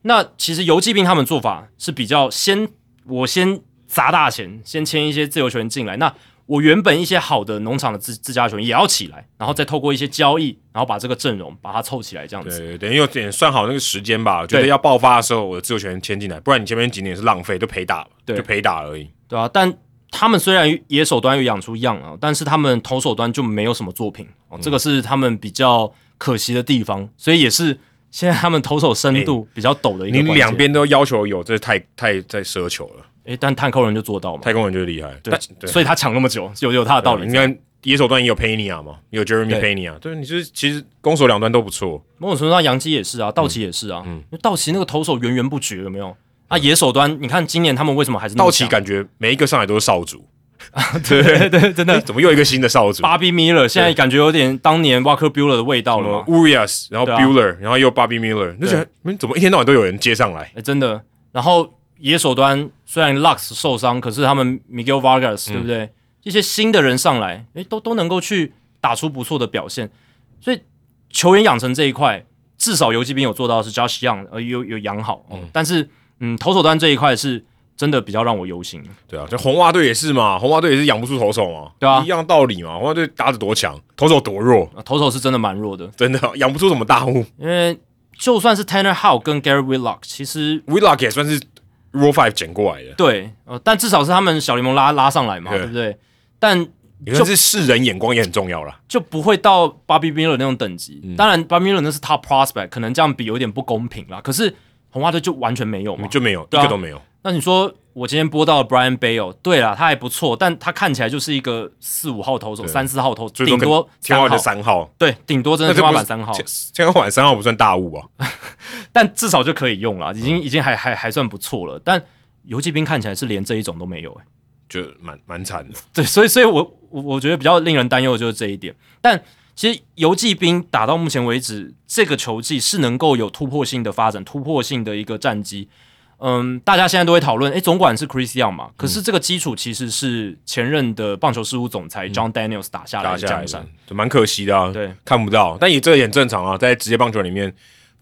那其实游击兵他们做法是比较先我先砸大钱，先签一些自由球员进来。那我原本一些好的农场的自自家球员也要起来，然后再透过一些交易，然后把这个阵容把它凑起来，这样子。对，等于有点算好那个时间吧。觉得要爆发的时候，我的自由球员签进来，不然你前面几年是浪费，就陪打，就陪打而已。对啊，但他们虽然野手端有养出样啊，但是他们投手端就没有什么作品哦，这个是他们比较可惜的地方。所以也是现在他们投手深度比较陡的一个。你两边都要求有，这太太在奢求了。诶，但太空人就做到嘛？太空人就厉害，对，所以他抢那么久，有有他的道理。你看野手端也有 Pena 嘛，有 Jeremy Pena，对，你是其实攻守两端都不错。某种程度上，杨基也是啊，道奇也是啊。嗯，道奇那个投手源源不绝，有没有？啊，野手端，你看今年他们为什么还是道奇？感觉每一个上来都是少主，啊 对对，真的。怎么又一个新的少主？Bobby Miller 现在感觉有点当年 Walker Bueller 的味道了。Urias，然后 Bueller，然后又 Bobby Miller，就觉得怎么一天到晚都有人接上来？哎，真的。然后。野手端虽然 Lux 受伤，可是他们 Miguel Vargas 对不对？一些新的人上来，诶，都都能够去打出不错的表现。所以球员养成这一块，至少游击兵有做到是 Josh Young 呃有有养好，嗯，但是嗯投手端这一块是真的比较让我忧心。对啊，就红袜队也是嘛，红袜队也是养不出投手嘛，对啊，一样道理嘛。红袜队打得多强，投手多弱，投手是真的蛮弱的，真的养不出什么大物。因为就算是 Tanner Howe 跟 Gary Willock，其实 Willock 也算是 Rule Five 捡过来的，对，呃，但至少是他们小联盟拉拉上来嘛，对不对？但也算是世人眼光也很重要啦，就不会到 Bobby Miller 那种等级。当然，Bobby Miller 那是 Top Prospect，可能这样比有点不公平啦。可是红袜队就完全没有嘛，就没有一个都没有。那你说我今天播到 Brian Bale，对了，他还不错，但他看起来就是一个四五号投手，三四号投，顶多天花板三号，对，顶多真的天花板三号，天花板三号不算大物啊，但至少就可以用了，已经已经还还还算不错了。但游击兵看起来是连这一种都没有，哎。就蛮蛮惨的，对，所以所以，我我我觉得比较令人担忧的就是这一点。但其实游击兵打到目前为止，这个球技是能够有突破性的发展，突破性的一个战绩。嗯，大家现在都会讨论，诶，总管是 Chris Young 嘛？可是这个基础其实是前任的棒球事务总裁 John Daniels 打下来的江山，就蛮可惜的啊。对，看不到，但也这也很正常啊，在职业棒球里面。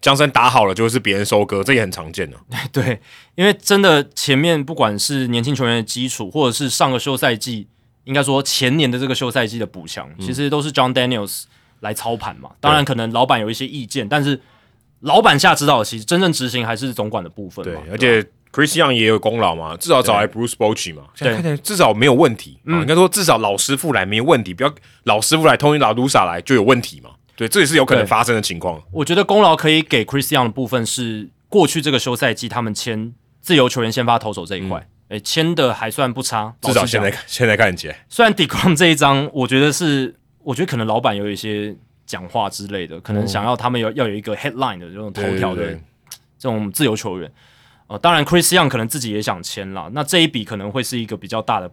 江山打好了，就是别人收割，这也很常见的。对，因为真的前面不管是年轻球员的基础，或者是上个休赛季，应该说前年的这个休赛季的补强，其实都是 John Daniels 来操盘嘛。当然，可能老板有一些意见，但是老板下指导，其实真正执行还是总管的部分。对，而且 Chris Young 也有功劳嘛，至少找来 Bruce Bochy 嘛，现在看起来至少没有问题。嗯，应该说至少老师傅来没有问题，不要老师傅来，Tony La Russa 来就有问题嘛。对，这也是有可能发生的情况。我觉得功劳可以给 Chris Young 的部分是过去这个休赛季他们签自由球员先发投手这一块，诶，签的还算不差。至少现在现在看起来，虽然 e o m 这一张，我觉得是，我觉得可能老板有一些讲话之类的，可能想要他们有要有一个 headline 的这种头条的这种自由球员。呃，当然 Chris Young 可能自己也想签了，那这一笔可能会是一个比较大的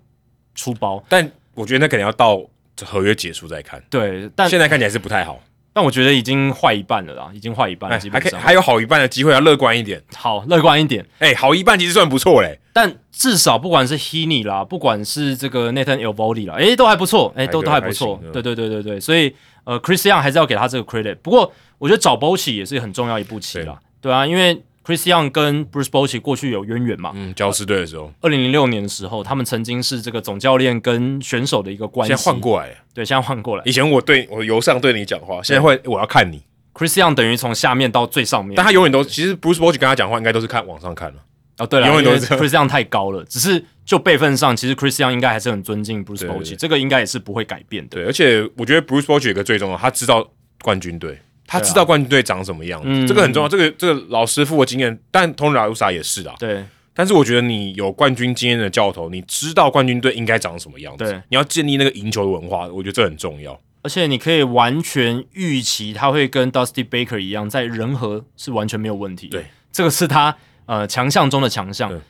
出包，但我觉得那可能要到合约结束再看。对，但现在看起来是不太好。但我觉得已经坏一半了啦，已经坏一半，基本上还有好一半的机会，要乐观一点。好，乐观一点。哎，好一半其实算不错嘞。但至少不管是 Heaney 啦，不管是这个 Nathan Elvody 啦，哎，都还不错，哎，都都还不错。对对对对对，所以呃，Chris Young 还是要给他这个 credit。不过我觉得找 Bochy 也是很重要一步棋啦，对啊，因为。Chris Young 跟 Bruce Bochy 过去有渊源嘛？嗯，教师队的时候，二零零六年的时候，他们曾经是这个总教练跟选手的一个关系。现在换过来，对，现在换过来。以前我对我由上对你讲话，现在会我要看你。Chris Young 等于从下面到最上面，但他永远都其实 Bruce Bochy 跟他讲话应该都是看往上看了。哦，对了，永远都是 Chris Young 太高了，只是就辈分上，其实 Chris Young 应该还是很尊敬 Bruce Bochy，这个应该也是不会改变的。对，而且我觉得 Bruce Bochy 有个最重要，他知道冠军队。他知道冠军队长什么样子，这个很重要。这个这个老师傅的经验，但托尼·拉鲁萨也是啊。对，但是我觉得你有冠军经验的教头，你知道冠军队应该长什么样子。对，你要建立那个赢球的文化，我觉得这很重要。而且你可以完全预期他会跟 Dusty Baker 一样，在人和是完全没有问题。对，这个是他呃强项中的强项。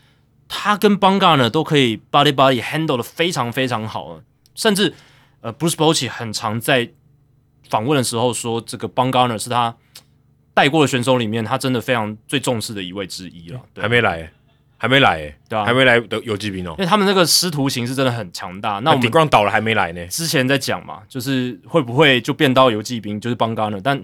他跟 b a n g a r 呢都可以 body body handle 的非常非常好，甚至呃 Bruce Bochy 很常在。访问的时候说，这个邦加呢是他带过的选手里面，他真的非常最重视的一位之一了。还没来，还没来，对啊，还没来的游击兵哦。因为他们那个师徒形式真的很强大。那我们顶光倒了还没来呢。之前在讲嘛，就是会不会就变到游击兵，就是邦加呢？但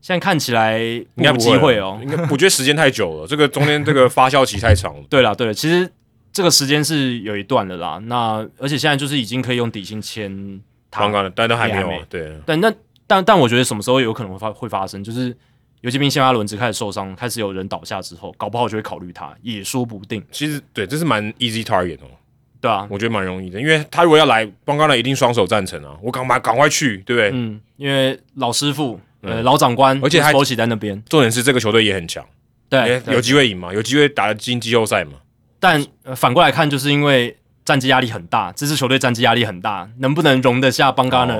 现在看起来应该不机会哦。应该我觉得时间太久了，这个中间这个发酵期太长了。对了，对了，其实这个时间是有一段的啦。那而且现在就是已经可以用底薪签邦加了，但都还没有。对，但那。但但我觉得什么时候有可能会发会发生，就是游击兵先发轮值开始受伤，开始有人倒下之后，搞不好就会考虑他，也说不定。其实对，这是蛮 easy target 哦。对啊，我觉得蛮容易的，因为他如果要来，邦刚来一定双手赞成啊，我赶快赶快去，对不对？嗯，因为老师傅、呃老长官，而且还波起在那边。重点是这个球队也很强，对，有机会赢嘛，有机会打进季后赛嘛。但反过来看，就是因为。战绩压力很大，这支球队战绩压力很大，能不能容得下邦加呢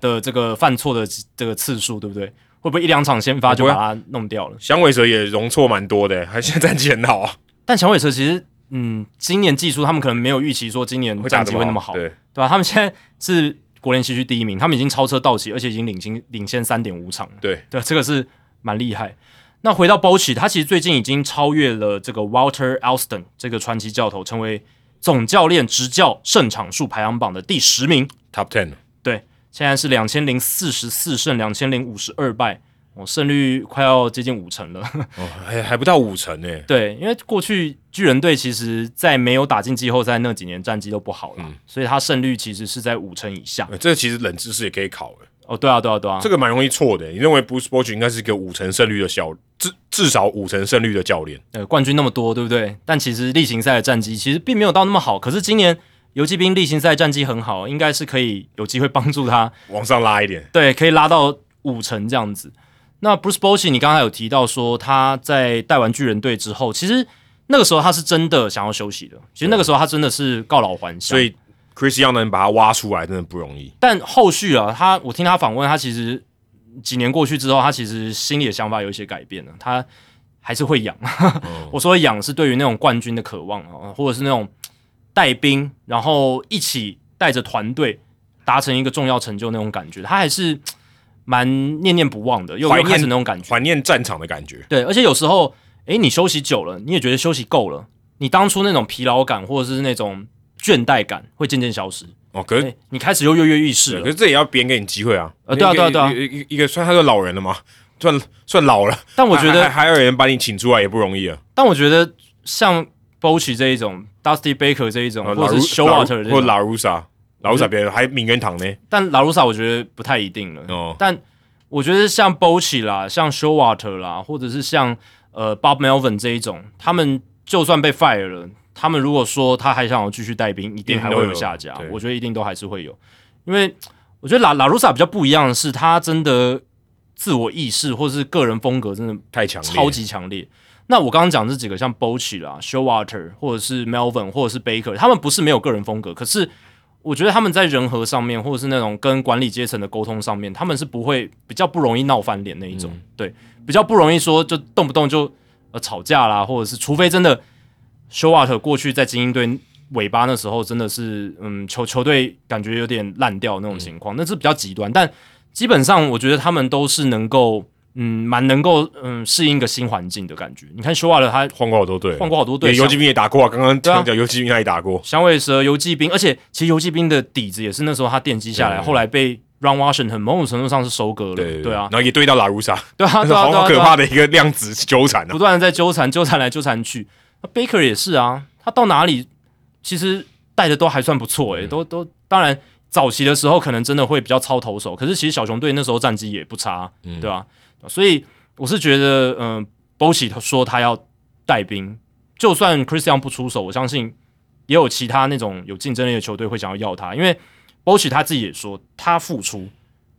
的这个犯错的这个次数，对不对？会不会一两场先发就把它弄掉了？响尾蛇也容错蛮多的，还现在战绩很好啊。但响尾蛇其实，嗯，今年技术他们可能没有预期说今年战绩会那么好，对对吧？他们现在是国联西区第一名，他们已经超车道奇，而且已经领先领先三点五场，对对，这个是蛮厉害。那回到 Bochy，他其实最近已经超越了这个 Walter Alston 这个传奇教头，成为。总教练执教胜场数排行榜的第十名，Top Ten。对，现在是两千零四十四胜，两千零五十二败，哦，胜率快要接近五成了。哦，还还不到五成呢。对，因为过去巨人队其实在没有打进季后赛那几年战绩都不好了，所以他胜率其实是在五成以下。这其实冷知识也可以考诶。哦，对啊，对啊，对啊，这个蛮容易错的。你认为 Bruce Bochy 应该是一个五成胜率的小，至至少五成胜率的教练？呃，冠军那么多，对不对？但其实例行赛的战绩其实并没有到那么好。可是今年游击兵例行赛战绩很好，应该是可以有机会帮助他往上拉一点。对，可以拉到五成这样子。那 Bruce Bochy，你刚才有提到说他在带完巨人队之后，其实那个时候他是真的想要休息的。其实那个时候他真的是告老还乡，所以。Chris Young 能把他挖出来，真的不容易。但后续啊，他我听他访问，他其实几年过去之后，他其实心里的想法有一些改变了。他还是会养。我说养是对于那种冠军的渴望啊，或者是那种带兵，然后一起带着团队达成一个重要成就那种感觉，他还是蛮念念不忘的，又开始那种感觉，怀念战场的感觉。对，而且有时候，诶，你休息久了，你也觉得休息够了，你当初那种疲劳感或者是那种。倦怠感会渐渐消失哦，可是你开始又跃跃欲试了。可是这也要别人给你机会啊！呃，对啊，对啊，对啊，一一个算他是老人了嘛，算算老了。但我觉得还有人把你请出来也不容易啊。但我觉得像 Bochy 这一种，Dusty Baker 这一种，或者是 Showalter 或 La Russa 别人还名人堂呢。但 La Russa 我觉得不太一定了。哦，但我觉得像 Bochy 啦，像 Showalter 啦，或者是像呃 Bob Melvin 这一种，他们就算被 fire 了。他们如果说他还想要继续带兵，一定还会有下家。我觉得一定都还是会有，因为我觉得拉拉鲁萨比较不一样的是，他真的自我意识或者是个人风格真的太强，超级强烈。那我刚刚讲这几个像 Bochy 啦、Showalter 或者是 Melvin 或者是 Baker，他们不是没有个人风格，可是我觉得他们在人和上面，或者是那种跟管理阶层的沟通上面，他们是不会比较不容易闹翻脸那一种。对，比较不容易说就动不动就呃吵架啦，或者是除非真的。休瓦特过去在精英队尾巴那时候，真的是嗯球球队感觉有点烂掉那种情况，那是比较极端。但基本上，我觉得他们都是能够嗯蛮能够嗯适应一个新环境的感觉。你看休瓦特他换过好多队，换过好多队，游击兵也打过啊。刚刚讲游击兵他也打过，响尾蛇、游击兵，而且其实游击兵的底子也是那时候他奠基下来，后来被 Run Washington 某种程度上是收割了，对啊，然后也对到拉鲁萨，对啊，好可怕的一个量子纠缠啊，不断的在纠缠，纠缠来纠缠去。那 Baker 也是啊，他到哪里其实带的都还算不错诶，都都当然早期的时候可能真的会比较操投手，可是其实小熊队那时候战绩也不差，对吧？所以我是觉得，嗯，Bochy 他说他要带兵，就算 Christian 不出手，我相信也有其他那种有竞争力的球队会想要要他，因为 Bochy 他自己也说，他付出，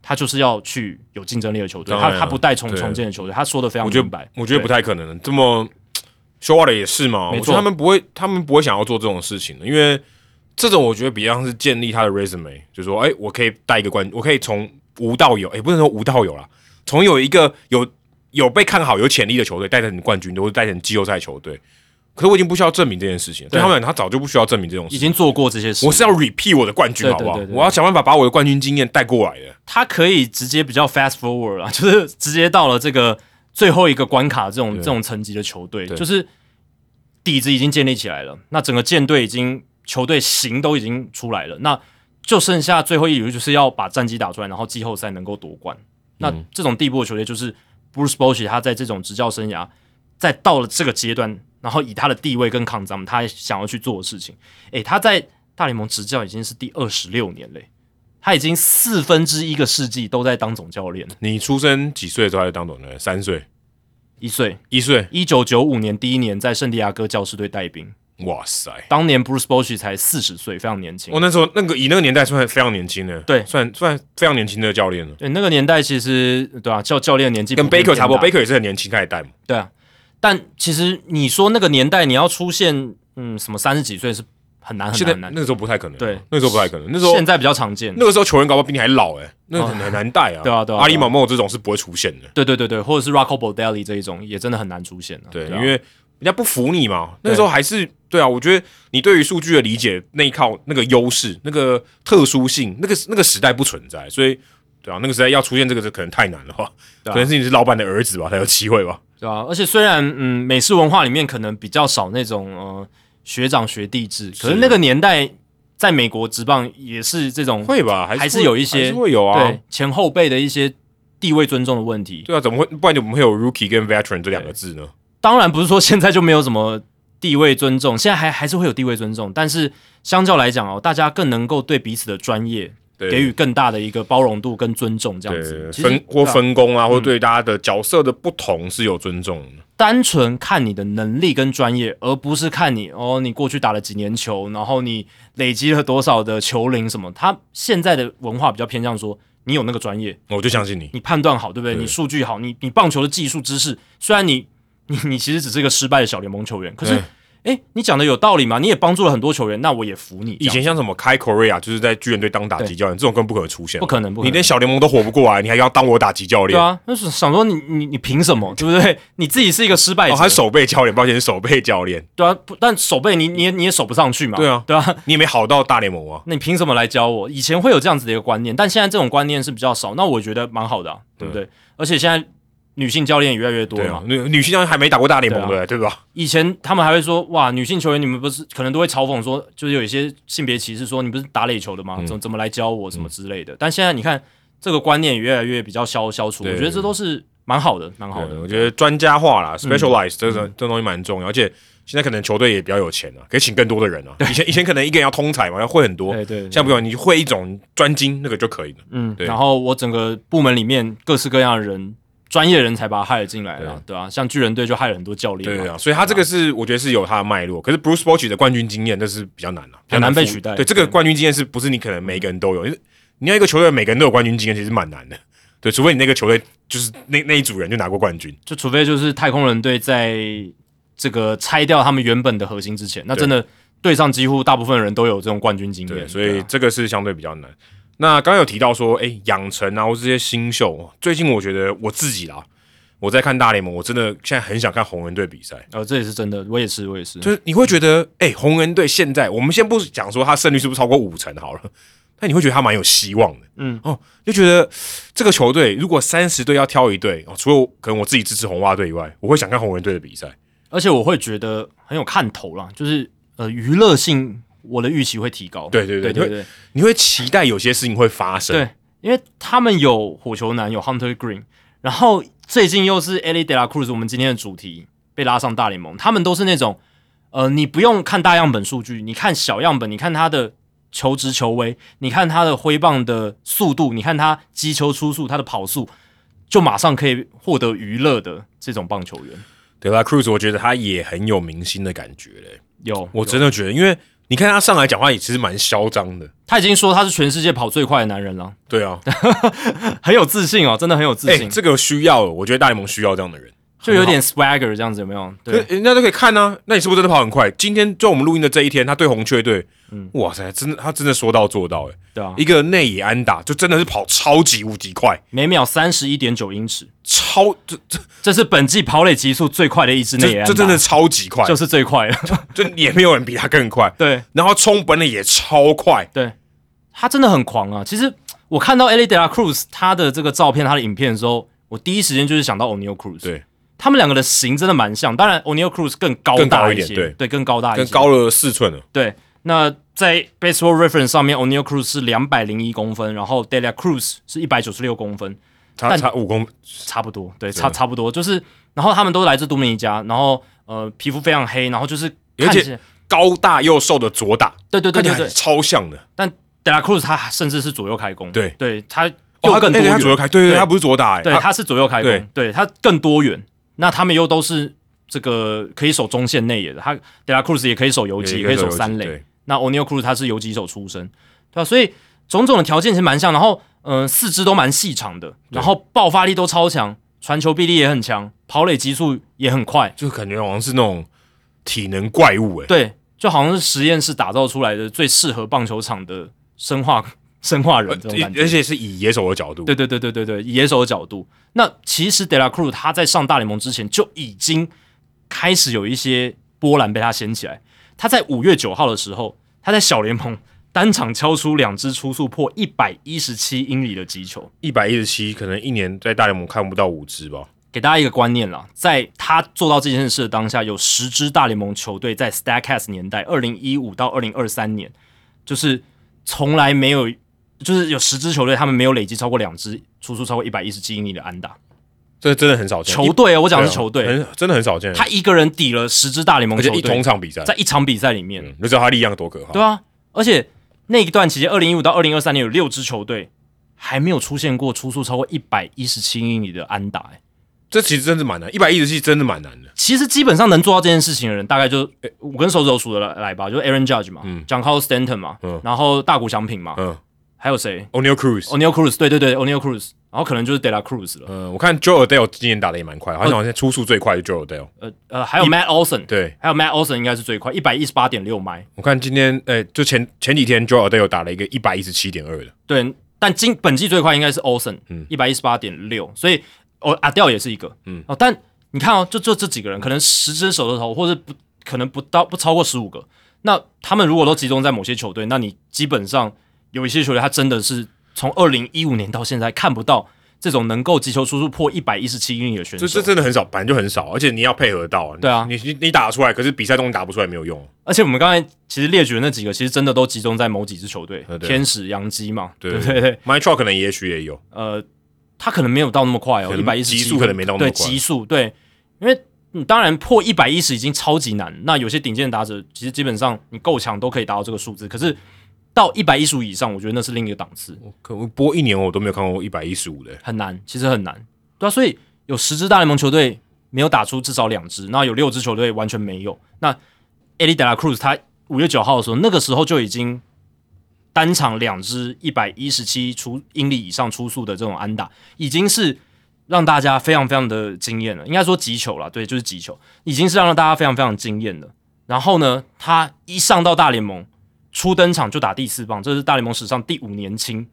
他就是要去有竞争力的球队，他他不带重重建的球队，他说的非常明白，我觉得不太可能这么。说话的也是嘛，我觉得他们不会，他们不会想要做这种事情的，因为这种我觉得比较像是建立他的 resume，就说，哎，我可以带一个冠，我可以从无到有，哎，不能说无到有啦，从有一个有有被看好、有潜力的球队带成冠军，都是带成季后赛球队。可是我已经不需要证明这件事情，对他们他早就不需要证明这种，已经做过这些事。我是要 repeat 我的冠军，好不好？我要想办法把我的冠军经验带过来的。他可以直接比较 fast forward 啊，就是直接到了这个。最后一个关卡，这种这种层级的球队，就是底子已经建立起来了。那整个舰队已经球队型都已经出来了，那就剩下最后一轮，就是要把战绩打出来，然后季后赛能够夺冠。那这种地步的球队，就是 Bruce Bochy 他在这种执教生涯，在到了这个阶段，然后以他的地位跟抗战，他想要去做的事情。诶，他在大联盟执教已经是第二十六年嘞。他已经四分之一个世纪都在当总教练。你出生几岁的时候在当总教练？三岁，一岁，一岁。一九九五年第一年在圣地亚哥教师队带兵。哇塞！当年 Bruce Bochy 才四十岁，非常年轻。我那时候那个以那个年代算非常年轻的，对，算算非常年轻的教练了。对，那个年代其实对啊，教教练年纪跟 Baker 差不多，Baker 也是很年轻他也带嘛。对啊，但其实你说那个年代你要出现嗯什么三十几岁是。很难，很难。那个时候不太可能。对，那个时候不太可能。那时候现在比较常见。那个时候球员搞不好比你还老哎，那很很难带啊。对啊，对啊。阿里马莫这种是不会出现的。对对对对，或者是 Rocco Baldelli 这一种也真的很难出现对，因为人家不服你嘛。那时候还是对啊，我觉得你对于数据的理解那一靠那个优势、那个特殊性，那个那个时代不存在，所以对啊，那个时代要出现这个，可能太难了吧？可能是你是老板的儿子吧，才有机会吧？对啊，而且虽然嗯，美式文化里面可能比较少那种呃。学长学弟制，可是那个年代在美国职棒也是这种会吧？还还是是有一些会有啊。对前后辈的一些地位尊重的问题。对啊，怎么会？不然怎么会有 rookie 跟 veteran 这两个字呢？当然不是说现在就没有什么地位尊重，现在还还是会有地位尊重，但是相较来讲哦，大家更能够对彼此的专业对给予更大的一个包容度跟尊重，这样子分或分工啊，或对大家的角色的不同是有尊重的。单纯看你的能力跟专业，而不是看你哦，你过去打了几年球，然后你累积了多少的球龄什么。他现在的文化比较偏向说，你有那个专业，我就相信你。你判断好，对不对？对你数据好，你你棒球的技术知识，虽然你你你其实只是一个失败的小联盟球员，可是对诶，你讲的有道理嘛？你也帮助了很多球员，那我也服你。以前像什么开 Korea，就是在巨人队当打击教练，这种根本不可能出现，不可能不可能你连小联盟都活不过来，你还要当我打击教练？对啊，那是想说你你你凭什么，对不对？你自己是一个失败者，哦，他是守备教练，抱歉，是守备教练，对啊，不但守备你你也你也守不上去嘛，对啊对啊，你也没好到大联盟啊。那你凭什么来教我？以前会有这样子的一个观念，但现在这种观念是比较少，那我觉得蛮好的、啊，对不对？而且现在女性教练也越来越多了嘛，，女女性教练还没打过大联盟的，对吧？以前他们还会说，哇，女性球员你们不是可能都会嘲讽说，就是有一些性别歧视，说你不是打垒球的嗯吗？怎怎么来教我什么之类的。但现在你看这个观念也越来越比较消消除，我觉得这都是蛮好的，蛮好的。我觉得专家化啦，specialize 这嗯个这东西蛮重要，而且现在可能球队也比较有钱啊，可以请更多的人啊。以前以前可能一个人要通才嘛，要会很多，对对，现在不用，你会一种专精那个就可以了。嗯，对然后我整个部门里面各式各样的人，专业人才把他害了进来了，对啊、像巨人队就害了很多教练，对啊，所以他这个是我觉得是有他的脉络，可是 Bruce Bochy 的冠军经验那是比较难啊，比较很难被取代对，这个冠军经验是不是你可能每个人都有？因为你要一个球队每个人都有冠军经验，其实蛮难的。对，除非你那个球队就是那那一组人就拿过冠军。就除非就是太空人队在这个拆掉他们原本的核心之前，那真的队上几乎大部分人都有这种冠军经，验，所以这个是相对比较难。那刚刚有提到说，哎，养成啊，或这些新秀，最近我觉得我自己啦，我在看大联盟，我真的现在很想看红人队比赛。呃，这也是真的，我也是，我也是，就是你会觉得，哎、红人队现在，我们先不讲说他胜率是不是超过五成好了，但你会觉得他蛮有希望的，嗯，哦，就觉得这个球队如果三十队要挑一队，哦，除了可能我自己支持红袜队以外，我会想看红人队的比赛。而且我会觉得很有看头啦，就是呃娱乐性，我的预期会提高，对对对对对对你会期待有些事情会发生，对，因为他们有火球男，有 Hunter Green，然后最近又是 Ellie De La Cruz，我们今天的主题被拉上大联盟，他们都是那种呃，你不用看大样本数据，你看小样本，你看他的球直球威，你看他的挥棒的速度，你看他击球出速，他的跑速，就马上可以获得娱乐的这种棒球员。德拉 Cruz，我觉得他也很有明星的感觉嘞。有，我真的觉得，因为你看他上来讲话也其实蛮嚣张的，他已经说他是全世界跑最快的男人了，对啊，很有自信哦，真的很有自哎、信，这个需要，我觉得大联盟需要这样的人。就有点 swagger 这样子，有没有？对，人家都可以看啊，那你是不是真的跑很快？今天就我们录音的这一天，他对红雀队，哇塞，真的他真的说到做到、欸，对啊，一个内野安打就真的是跑超级无敌快，每秒三十一点九英尺，超这这。这是本季跑垒极速最快的一支内野安打。这这真的超级快，就是最快的。就也没有人比他更快，对。然后冲本垒也超快，对，他真的很狂啊！其实我看到 Ellie De La Cruz 他的这个照片、他的影片的时候，我第一时间就是想到 O'Neal Cruz。对，他们两个的型真的蛮像，当然 O'Neal Cruz 更高更大些，一点对更高大一些，更高了四寸了，对。那在 Baseball Reference 上面，O'Neill Cruz 是两百零一公分，然后 De La Cruz 是一百九十六公分，差但差五公，差不多，对，差差不多，就是，然后他们都来自多米尼加，然后呃，皮肤非常黑，然后就是看而且高大又瘦的左打，对对对对对超像的，但 De La Cruz 他甚至是左右开弓，对对，他哦他又更多元，哎他左右开，对对他不是左打，哎对，他他是左右开弓，对他更多元。那他们又都是这个可以守中线内野的，他 De La Cruz 也可以守游击，也可以守三垒。对那 O'Neal Cruz 他是游击手出身，对吧、所以种种的条件其实蛮像，然后嗯、呃四肢都蛮细长的，然后爆发力都超强，传球臂力也很强，跑垒极速也很快，就感觉好像是那种体能怪物，哎，对，就好像是实验室打造出来的最适合棒球场的生化 生化人这种感觉，而且是以野手的角度，对对对对对对，以野手的角度，那其实 De La Cruz 他在上大联盟之前就已经开始有一些波澜被他掀起来。他在五月九号的时候，他在小联盟单场敲出两支初速破一百一十七英里的击球，一百一十七，可能一年在大联盟看不到五支吧。给大家一个观念啦，在他做到这件事的当下，有十支大联盟球队在 Statcast 年代，二零一五到二零二三年，就是从来没有，就是有十支球队他们没有累积超过两支出速超过一百一十七英里的安打。这真的很少见。球队啊，我讲的是球队，很真的很少见。他一个人抵了十支大联盟球队，一同场比赛，在一场比赛里面，你知道他力量多可怕？对啊，而且那一段期间，二零一五到二零二三年有六支球队还没有出现过出速超过一百一十七英里的安打，哎。这其实真的蛮难，一百一十七真的蛮难的。其实基本上能做到这件事情的人，大概就五根手指头数得来来吧，就是 Aaron Judge 嘛，嗯，Carlos Stanton 嘛，嗯，然后大谷翔平嘛，嗯，还有谁 o neil Cruz，O'Neal Cruz，对对对，O'Neal Cruz，然后可能就是 De La Cruz 了。嗯，我看 Joe Adele 今年打的也蛮快，好像好像出速最快的 Joe Adele。呃呃，还有 Matt Olson，对，还有 Matt Olson 应该是最快，一百一十八点六迈。我看今天，哎，就前前几天 Joe Adele 打了一个一百一十七点二的。对，但今本季最快应该是 Olson，嗯，一百一十八点六，所以。哦，阿调也是一个，嗯，哦，但你看哦，就就这几个人，可能十只手指头，或者不可能不到不超过十五个。那他们如果都集中在某些球队，那你基本上有一些球队，他真的是从二零一五年到现在看不到这种能够击球出速破一百一十七英里的选手，这这真的很少，本来就很少，而且你要配合到，对啊，你你你打得出来，可是比赛中打不出来没有用。而且我们刚才其实列举的那几个，其实真的都集中在某几支球队，天使、洋基嘛，对对对，My Truck 可能也许也有，呃。他可能没有到那么快哦，一百一十极速可能没到那么快。对，极速对，因为你当然破一百一十已经超级难。那有些顶尖的打者，其实基本上你够强都可以达到这个数字。可是到一百一十五以上，我觉得那是另一个档次。我可能播一年我都没有看过一百一十五的，很难，其实很难。对啊，所以有十支大联盟球队没有打出至少两支，那有六支球队完全没有。那 Eddie De La Cruz 他五月九号的时候，那个时候就已经。单场两支一百一十七出英里以上出速的这种安打，已经是让大家非常非常的惊艳了。应该说急球了，对，就是急球，已经是让大家非常非常惊艳的。然后呢，他一上到大联盟，初登场就打第四棒，这是大联盟史上第五年轻，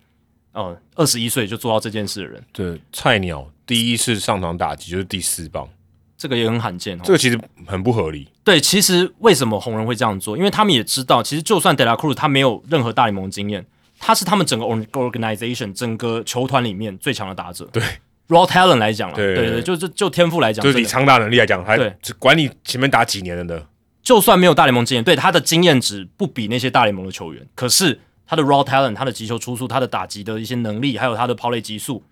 呃，二十一岁就做到这件事的人。对，菜鸟第一次上场打击就是第四棒。这个也很罕见，这个其实很不合理。对，其实为什么红人会这样做？因为他们也知道，其实就算 De La Cruz 他没有任何大联盟经验，他是他们整个 organization 整个球团里面最强的打者。对，raw talent 来讲了，对对，就就就天赋来讲，就是你长打能力来讲，还管你前面打几年了的，就算没有大联盟经验，对他的经验值不比那些大联盟的球员，可是他的 raw talent，他的击球出速，他的打击的一些能力，还有他的抛垒极速。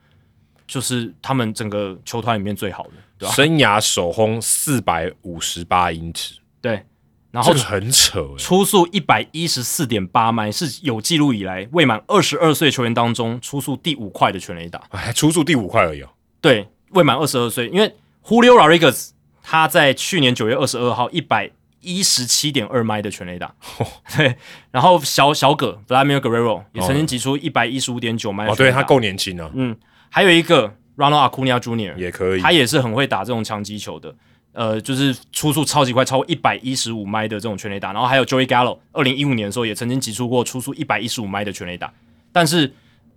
就是他们整个球团里面最好的，对吧？生涯首轰四百五十八英尺，对，然后很扯，出速一百一十四点八迈，是有记录以来未满二十二岁球员当中出速第五快的全垒打，哎出速第五快而已哦。对，未满二十二岁，因为 Julio Rodriguez 他在去年九月二十二号一百一十七点二迈的全垒打，对，然后小小葛 Vladimir Guerrero 也曾经击出一百一十五点九迈，哦，对他够年轻啊，嗯。还有一个 Ronald Acuna Jr. 也可以，他也是很会打这种强击球的，呃，就是出速超级快，超过一百一十五迈的这种全垒打。然后还有 Joey Gallo，二零一五年的时候也曾经击出过出速一百一十五迈的全垒打。但是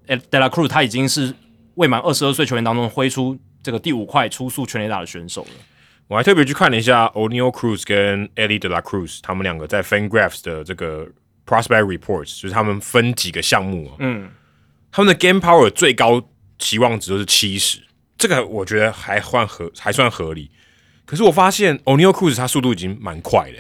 De La Cruz 他已经是未满二十二岁球员当中挥出这个第五块出速全垒打的选手了。我还特别去看了一下 O'Neal Cruz 跟 Eddie De La Cruz 他们两个在 FanGraphs 的这个 Prospect Reports，就是他们分几个项目啊，嗯，他们的 Game Power 最高。期望值都是七十，这个我觉得还算合，还算合理。可是我发现 O'Neal Cruz 他速度已经蛮快的，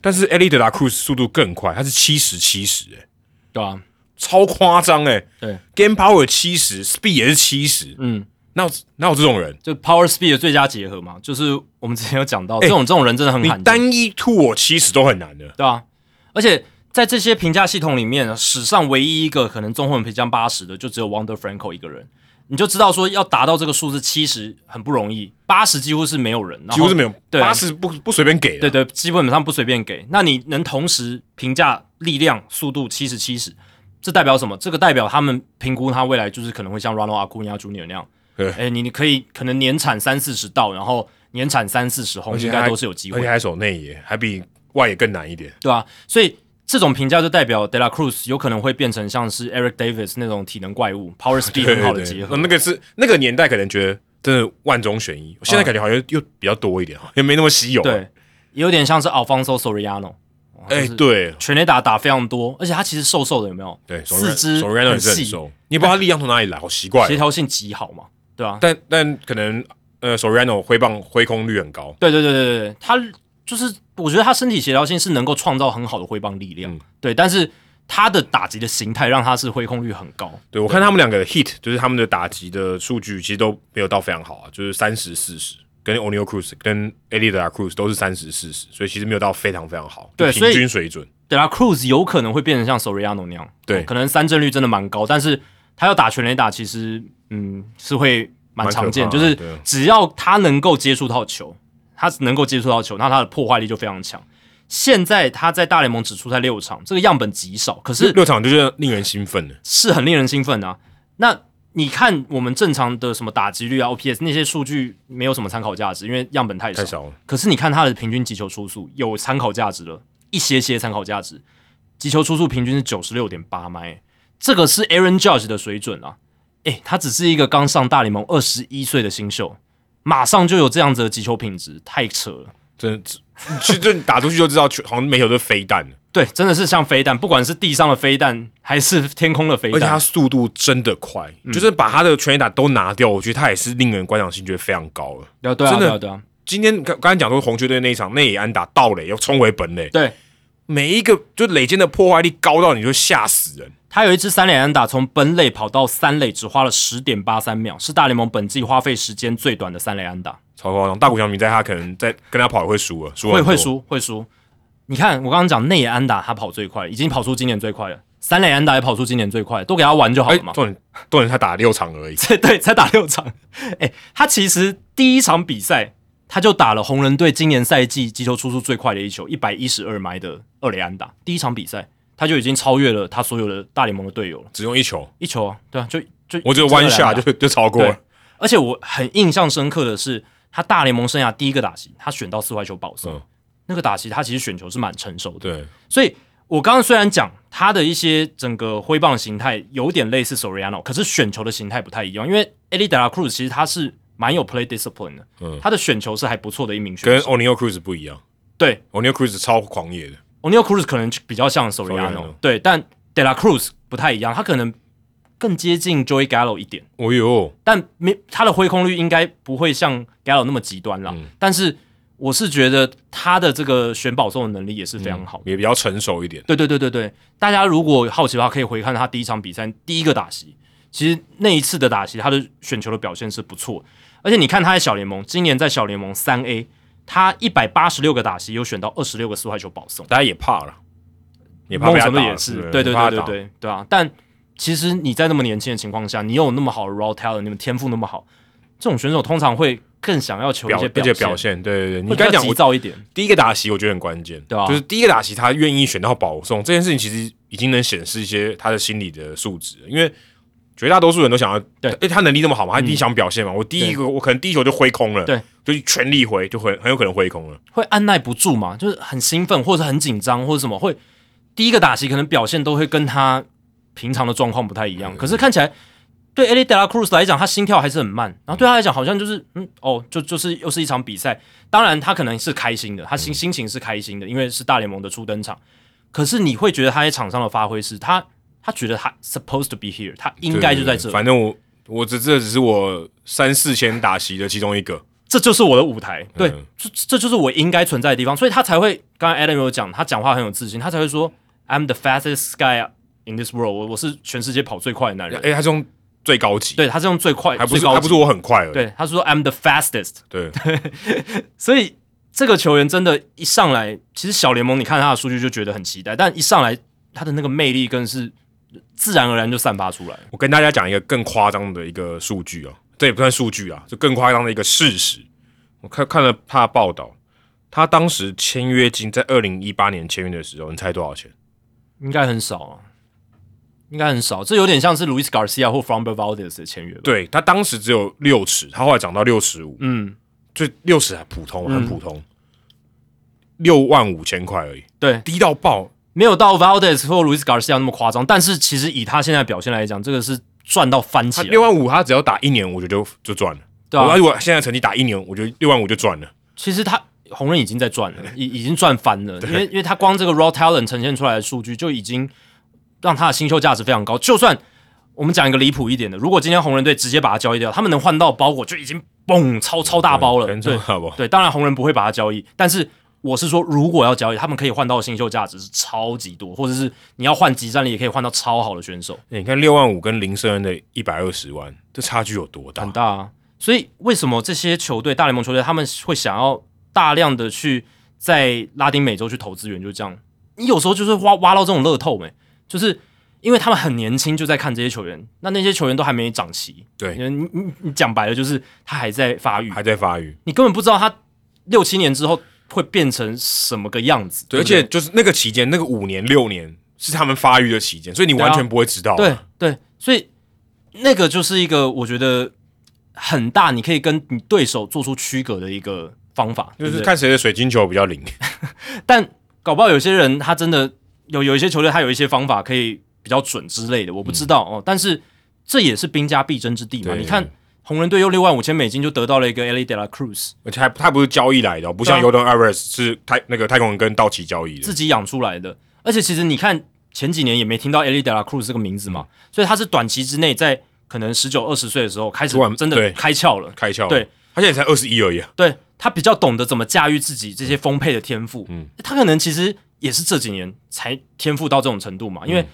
但是 e l i d e La Cruz 速度更快，他是七十七十，哎，对啊，超夸张哎。对，Game Power 七十，Speed 也是七十，嗯，那有那有这种人？就 Power Speed 的最佳结合嘛，就是我们之前有讲到，这种这种人真的很罕见，单一 Two 我七十都很难的，对啊，而且。在这些评价系统里面，史上唯一一个可能综合评价八十的，就只有 Wonder Franco 一个人。你就知道说，要达到这个数字七十很不容易，八十几乎是没有人，几乎是没有。对八十不不随便给，对对，基本上不随便给。那你能同时评价力量、速度七十七十，这代表什么？这个代表他们评估他未来就是可能会像 Ronald Acuna Jr. 那样，哎，你你可以可能年产三四十道，然后年产三四十轰，应该都是有机会。而且还守内野，还比外野更难一点，对啊？所以。这种评价就代表 De La Cruz 有可能会变成像是 Eric Davis 那种体能怪物，Power Speed 很好的结合。那个是那个年代可能觉得真的万中选一，现在感觉好像又比较多一点哈也没那么稀有。对，有点像是 Alfonso Soriano。哎，对，全垒打打非常多，而且他其实瘦瘦的，有没有？对，四肢很细，你不知道他力量从哪里来，好奇怪，协调性极好嘛，对啊？但但可能。呃 Soriano 挥棒挥空率很高，对对对对对，他就是我觉得他身体协调性是能够创造很好的挥棒力量，嗯对，但是他的打击的形态让他是挥空率很高，对我看他们两个的 hit 就是他们的打击的数据其实都没有到非常好啊，就是三十四十，跟 O'Neal Cruz 跟 e d i d a Cruz 都是三十四十，所以其实没有到非常非常好，就对平均水准。对啦，Cruz 有可能会变成像 Soriano 那样，对哦可能三振率真的蛮高，但是他要打全垒打，其实嗯是会蛮常见，就是只要他能够接触到球，他能够接触到球，那他的破坏力就非常强。现在他在大联盟只出赛六场，这个样本极少，可是六场就是令人兴奋的，是很令人兴奋啊。那你看我们正常的什么打击率啊、OPS 那些数据没有什么参考价值，因为样本太少。太少了。可是你看他的平均击球出速有参考价值了，一些些参考价值，击球出速平均是九十六点八迈，这个是 Aaron Judge 的水准啊。诶，他只是一个刚上大联盟二十一岁的新秀，马上就有这样子的击球品质，太扯了。真的，其实打出去就知道，球 好像每球都是飞弹，对，真的是像飞弹，不管是地上的飞弹还是天空的飞弹而且他，速度真的快，嗯就是把他的全垒打都拿掉，我觉得他也是令人观赏性觉得非常高了。对啊对啊真的对啊对啊，今天刚刚才讲说红雀队那一场内野安打盗垒要冲回本垒，对每一个就垒间的破坏力高到你就吓死人。他有一支三垒安打，从本垒跑到三垒只花了十点八三秒，是大联盟本季花费时间最短的三垒安打。超夸张！大谷翔平在他可能在跟他跑也会输了，会会。输会输。你看，我刚刚讲内野安打，他跑最快，已经跑出今年最快了。三垒安打也跑出今年最快，都给他玩就好哎了嘛。，重点重点他打六场而已，对 对，才打六场。哎、他其实第一场比赛他就打了红人队今年赛季击球出速最快的一球，一百一十二迈的二垒安打。第一场比赛他就已经超越了他所有的大联盟的队友了，只用一球，一球啊，对啊，就就我只有弯下就就 就超过。了。，而且我很印象深刻的是，他大联盟生涯第一个打席，他选到四坏球保送，嗯。那个打席他其实选球是蛮成熟的。对，所以我刚刚虽然讲他的一些整个挥棒形态有点类似 Soriano，可是选球的形态不太一样，因为 Eddie De La Cruz 其实他是蛮有 play discipline 的，嗯。他的选球是还不错的一名选跟手。O'Neal Cruz 不一样。对，O'Neill Cruz 超狂野的，O'Neal Cruz 可能比较像 Soriano Soriano，对，但 De La Cruz 不太一样，他可能更接近 Joey Gallo 一点。哦呦，但没他的挥空率应该不会像 Gallo 那么极端啦。嗯但是我是觉得他的这个选保送的能力也是非常好的。也比较成熟一点。对对对对对，大家如果好奇的话，可以回看他第一场比赛第一个打席，其实那一次的打席他的选球的表现是不错，而且你看他在小联盟，今年在小联盟三 A，他一百八十六个打席有选到二十六个四坏球保送，大家也怕了，也怕某被他打也是，对对？对对对对啊，但其实你在那么年轻的情况下，你有那么好的 raw talent，你们天赋那么好，这种选手通常会更想要求一些而且表现，对对对，你会比较刚讲急躁一点，第一个打席，我觉得很关键，对啊。就是第一个打席他愿意选到保送这件事情，其实已经能显示一些他的心理的素质，因为绝大多数人都想要，对。嗯诶，他能力那么好嘛，他一定想表现嘛，我第一个我可能第一球就挥空了，对，就全力挥，就会很有可能挥空了，会按耐不住嘛，就是很兴奋或者很紧张或者什么，会第一个打席可能表现都会跟他平常的状况不太一样，可是看起来对 De La Cruz 来讲，他心跳还是很慢，然后对他来讲好像就是嗯哦，就就是又是一场比赛，当然他可能是开心的，他心心情是开心的，因为是大联盟的初登场，可是你会觉得他在场上的发挥是他他觉得他 supposed to be here，他应该就在这。反正我我只这只是我三四千打席的其中一个，这就是我的舞台，对，嗯这这就是我应该存在的地方，所以他才会，刚刚 Adam 有讲，他讲话很有自信，他才会说 I'm the fastest guy in this world，我我是全世界跑最快的男人，诶，他是用最高级，对，他是用最快，还不是还不是我很快而已，对，他是说 I'm the fastest，对，所以这个球员真的，一上来，其实小联盟你看他的数据就觉得很期待，但一上来他的那个魅力更是自然而然就散发出来。我跟大家讲一个更夸张的一个数据啊，这也不算数据啊，就更夸张的一个事实。我看看了他的报道，他当时签约金在二零一八年签约的时候，你猜多少钱？应该很少啊，应该很少，这有点像是 Luis Garcia 或 Framber Valdez 的签约吧？，对他当时只有六尺，他后来涨到六十五，嗯，就六尺还普通，很普通，六万五千块而已，对，低到爆。没有到 Valdez 或 Luis Garcia 那么夸张，但是其实以他现在表现来讲，这个是赚到翻起来，六万五，他只要打一年，我觉得就就赚了。对啊我如果现在成绩打一年，我觉得六万五就赚了。其实他红人已经在赚了，已 已经赚翻了，因为因为他光这个 raw talent 呈现出来的数据就已经让他的新秀价值非常高。就算我们讲一个离谱一点的，如果今天红人队直接把他交易掉，他们能换到包裹就已经嘣超超大包了。对对，当然红人不会把他交易，但是我是说，如果要交易，他们可以换到新秀价值是超级多，或者是你要换集战力，也可以换到超好的选手。你看六万五跟林瑟恩的一百二十万，这差距有多大？很大啊！所以为什么这些球队大联盟球队他们会想要大量的去在拉丁美洲去投资源？就是这样，你有时候就是挖挖到这种乐透没？就是。因为他们很年轻就在看这些球员，那那些球员都还没长齐。对，你你你讲白了就是他还在发育，还在发育，你根本不知道他六七年之后会变成什么个样子。对，而且就是那个期间，那个五年六年是他们发育的期间，所以你完全不会知道。对对，所以那个就是一个我觉得很大，你可以跟你对手做出区隔的一个方法，就是看谁的水晶球比较灵。但搞不好有些人他真的有有一些球队，他有一些方法可以。比较准之类的，我不知道哦。但是这也是兵家必争之地嘛。你看红人队用六万五千美金就得到了一个 Eli De La Cruz，而且还他不是交易来的，不像 Yordan a r e s 是太那个太空人跟道奇交易的，自己养出来的。而且其实你看前几年也没听到 Eli De La Cruz 这个名字嘛，所以他是短期之内在可能十九二十岁的时候开始真的开窍了，开窍。对，他现在才二十一而已。啊对他比较懂得怎么驾驭自己这些丰沛的天赋。嗯，他可能其实也是这几年才天赋到这种程度嘛，因为。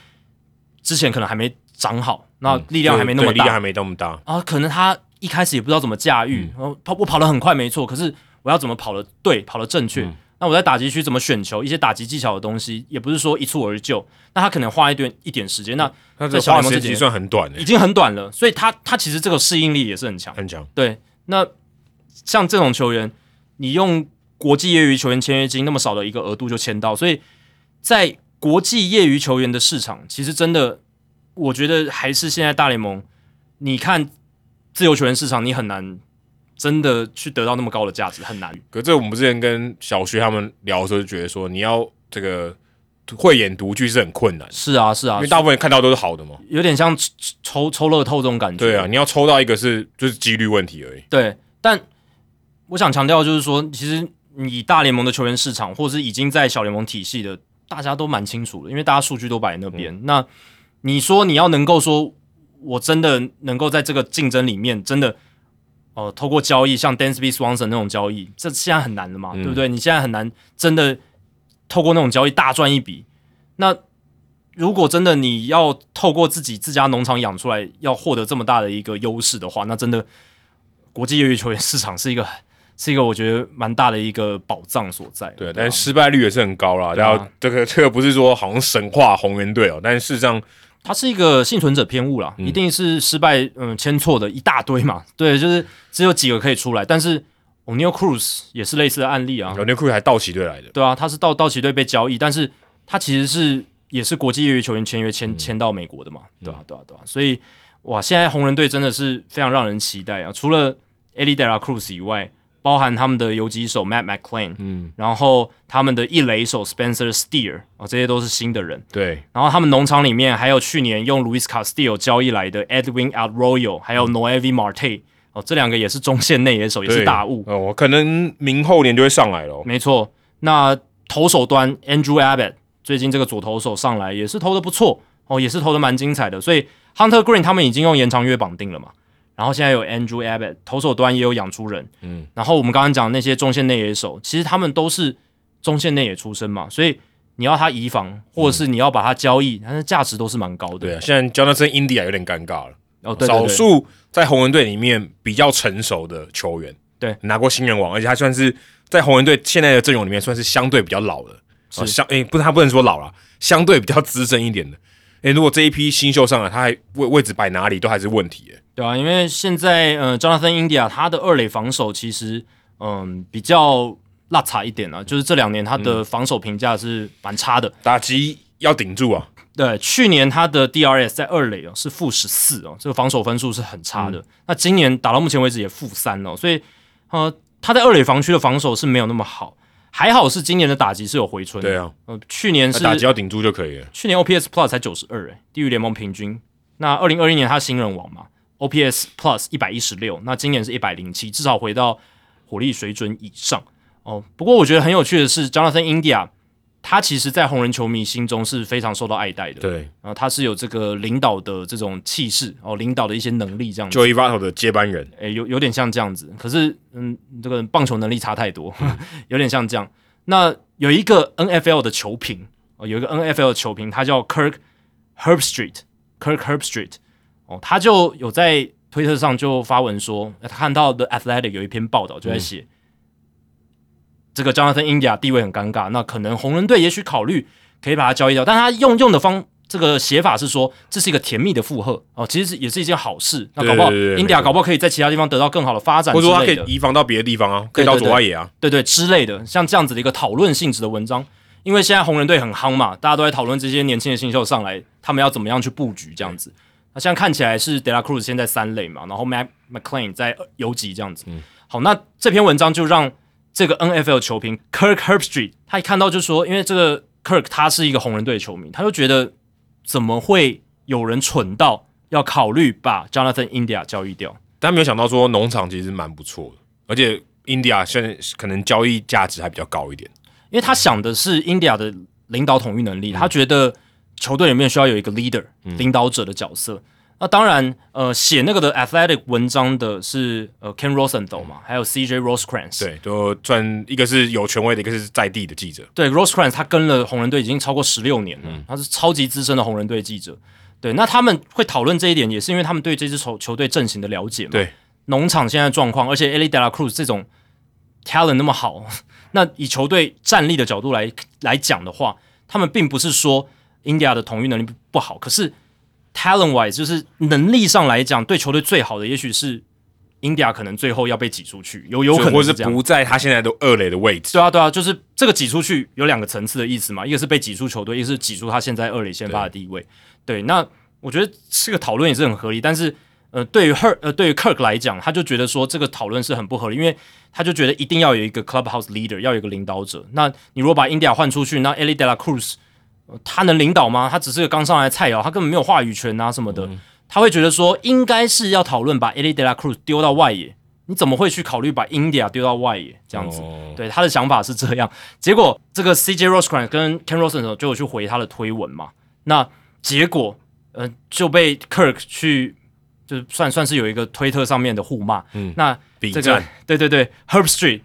之前可能还没长好，那力量还没那么大，力量还没那么大啊。可能他一开始也不知道怎么驾驭，然后跑我跑得很快，没错。可是我要怎么跑的对，跑的正确？那我在打击区怎么选球？一些打击技巧的东西，也不是说一蹴而就。那他可能花一点一点时间。那那这花时间算很短已经很短了。所以他他其实这个适应力也是很强，很强。对，那像这种球员，你用国际业余球员签约金那么少的一个额度就签到，所以在国际业余球员的市场，其实真的。我觉得还是现在大联盟，你看自由球员市场，你很难真的去得到那么高的价值，很难。可这我们之前跟小薛他们聊的时候，就觉得说你要这个慧眼独具是很困难。是啊，是啊，因为大部分人看到都是好的嘛，有点像抽抽乐透这种感觉。对啊，你要抽到一个是就是几率问题而已。对，但我想强调就是说，其实你大联盟的球员市场，或者是已经在小联盟体系的，大家都蛮清楚的，因为大家数据都摆在那边。那你说你要能够说，我真的能够在这个竞争里面，真的哦，透过交易像 Dansby Swanson 那种交易，这现在很难的嘛，对不对？你现在很难真的透过那种交易大赚一笔。那如果真的你要透过自己自家农场养出来，要获得这么大的一个优势的话，那真的国际业余球员市场是一个是一个我觉得蛮大的一个宝藏所在。对，但失败率也是很高啦。然后这个这个不是说好像神话红人队哦，但是事实上。它是一个幸存者偏误啦，一定是失败，嗯，签错的一大堆嘛。对，就是只有几个可以出来。但是 O'Neal Cruz 也是类似的案例啊。O'Neal Cruz 还道奇队来的，对啊，他是到道奇队被交易，但是他其实是也是国际业余球员签约签签到美国的嘛，对啊，对啊，对啊。所以哇，现在红人队真的是非常让人期待啊！除了 Eddie De La Cruz 以外。包含他们的游击手 Matt McClain，嗯，然后他们的一垒手 Spencer Steer，哦，这些都是新的人。对，然后他们农场里面还有去年用 Luis Castillo 交易来的 Edwin Arroyo，还有 Noevi Marte，哦，这两个也是中线内野手，也是大物。哦，可能明后年就会上来了。没错，那投手端 Andrew Abbott 最近这个左投手上来也是投的不错，哦，也是投的蛮精彩的。所以 Hunter Green 他们已经用延长约绑定了嘛。然后现在有 Andrew Abbott，投手端也有养出人，嗯，然后我们刚刚讲那些中线内野手，其实他们都是中线内野出身嘛，所以你要他移防，或者是你要把他交易，他的价值都是蛮高的。对啊，现在 Jonathan India 有点尴尬了，哦，对少数在红人队里面比较成熟的球员，对，拿过新人王，而且他算是在红人队现在的阵容里面算是相对比较老的，是。相诶，不是他不能说老了，相对比较资深一点的。诶，如果这一批新秀上来，他还位位置摆哪里都还是问题诶。对啊，因为现在呃，Jonathan India 他的二垒防守其实嗯比较落差一点啊，就是这两年他的防守评价是蛮差的，打击要顶住啊。对，去年他的 DRS 在二垒哦是负十四哦，这个防守分数是很差的。那今年打到目前为止也负三哦，所以呃他在二垒防区的防守是没有那么好。还好是今年的打击是有回春，对啊，呃，去年是打击要顶住就可以了。去年 OPS Plus 才九十二，哎，低于联盟平均。那二零二一年他新人王嘛，OPS Plus 一百一十六，那今年是一百零七，至少回到火力水准以上哦。不过我觉得很有趣的是，Jonathan India 他其实，在红人球迷心中是非常受到爱戴的。对，然后他是有这个领导的这种气势哦，领导的一些能力这样子。Joey Votto 的接班人，诶，有有点像这样子。可是，嗯，这个棒球能力差太多，有点像这样。那有一个 NFL 的球评哦，有一个 NFL 的球评，他叫 Kirk Herbstreit，Kirk Herbstreit 哦，他就有在推特上就发文说，他看到的 Athletic 有一篇报道就在写。这个 Jonathan India 地位很尴尬，那可能红人队也许考虑可以把他交易掉，但他用用的方这个写法是说这是一个甜蜜的负荷哦，其实也是一件好事。那搞不好 India 搞不好可以在其他地方得到更好的发展，或者说他可以移防到别的地方啊，可以到左外野啊，对对之类的，像这样子的一个讨论性质的文章。因为现在红人队很夯嘛，大家都在讨论这些年轻的新秀上来，他们要怎么样去布局这样子。那现在看起来是 De La Cruz 现在三垒嘛，然后 Mac McLean 在游击这样子。嗯好，那这篇文章就让。这个 NFL 球评 Kirk Herbstreit，他一看到就说，因为这个 Kirk 他是一个红人队球迷，他就觉得怎么会有人蠢到要考虑把 Jonathan India 交易掉？但没有想到说农场其实蛮不错的，而且 India 现在可能交易价值还比较高一点，因为他想的是 India 的领导统御能力，他觉得球队里面需要有一个 leader 领导者的角色。那当然，呃，写那个的 athletic 文章的是呃 Ken Rosenthal 嘛，还有 CJ Rosecrans，对，都算一个是有权威的，一个是在地的记者。对，Rosecrans 他跟了红人队已经超过十六年了，他是超级资深的红人队记者。对，那他们会讨论这一点，也是因为他们对这支球球队阵型的了解嘛。对，农场现在状况，而且 Eli De La Cruz 这种 talent 那么好，那以球队战力的角度来来讲的话，他们并不是说 India 的统御能力不好，可是。Talent wise，就是能力上来讲，对球队最好的，也许是 India 可能最后要被挤出去，有有可能是不在他现在的二垒的位置。对啊，对啊，就是这个挤出去有两个层次的意思嘛，一个是被挤出球队，一个是挤出他现在二垒先发的地位。对，那我觉得这个讨论也是很合理，但是呃，对于 Her 呃，对于 Kirk 来讲，他就觉得说这个讨论是很不合理，因为他就觉得一定要有一个 Clubhouse leader，要有一个领导者。那你如果把 India 换出去，那 Eli De La Cruz。他能领导吗？他只是个刚上来的菜鸟，他根本没有话语权啊什么的。他会觉得说，应该是要讨论把 Eli De La Cruz 丢到外野。你怎么会去考虑把 India 丢到外野这样子？对他的想法是这样。结果这个 CJ Rosecrans 跟 Ken Rosen 就有去回他的推文嘛。那结果呃就被 Kirk 去就算算是有一个推特上面的互骂。嗯，那这个对对对，Herb Street。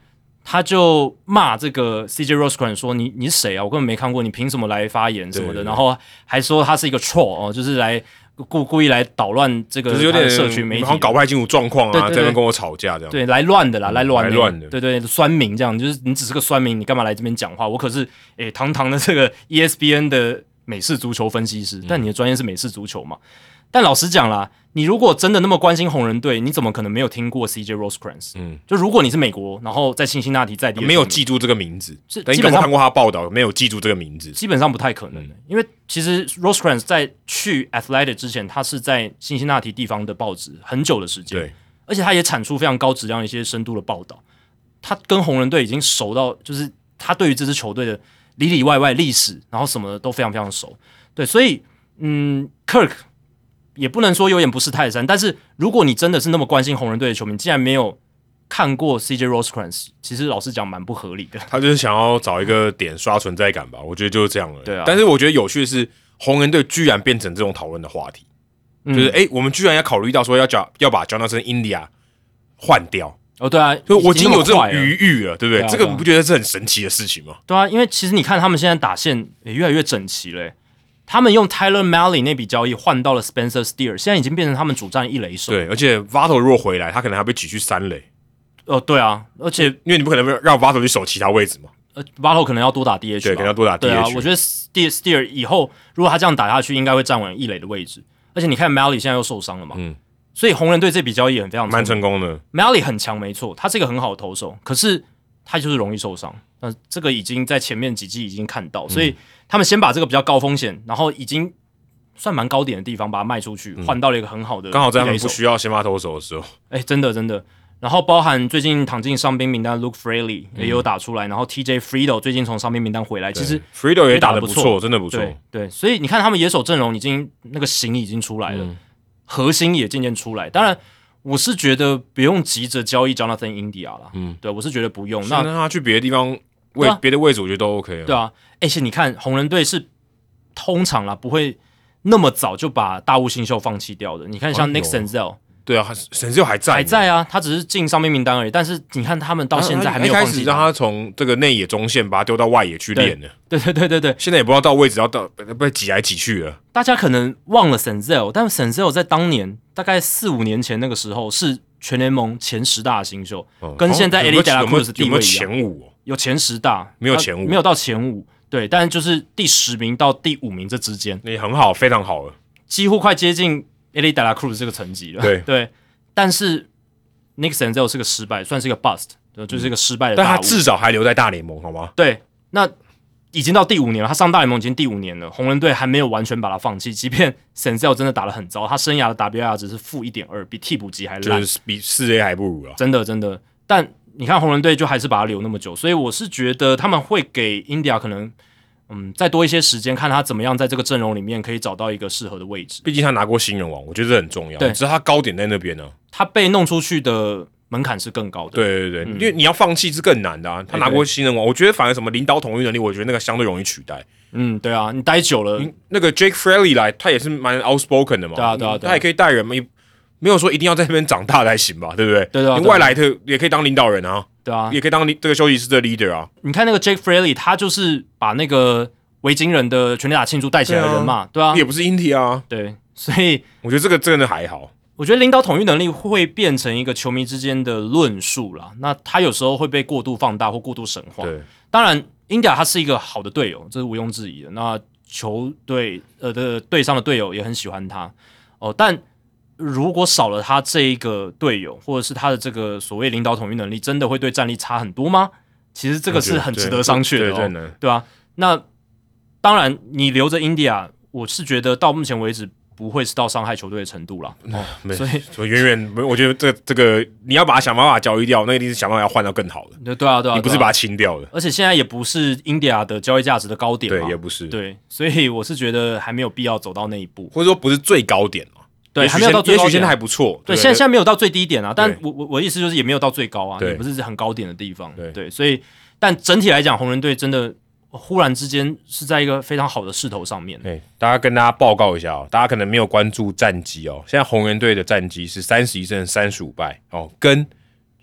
他就骂这个 CJ Rosecrans 说：“你你是谁啊？我根本没看过，你凭什么来发言什么的？然后还说他是一个 troll 哦，就是来故故意来捣乱这个，就是有点社区媒体，好像搞不太清楚状况啊，在那跟我吵架这样。对，来乱的啦，来乱的，对对，酸民这样，就是你只是个酸民，你干嘛来这边讲话？我可是诶堂堂的这个 ESPN 的美式足球分析师，但你的专业是美式足球嘛？但老实讲啦。”你如果真的那么关心红人队，你怎么可能没有听过 CJ Rosecrans？嗯，就如果你是美国，然后在辛辛那提在地，没有记住这个名字，是基本上看过他报道，没有记住这个名字，基本上不太可能的。因为其实 Rosecrans 在去 Athletic 之前，他是在辛辛那提地方的报纸很久的时间，对，而且他也产出非常高质量一些深度的报道。他跟红人队已经熟到，就是他对于这支球队的里里外外历史，然后什么的都非常非常熟。对，所以嗯，Kirk。也不能说有眼不识泰山，但是如果你真的是那么关心红人队的球迷，竟然没有看过 CJ Rosecrans，其实老实讲蛮不合理的。他就是想要找一个点刷存在感吧，我觉得就是这样了。对啊，但是我觉得有趣的是，红人队居然变成这种讨论的话题，就是哎，我们居然要考虑到说要叫要把 Jonathan India 换掉。哦，对啊，就我已经有这种余裕了，对不对？这个你不觉得是很神奇的事情吗？对啊，因为其实你看他们现在打线也越来越整齐了。他们用 Tyler Malley 那笔交易换到了 Spencer Steer，现在已经变成他们主战一垒手。对，而且 Vato 如果回来，他可能还被挤去三垒。哦，对啊，而且因为你不可能让 Vato 去守其他位置嘛。呃，Vato 可能要多打 DH，对，可能要多打 DH。对啊，我觉得 Steer Steer 以后如果他这样打下去，应该会站稳一垒的位置。而且你看 Malley 现在又受伤了嘛，嗯，所以红人队这笔交易也很非常蛮成功的。Malley 很强，没错，他是一个很好的投手，可是他就是容易受伤。那这个已经在前面几季已经看到，所以他们先把这个比较高风险，然后已经。算蛮高点的地方，把它卖出去，换到了一个很好的。刚好在他们不需要先发投手的时候，哎，真的真的。然后包含最近躺进伤兵名单，Luke Freely 也有打出来，然后 TJ Friedel 最近从伤兵名单回来，其实 Friedel 也打的不错，真的不错。对，所以你看他们野手阵容已经那个型已经出来了，核心也渐渐出来。当然，我是觉得不用急着交易 Jonathan India 了。嗯，对我是觉得不用。那让他去别的地方位别的位置我觉得都 OK 了。对啊，而且你看红人队是通常啦不会那么早就把大物新秀放弃掉的。你看像哎呦 Nick Senzel 对啊，神秀还在，还。在啊，他只是进上面名单而已。但是你看他们到现在还没有一开放弃始让他从这个内野中线把他丢到外野去练的，对对对对对，现在也不知道到位置要到被挤来挤去了。大家可能忘了 Senzel，但 Senzel 在当年大概四五年前那个时候是全联盟前十大的新秀，哦跟现在有没有前五哦？有前十大，他没有前五没有到前五，对，但就是第十名到第五名这之间，那也很好，非常好了。几乎快接近 Eddie De La Cruz 这个层级了。对 对，但是 Nick Senzel 是个失败，算是一个 bust，对就是一个失败的。但他至少还留在大联盟，好吗？对，那已经到第五年了，他上大联盟已经第五年了，红人队还没有完全把他放弃，即便 Senzel 真的打得很糟，他生涯的 WAR 值是负一点二，比替补级还烂，就是比四 A 还不如啊。真的真的。但你看红人队就还是把他留那么久，所以我是觉得他们会给 India 可能嗯再多一些时间，看他怎么样在这个阵容里面可以找到一个适合的位置。毕竟他拿过新人王，我觉得这很重要。对只是他高点在那边呢。他被弄出去的门槛是更高的。对对对，因为你要放弃是更难的啊。他拿过新人王，我觉得反而什么领导统御能力，我觉得那个相对容易取代。嗯，对啊，你待久了，那个 Jake Fraley 来，他也是蛮 outspoken 的嘛。对啊对啊他也可以带人嘛，也没有说一定要在那边长大才行吧，对不对？对对外来的也可以当领导人啊，对啊，也可以当这个休息室的 leader 啊。你看那个 Jake Fraley，他就是把那个维京人的全垒打庆祝带起来的人嘛，对啊，也不是 India 啊。对，所以我觉得这个真的还好。我觉得领导统御能力会变成一个球迷之间的论述啦。那他有时候会被过度放大或过度神化。对，当然，India 他是一个好的队友，这是毋庸置疑的。那球队呃的队上的队友也很喜欢他哦，但如果少了他这一个队友，或者是他的这个所谓领导统御能力，真的会对战力差很多吗？其实这个是很值得商榷的、对，啊，那当然，你留着 India，我是觉得到目前为止不会是到伤害球队的程度啦。哦，没所以我远远没，我觉得这这个你要把它想办法交易掉，那一定是想办法要换到更好的，对对啊，对啊，你不是把它清掉的。而且现在也不是 India 的交易价值的高点对，也不是，对，所以我是觉得还没有必要走到那一步。或者说不是最高点嘛。对，还没有到最高点现也许现在还不错。对，不现在现在没有到最低点啊，但我我我意思就是也没有到最高啊，也不是很高点的地方。对所以但整体来讲，红人队真的忽然之间是在一个非常好的势头上面。对，大家跟大家报告一下哦，大家可能没有关注战绩哦。现在红人队的战绩是三十一胜三十五败哦，跟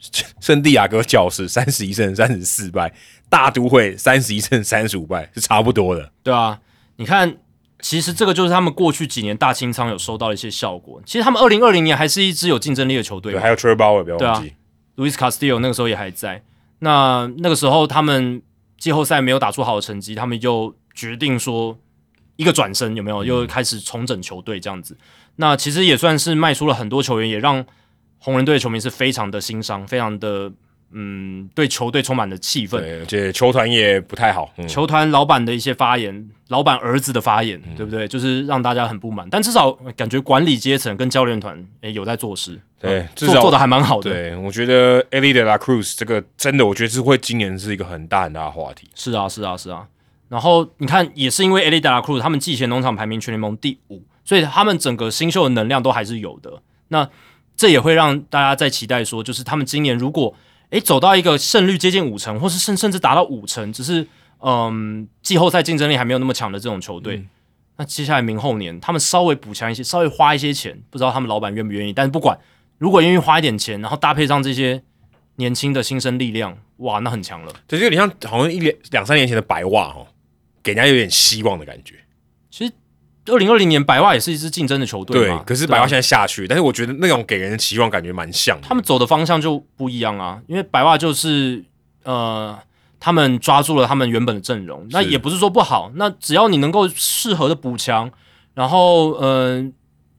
圣地亚哥教士三十一胜三十四败，大都会三十一胜三十五败是差不多的。对啊，你看，其实这个就是他们过去几年大清仓有收到的一些效果。其实他们二零二零年还是一支有竞争力的球队对，还有 t r e b o w e r 不要忘记。，Luis Castillo 那个时候也还在。那那个时候他们季后赛没有打出好的成绩，他们就决定说一个转身有没有，又开始重整球队这样子。那其实也算是卖出了很多球员，也让红人队的球迷是非常的心伤，非常的嗯对球队充满了气愤。而且球团也不太好。嗯，球团老板的一些发言，老板儿子的发言，对不对？就是让大家很不满，但至少感觉管理阶层跟教练团诶有在做事，对至少嗯做做的还蛮好的。对，我觉得 Ellie de la Cruz 这个真的，我觉得是会今年是一个很大很大的话题。是啊，是啊，是啊。然后你看，也是因为 Eli De La Cruz 他们季前农场排名全联盟第五，所以他们整个新秀的能量都还是有的。那这也会让大家在期待说，就是他们今年如果诶走到一个胜率接近五成，或是甚甚至达到五成，只是嗯季后赛竞争力还没有那么强的这种球队，那接下来明后年他们稍微补强一些，稍微花一些钱，不知道他们老板愿不愿意。但是不管，如果愿意花一点钱，然后搭配上这些年轻的新生力量，哇，那很强了。这就有点像好像一两两三年前的白袜哦，给人家有点希望的感觉。其实二零二零年白袜也是一支竞争的球队对嘛，，可是白袜现在下去，但是我觉得那种给人的期望感觉蛮像的。他们走的方向就不一样啊，因为白袜就是呃，他们抓住了他们原本的阵容，那也不是说不好，那只要你能够适合的补强，然后呃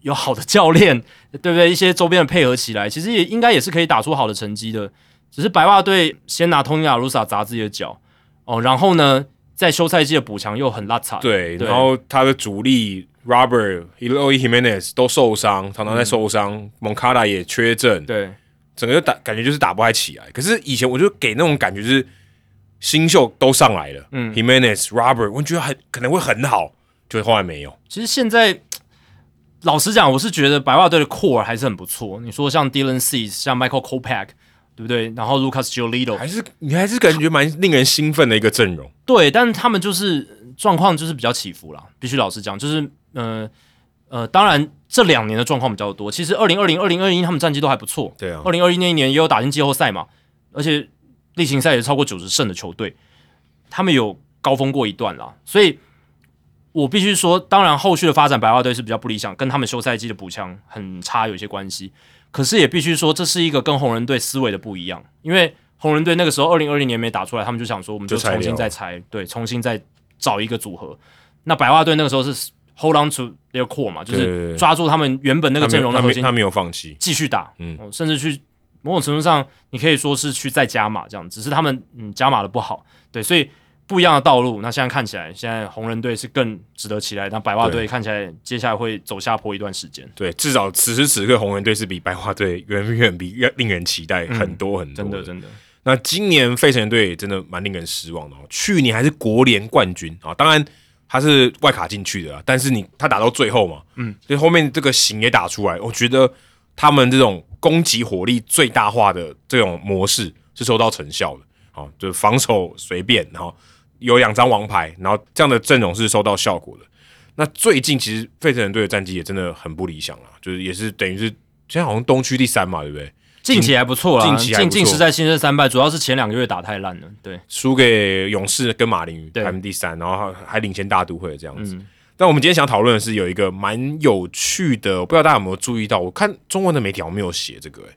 有好的教练，对不对？一些周边的配合起来，其实也应该也是可以打出好的成绩的。只是白袜队先拿通尼亚鲁萨砸自己的脚哦，然后呢，在休赛季的补强又很拉差，对，然后他的主力 Robert、Eloy Jimenez 都受伤，常常在受伤，蒙卡达也缺阵，对整个就打感觉就是打不太起来。可是以前我就给那种感觉就是新秀都上来了，嗯，Jimenez、Robert，我觉得很可能会很好，就后来没有。其实现在老实讲，我是觉得白袜队的 core 还是很不错。你说像 Dylan Cease、像 Michael Kopech，对不对？然后 Lucas Giolito 还是你还是感觉蛮令人兴奋的一个阵容。对，但是他们就是状况就是比较起伏啦，必须老实讲，就是呃呃，当然这两年的状况比较多。其实二零二零、二零二一他们战绩都还不错，对啊二，零二一那一年也有打进季后赛嘛，而且例行赛也超过九十胜的球队，他们有高峰过一段啦，所以我必须说，当然后续的发展白袜队是比较不理想，跟他们休赛季的补强很差有一些关系。可是也必须说，这是一个跟红人队思维的不一样，因为红人队那个时候二零二零年没打出来，他们就想说，我们就重新再拆，对，重新再找一个组合。那白袜队那个时候是 hold on to their core 嘛，就是抓住他们原本那个阵容的核心他没有放弃，继续打，嗯。嗯、甚至去某种程度上，你可以说是去再加码这样，只是他们嗯加码的不好，对，所以不一样的道路。那现在看起来，现在红人队是更值得期待，那白袜队看起来接下来会走下坡一段时间，对，至少此时此刻红人队是比白袜队远远比令人期待很多很多，真的真的，那今年费城队真的蛮令人失望的、哦，去年还是国联冠军啊，当然他是外卡进去的啦，但是你他打到最后嘛，嗯，所以后面这个型也打出来，我觉得他们这种攻击火力最大化的这种模式是收到成效的，好、就是防守随便，然后有两张王牌，然后这样的阵容是收到效果的。那最近其实费城人队的战绩也真的很不理想啊，就是也是等于是现在好像东区第三嘛，对不对？近期还不错啦，近期还不错近近时在新生三败，主要是前两个月打太烂了，对，输给勇士跟马林排名第三，然后还还领先大都会这样子。嗯但我们今天想讨论的是有一个蛮有趣的，我不知道大家有没有注意到，我看中文的媒体好像没有写这个、欸，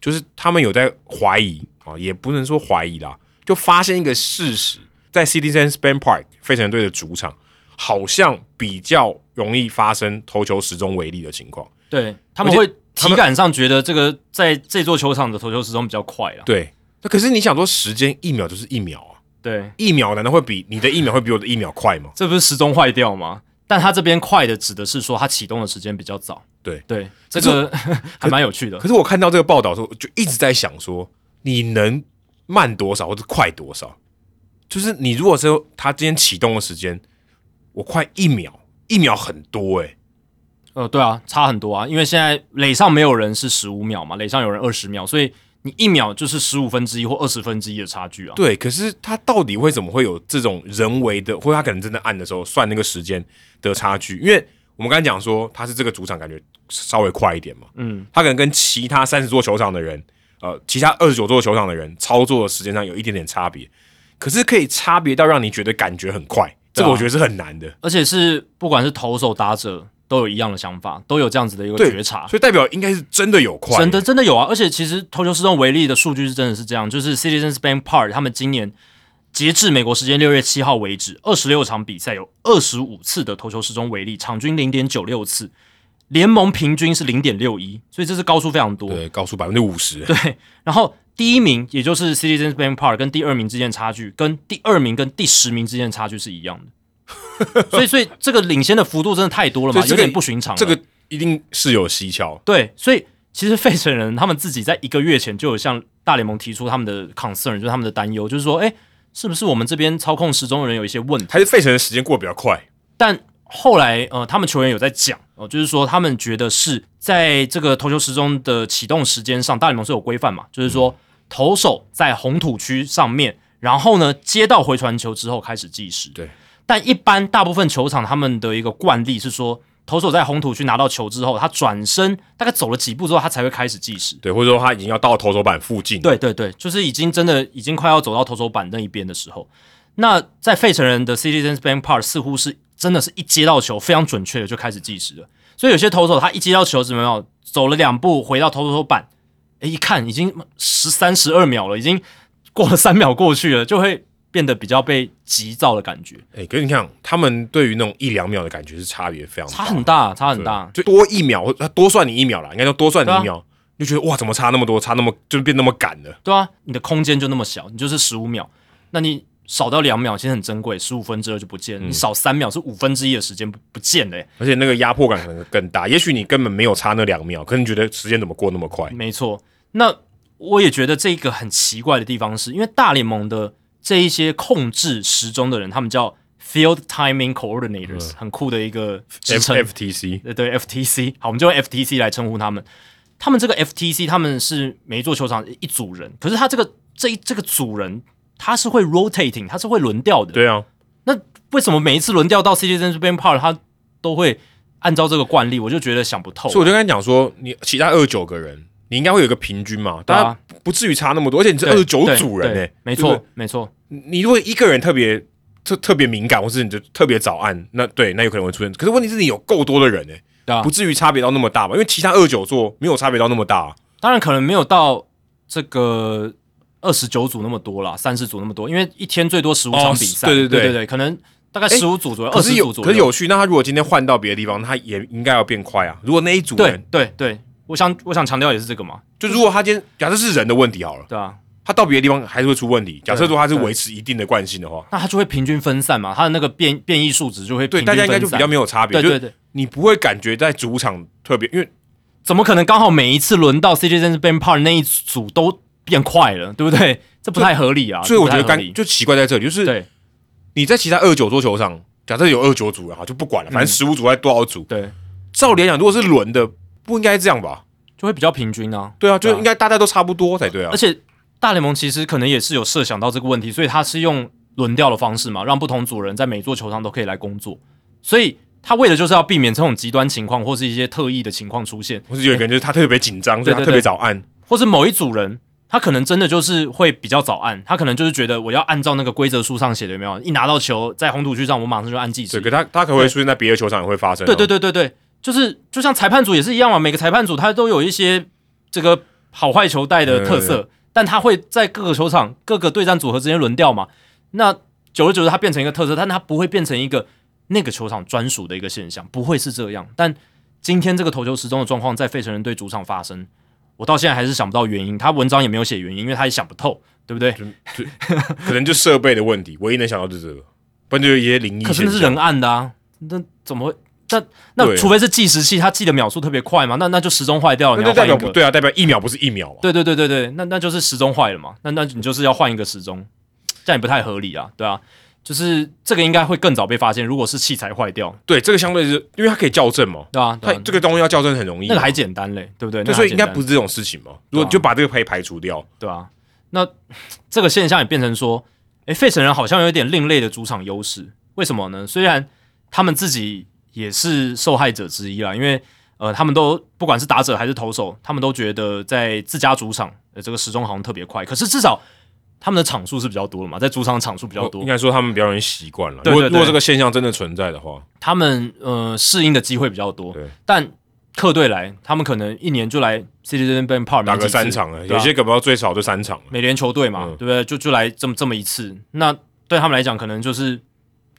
就是他们有在怀疑啊，也不能说怀疑啦，就发现一个事实，在 Citizens Bank Park 费城队的主场，好像比较容易发生投球时钟违例的情况。对他们会体感上觉得这个在这座球场的投球时钟比较快了，对，那可是你想说时间一秒就是一秒啊，对，一秒难道会比你的一秒会比我的一秒快吗？这不是时钟坏掉吗？但他这边快的指的是说他启动的时间比较早。对对，这个 还蛮有趣的可。是我看到这个报道的时候，就一直在想说，你能慢多少或者快多少？就是你如果说他今天启动的时间，我快一秒，一秒很多诶、呃，对啊，差很多啊，因为现在垒上没有人是十五秒嘛，垒上有人二十秒，所以你一秒就是十五分之一或二十分之一的差距啊。对，可是他到底为什么会有这种人为的，或者他可能真的按的时候算那个时间的差距？因为我们刚才讲说他是这个主场，感觉稍微快一点嘛，嗯，他可能跟其他三十座球场的人，呃，其他二十九座球场的人操作的时间上有一点点差别，可是可以差别到让你觉得感觉很快，这个我觉得是很难的。而且是不管是投手打者都有一样的想法，都有这样子的一个对觉察。所以代表应该是真的有快，真的真的有啊！而且其实投球失重为例的数据是真的是这样，就是 Citizens Bank Park 他们今年截至美国时间六月七号为止，二十六场比赛有二十五次的投球失中为例，场均零点九六次，联盟平均是零点六一，所以这是高出非常多。对，高出百分之五十，对，然后第一名也就是 Citizens Bank Park 跟第二名之间的差距，跟第二名跟第十名之间的差距是一样的。所以，所以这个领先的幅度真的太多了嘛，有点不寻常。这个一定是有蹊跷。对，所以其实费城人他们自己在一个月前就有向大联盟提出他们的 concern，就是他们的担忧，就是说，哎，是不是我们这边操控时钟的人有一些问题？还是费城的时间过得比较快，但后来呃，他们球员有在讲哦、就是说他们觉得是在这个投球时钟的启动时间上，大联盟是有规范嘛，就是说投手在红土区上面，然后呢接到回传球之后开始计时。对，但一般大部分球场他们的一个惯例是说，投手在红土区拿到球之后，他转身大概走了几步之后，他才会开始计时。对，或者说他已经要到投手板附近，，对对对，就是已经真的已经快要走到投手板那一边的时候，那在费城人的 Citizens Bank Park 似乎是真的是一接到球非常准确的就开始计时了，所以有些投手他一接到球怎么样，走了两步回到投手板，诶，一看已经十三十二秒了，已经过了三秒过去了，就会变得比较被急躁的感觉，哎、可是你看，他们对于那种一两秒的感觉是差别非常差很大，差很大。就多一秒，他多算你一秒啦，应该就多算你一秒，就觉得哇，怎么差那么多，差那么就变那么赶了，对啊，你的空间就那么小，你就是十五秒，那你少到两秒其实很珍贵，十五分之二就不见了，你少三秒是五分之一的时间不不见了、欸而且那个压迫感可能更大。也许你根本没有差那两秒，可能觉得时间怎么过那么快？没错，那我也觉得这个很奇怪的地方是，因为大联盟的这一些控制时钟的人，他们叫 Field Timing Coordinators，、很酷的一个职 F 称。FTC 对对，FTC，好，我们就用 FTC 来称呼他们。他们这个 FTC 他们是每一座球场一组人，可是他这个这一这个组人他是会 rotating，它是会轮调的。对啊，那为什么每一次轮调到 Citizens Bank Park 他都会按照这个惯例？我就觉得想不透。所以我就跟他讲说，你其他二十九个人，你应该会有一个平均嘛，大家不至于差那么多，而且你是二十九对组人呢、对没错没错，你如果一个人特别特特别敏感，或是你就特别早按，那对，那有可能会出现。可是问题是你有够多的人呢、对啊不至于差别到那么大吧？因为其他二九座没有差别到那么大、啊当然可能没有到这个二十九组那么多啦，三十组那么多，因为一天最多十五哦场比赛，对对对对对可能大概诶十五组左右，二十组左右。可是有趣，那他如果今天换到别的地方，他也应该要变快啊。如果那一组对人，对对，我想我想强调也是这个嘛，就如果他今天假设是人的问题好了，对啊，他到别的地方还是会出问题。假设说他是维持一定的惯性的话，那他就会平均分散嘛，他的那个变变异数值就会对平均分散大家应该就比较没有差别。对对对，你不会感觉在主场特别，因为怎么可能刚好每一次轮到 Citizens Bank Park 那一组都变快了，对不对？这不太合理啊，所以我觉得干就奇怪在这里，就是对你在其他二九桌球上，假设有二九组人哈，就不管了，反正十五组在多少组，对，照理来讲，如果是轮的，不应该这样吧？就会比较平均啊。对啊，就应该大家都差不多才对啊而。且大联盟其实可能也是有设想到这个问题，所以他是用轮调的方式嘛，让不同组人在每座球场都可以来工作。所以他为的就是要避免这种极端情况或是一些特异的情况出现，或是有一个人就是他特别紧张，所以他特别早按。或是某一组人他可能真的就是会比较早按，他可能就是觉得我要按照那个规则书上写的，有没有？一拿到球在红土区上，我马上就按计时对，可他他可能会出现在别的球场也会发生啊。对对对对对，就是就像裁判组也是一样嘛，每个裁判组他都有一些这个好坏球带的特色，但他会在各个球场、各个对战组合之间轮调嘛。那久而久之，它变成一个特色，但它不会变成一个那个球场专属的一个现象，不会是这样。但今天这个投球时钟的状况在费城人队主场发生，我到现在还是想不到原因。他文章也没有写原因，因为他也想不透，对不对？可能就设备的问题，唯一能想到就是这个，不然就有一些灵异。可是那是人按的啊，那怎么会？那那除非是计时器，它记的秒数特别快嘛，那那就时钟坏掉了，那就代。表不对啊，代表一秒不是一秒啊。对对对对对，那那就是时钟坏了嘛，那那你就是要换一个时钟，这样也不太合理啊，对啊，就是这个应该会更早被发现，如果是器材坏掉，对，这个相对是因为它可以校正嘛，对吧、它啊这个东西要校正很容易。那个还简单嘞，对不对？对，那所以应该不是这种事情嘛。如果就把这个可以排除掉，对啊。那 这个现象也变成说，诶，费城人好像有一点另类的主场优势，为什么呢？虽然他们自己也是受害者之一啦，因为呃，他们都不管是打者还是投手，他们都觉得在自家主场，呃，这个时钟好像特别快，可是至少他们的场数是比较多的嘛，在主场场数比较多应，该说他们比较容易习惯了。对对对如果如果这个现象真的存在的话，他们呃适应的机会比较多对，但客队来，他们可能一年就来 Citizen Bank Park 打个三场了，有些搞不好最少就三场了。美联球队嘛，嗯对不对？就就来这么这么一次，那对他们来讲，可能就是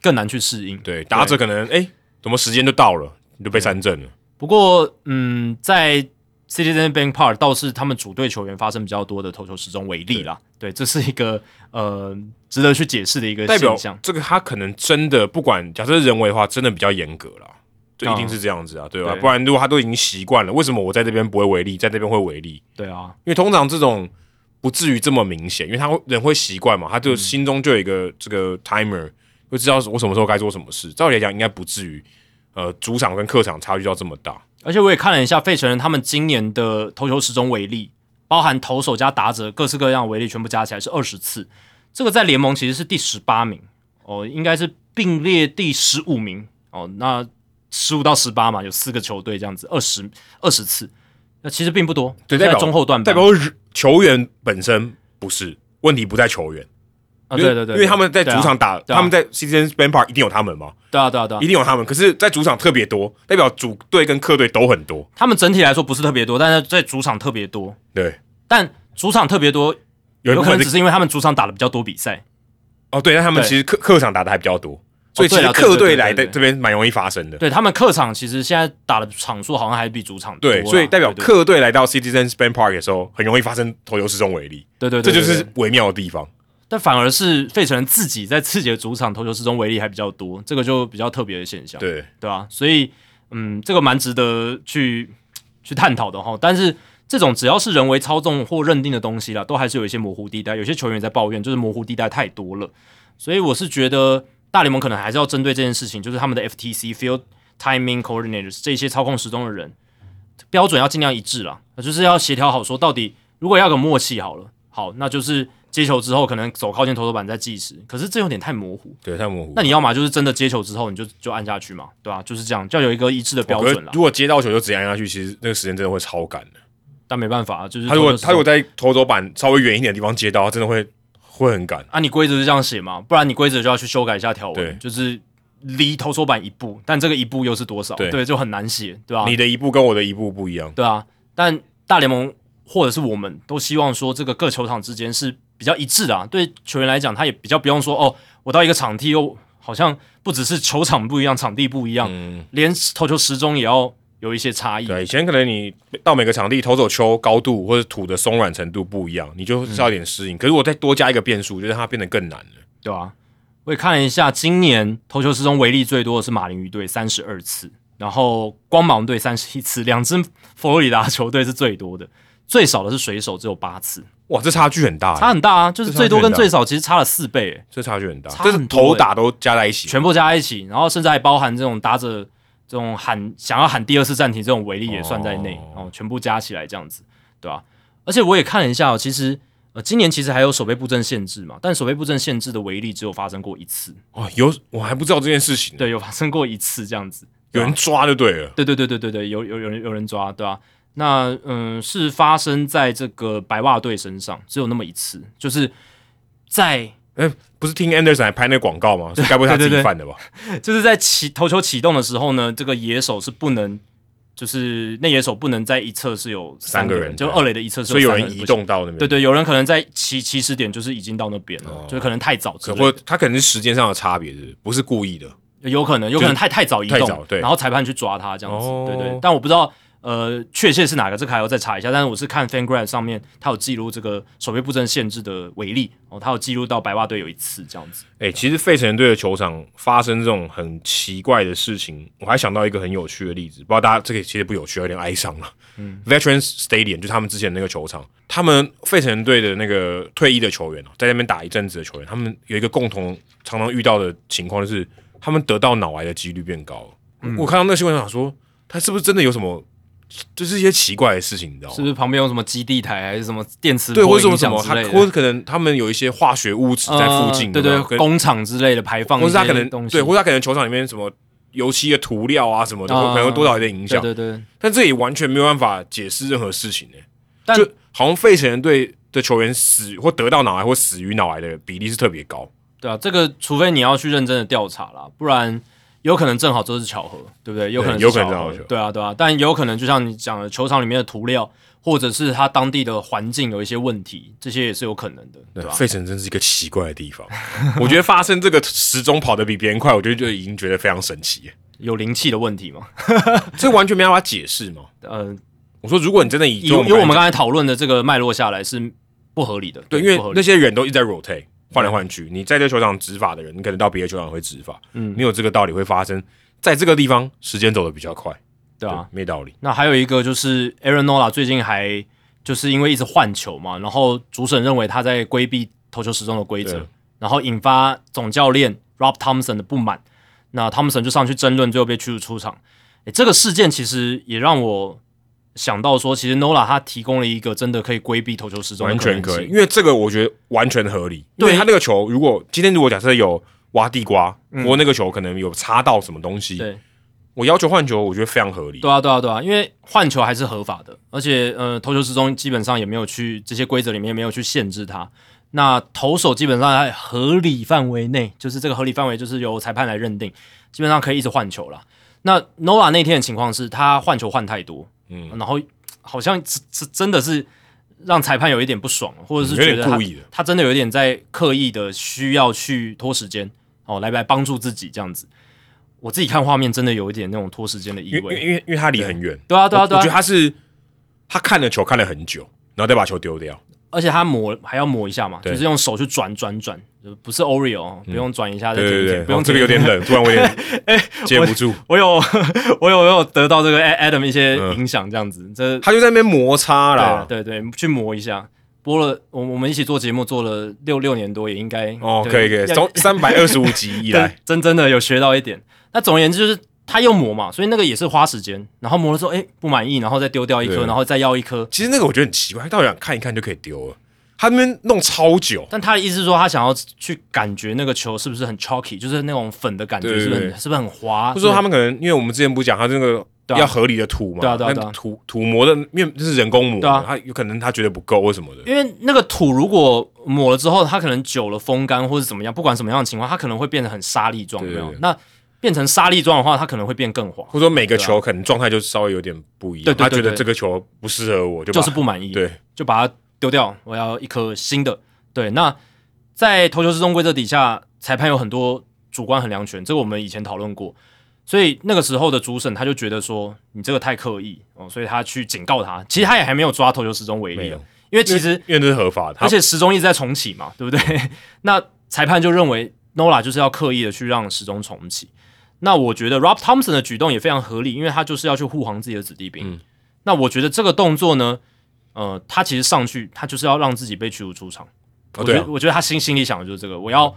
更难去适应。对，打者可能哎，怎么时间就到了，你就被三振了。不过，嗯，在 Citizen Bank Park 倒是他们主队球员发生比较多的投球时钟为例啦。对，这是一个呃值得去解释的一个代表现象。这个他可能真的不管假设是人为的话，真的比较严格啦，就一定是这样子啊，对吧？对不然如果他都已经习惯了，为什么我在这边不会违例，在这边会违例？对啊，因为通常这种不至于这么明显，因为他会人会习惯嘛，他就心中就有一个这个 timer，会知道我什么时候该做什么事。照理来讲，应该不至于呃主场跟客场差距到这么大。而且我也看了一下费城人他们今年的投球时钟为例，包含投手加打者各式各样的为例，全部加起来是二十次。这个在联盟其实是第十八名哦，应该是并列第十五名哦。那十五到十八嘛，有四个球队这样子，二十二十次，那其实并不多。对，代在表中后段班代表球员本身不是问题，不在球员。啊，对对对，因为他们在主场打，他们在 Citizens Bank Park 一定有他们嘛，对啊对啊对啊一，定有他们。可是，在主场特别多，代表主队跟客队都很多。他们整体来说不是特别多，但是在主场特别多。对，但主场特别多，有可能只是因为他们主场打的比较多比赛。哦，对，但他们其实客客场打的还比较多，所以其实客队来的这边蛮容易发生的。对他们客场其实现在打的场数好像还比主场多对，所以代表客队来到 Citizens Bank Park 的时候，很容易发生投球失中违例，对对对，这就是微妙的地方。但反而是费城人自己在自己的主场投球之中威力还比较多，这个就比较特别的现象，对，对啊、所以嗯，这个蛮值得去去探讨的哈。但是这种只要是人为操纵或认定的东西啦，都还是有一些模糊地带。有些球员在抱怨，就是模糊地带太多了。所以我是觉得大联盟可能还是要针对这件事情，就是他们的 FTC Field Timing Coordinators 这些操控时钟的人，标准要尽量一致啦，就是要协调好，说到底如果要个默契好了，好，那就是接球之后可能走靠近投手板再计时，可是这有点太模糊。对，太模糊。那你要么就是真的接球之后你就就按下去嘛，对吧、就是这样，就要有一个一致的标准啦。如果接到球就直接按下去，其实那个时间真的会超赶的。但没办法，就是他如果他如果在投手板稍微远一点的地方接到，他真的会会很赶。啊，你规则是这样写嘛，不然你规则就要去修改一下条对文，就是离投手板一步，但这个一步又是多少？对就很难写，对吧、你的一步跟我的一步不一样。对啊，但大联盟或者是我们都希望说，这个各球场之间是比较一致的啊。对球员来讲，他也比较不用说哦，我到一个场地又好像不只是球场不一样，场地不一样，嗯，连投球时钟也要有一些差异。对，以前可能你到每个场地投走球高度或者土的松软程度不一样，你就是要有点适应。可是我再多加一个变数，就让它变得更难了。对啊，我也看了一下，今年投球时钟为例最多的是马林鱼队三十二次，然后光芒队三十一次，两支佛罗里达球队是最多的，最少的是水手只有八次，哇，这差距很大，差很大啊，就是最多跟最少其实差了四倍、欸。这差距很大，这是头打都加在一起。全部加在一起，然后甚至还包含这种打着这种喊想要喊第二次暂停这种违例也算在内哦。哦全部加起来这样子，对吧、而且我也看了一下、哦，其实呃今年其实还有守备布阵限制嘛，但守备布阵限制的违例只有发生过一次，哦，有我还不知道这件事情，对，有发生过一次这样子，有人抓就对了。对对对对对对，有有有人有人抓，对吧、那嗯，是发生在这个白袜队身上，只有那么一次，就是在哎，不是听 Anderson 还拍那个广告吗？是该不会他自己犯的吧？就是在起投球启动的时候呢，这个野手是不能，就是那野手不能在一侧是有个三个人就二垒的一侧是所以有。人移动到那边，对对，有人可能在起起始点就是已经到那边了，哦就是可能太早之可类的，或他可能是时间上的差别，是不是故意的？有可能有可能太太早移动对然后裁判去抓他这样子，哦对对。但我不知道呃确切是哪个，这个还要再查一下。但是我是看 FanGraph 上面，他有记录这个守备布阵限制的违例哦，他有记录到白袜队有一次这样子。哎、其实费城队的球场发生这种很奇怪的事情，我还想到一个很有趣的例子，不知道大家这个其实不有趣，有点哀伤了。嗯，Veterans Stadium 就是他们之前那个球场，他们费城队的那个退役的球员哦，在那边打一阵子的球员，他们有一个共同常常遇到的情况，就是他们得到脑癌的几率变高了。我看到那个新闻，想说他是不是真的有什么，就是一些奇怪的事情，你知道吗？是不是旁边有什么基地台还是什么电磁对，或者什么什么？或者可能他们有一些化学物质在附近，呃对对，工厂之类的排放或者他可能东西，对，或者他可能球场里面什么油漆的涂料啊什么的，啊可能有多少有点影响。对对对，但这也完全没有办法解释任何事情呢、但就好像费城人队的球员死或得到脑癌或死于脑癌的比例是特别高。对啊，这个除非你要去认真的调查啦，不然有可能正好都是巧合，对不对？有可能是有可能巧合正好巧合对啊对啊，但有可能就像你讲的，球场里面的涂料或者是它当地的环境有一些问题，这些也是有可能的，对吧？费城真是一个奇怪的地方。我觉得发生这个时钟跑得比别人快，我觉得就已经觉得非常神奇。有灵气的问题吗？这完全没办法解释嘛。呃，我说，如果你真的以以中文来讲以我们刚才讨论的这个脉络下来是不合理的，对，因为那些人都一直在 rotate 换来换去，你在这球场执法的人，你可能到别的球场会执法，嗯。没有这个道理会发生在这个地方时间走得比较快，对啊，没道理。那还有一个就是 Aaron Nola 最近还就是因为一直换球嘛，然后主审认为他在规避投球时钟的规则，然后引发总教练 Rob Thompson 的不满，那 Thompson 就上去争论，最后被驱逐出场。诶，这个事件其实也让我想到说，其实 Nola 他提供了一个真的可以规避投球时钟完全可以，因为这个我觉得完全合理。因对为他那个球，如果今天如果假设有挖地瓜，我那个球可能有插到什么东西，嗯对我要求换球，我觉得非常合理。对啊，对啊，对啊，因为换球还是合法的，而且呃，投球时钟基本上也没有去这些规则里面没有去限制它。那投手基本上在合理范围内，就是这个合理范围就是由裁判来认定，基本上可以一直换球了。那 Nola 那天的情况是他换球换太多，嗯，然后好像真真真的是让裁判有一点不爽，或者是觉得他点故意的。他真的有一点在刻意的需要去拖时间哦，来来帮助自己这样子。我自己看画面真的有一点那种拖时间的意味因为因为。因为他离很远，对啊，对啊，对我我觉得啊，他是他看了球看了很久，然后再把球丢掉。而且他抹还要抹一下嘛，就是用手去转转转，就不是 Oreo，哦不用转一下再对对对，不用哦这个有点冷，突然我有点 接不住。我有 我有我有得到这个 Adam 一些嗯影响，这样子，这他就在那边摩擦啦。对对对，去磨一下。播了，我我们一起做节目做了六六年多，也应该哦，可以可以，从三百二十五集以来，真真的有学到一点。那总而言之，就是他又磨嘛，所以那个也是花时间。然后磨了之后，哎，不满意，然后再丢掉一颗，然后再要一颗。其实那个我觉得很奇怪，他到底想看一看就可以丢了，他那边弄超久，但他的意思是说，他想要去感觉那个球是不是很 chalky，就是那种粉的感觉，是不是是不是很滑？或者说他们可能因为我们之前不是讲他这个要合理的土嘛，对啊对啊对啊。土土磨的，因为这是人工磨对啊。的，他有可能他觉得不够或什么的，因为那个土如果抹了之后，它可能久了风干或者怎么样，不管什么样的情况，它可能会变得很沙粒状，对对？那变成沙粒状的话，它可能会变更滑，或者说每个球可能状态就稍微有点不一样，他觉得这个球不适合我，就把就是不满意，对。就把它丢掉，我要一颗新的。对，那在投球失踪规则底下，裁判有很多主观衡量权，这个我们以前讨论过。所以那个时候的主审他就觉得说你这个太刻意哦，所以他去警告他。其实他也还没有抓投球失踪为例因为其实因为这是合法的，而且时钟一直在重启嘛，对不对？那裁判就认为 Nola 就是要刻意的去让时钟重启。那我觉得 Rob Thompson 的举动也非常合理，因为他就是要去护航自己的子弟兵。嗯那我觉得这个动作呢，呃，他其实上去，他就是要让自己被驱逐出场。我觉得，哦对啊我觉得他心心里想的就是这个，我要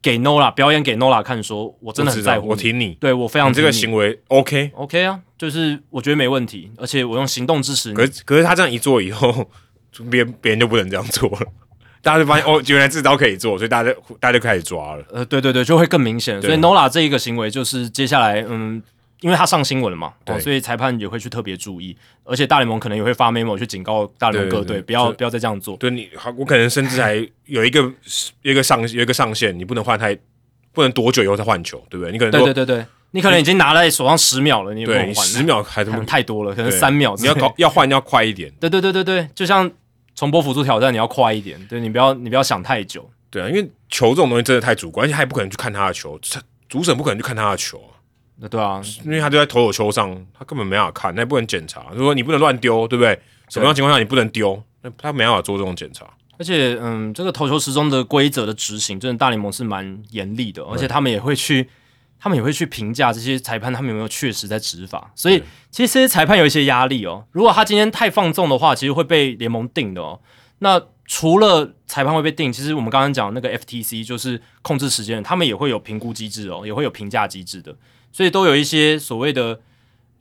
给 Nola 表演给 Nola 看，说我真的很在乎你我挺你，对我非常你这个行为 OK，OK 啊，就是我觉得没问题，而且我用行动支持你。可是可是他这样一做以后，就 别别人就不能这样做了，大家就发现哦，原来这招可以做，所以大家就大家就开始抓了。呃，对对对，就会更明显。所以 Nola 这一个行为，就是接下来，嗯，因为他上新闻了嘛，哦，对所以裁判也会去特别注意，而且大联盟可能也会发 memo 去警告大联盟各队，不要不要再这样做。对你，好，我可能甚至还有一个 有一个上有一个上限，你不能换太，不能多久以后再换球，对不对？你可能对对对对，你可能已经拿在手上十秒了，你也不对能换，你十秒 还太多了，可能对三秒。你要搞要换要快一点，对对对对对，就像重播辅助挑战，你要快一点，对你不要你不要想太久。对啊，因为球这种东西真的太主观，而且他也不可能去看他的球，他主审不可能去看他的球啊，那对啊，因为他就在投手球上，他根本没办法看，那也不能检查。就说你不能乱丢，对不对？什么样情况下你不能丢？那他没办法做这种检查。而且，嗯，这个投球时钟的规则的执行，真的大联盟是蛮严厉的，而且他们也会去，他们也会去评价这些裁判他们有没有确实在执法。所以，其实这些裁判有一些压力哦。如果他今天太放纵的话，其实会被联盟定的哦。那除了裁判会被定，其实我们刚刚讲那个 FTC 就是控制时间，他们也会有评估机制哦，也会有评价机制的，所以都有一些所谓的。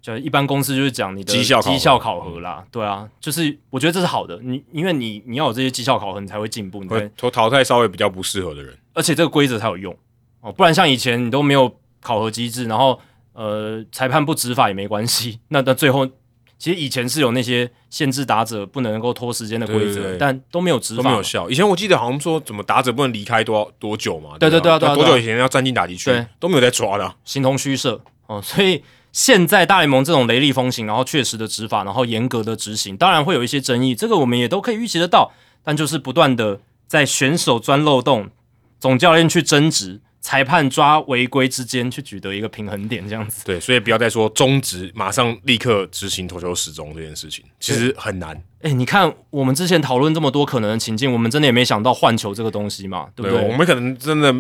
就一般公司就是讲你的绩效考核。绩效考核啦，对啊，就是我觉得这是好的，你因为你你要有这些绩效考核，你才会进步，你才会投淘汰稍微比较不适合的人，而且这个规则才有用。哦，不然像以前你都没有考核机制，然后呃裁判不执法也没关系，那那最后其实以前是有那些限制打者不能够拖时间的规则，对对对但都没有执法都没有，效。以前我记得好像说，怎么打者不能离开多少多久嘛？对对对啊对啊多久以前要站进打击区对，都没有在抓的啊。形同虚设哦，所以现在大联盟这种雷厉风行，然后确实的执法，然后严格的执行，当然会有一些争议，这个我们也都可以预期得到，但就是不断的在选手钻漏洞，总教练去争执。裁判抓违规之间去取得一个平衡点，这样子。对，所以不要再说中止马上立刻执行投球时钟这件事情，其实很难。哎、你看我们之前讨论这么多可能的情境，我们真的也没想到换球这个东西嘛，对不对？我们可能真的，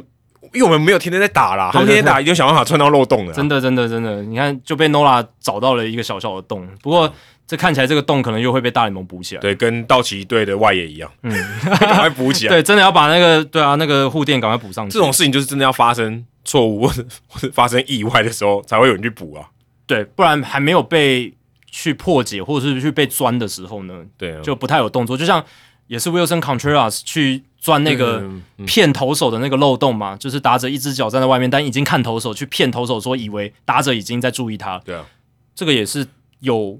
因为我们没有天天在打啦，对他们天天打一定想办法穿到漏洞的啊。真的，真的，真的，你看就被 Nola 找到了一个小小的洞，不过这看起来这个洞可能又会被大联盟补起来。对，跟道奇队的外野一样，嗯，赶快补起来。对，真的要把那个对啊那个护垫赶快补上去。这种事情就是真的要发生错误或者 或者发生意外的时候，才会有人去补啊。对，不然还没有被去破解或者是去被钻的时候呢，对啊，就不太有动作。就像也是 Wilson Contreras 去钻那个骗投手的那个漏洞嘛，就是打者一只脚站在外面，但已经看投手去骗投手说以为打者已经在注意他，对啊，这个也是有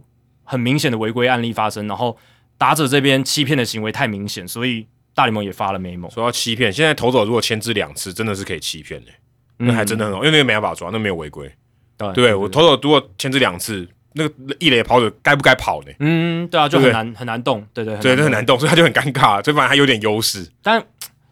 很明显的违规案例发生，然后打者这边欺骗的行为太明显，所以大联盟也发了 memo，说要欺骗，现在投手如果牵制两次，真的是可以欺骗的、那还真的很好，因为那个没办法抓，那没有违规。对对我投手如果牵制两次，那个一垒跑者该不该跑呢？嗯对啊，就很难很难动，对对对，这很难动，所以他就很尴尬，所以反正他有点优势。但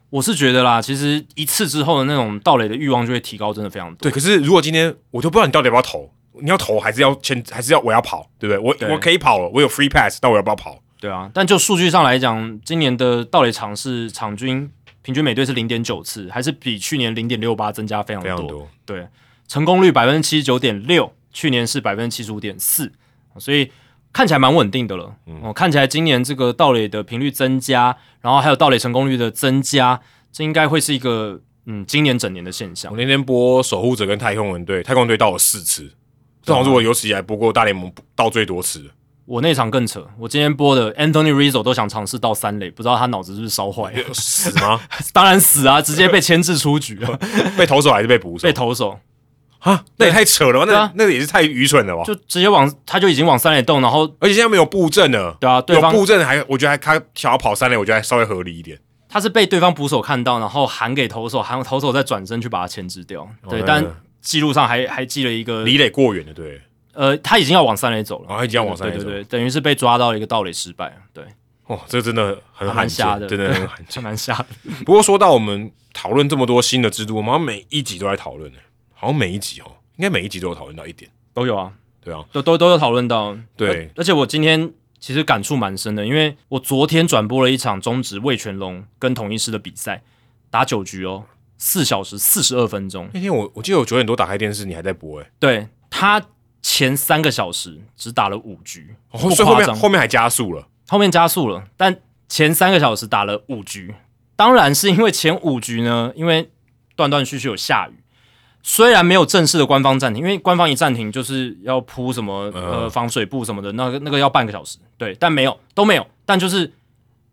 我是觉得啦，其实一次之后的那种盗垒的欲望就会提高，真的非常多。对，可是如果今天我就不知道你到底要不要投，你要投还是要牵，还是要我要跑，对不对？我对我可以跑了，我有 free pass，但我要不要跑？对啊，但就数据上来讲，今年的盗垒场是场均平均每队是零点九次，还是比去年零点六八增加非常多。非常多。对，成功率百分之七十九点六，去年是百分之七十五点四，所以看起来蛮稳定的了。哦，看起来今年这个盗垒的频率增加，然后还有盗垒成功率的增加，这应该会是一个嗯今年整年的现象我。那天播守护者跟太空人队，太空人队到了四次，这好像是我有史以来播过大联盟到最多次的。我那场更扯，我今天播的 Anthony Rizzo 都想尝试到三垒，不知道他脑子是不是烧坏了？死吗？当然死啊，直接被牵制出局了，被投手还是被捕手被？投手啊，那也太扯了吧！那那个也是太愚蠢了吧！就直接往他就已经往三垒动，然后而且现在没有布阵了，对啊，对有方布阵还我觉得还他想要跑三垒，我觉得还稍微合理一点。他是被对方捕手看到，然后喊给投手，喊投手再转身去把他牵制掉。对，哦但记录上还还记了一个，离垒过远的，对，呃，他已经要往三垒走了，然后已经要往三垒走对对对，等于是被抓到一个盗垒失败，对，哦，这个真的很蛮瞎的，真的对很罕见。蛮瞎的。不过说到我们讨论这么多新的制度，我们好像每一集都在讨论呢，好像每一集哦，应该每一集都有讨论到一点，都有啊，对啊，都都都有讨论到。对。而，而且我今天其实感触蛮深的，因为我昨天转播了一场中职魏全龙跟统一师的比赛，打九局哦，四小时四十二分钟。那天我我记得我九点多打开电视，你还在播哎，对他前三个小时只打了五局，哦所以后面。后面还加速了，后面加速了，但前三个小时打了五局，当然是因为前五局呢，因为断断续续有下雨，虽然没有正式的官方暂停，因为官方一暂停就是要铺什么呃嗯。防水布什么的，那个那个要半个小时，对，但没有都没有，但就是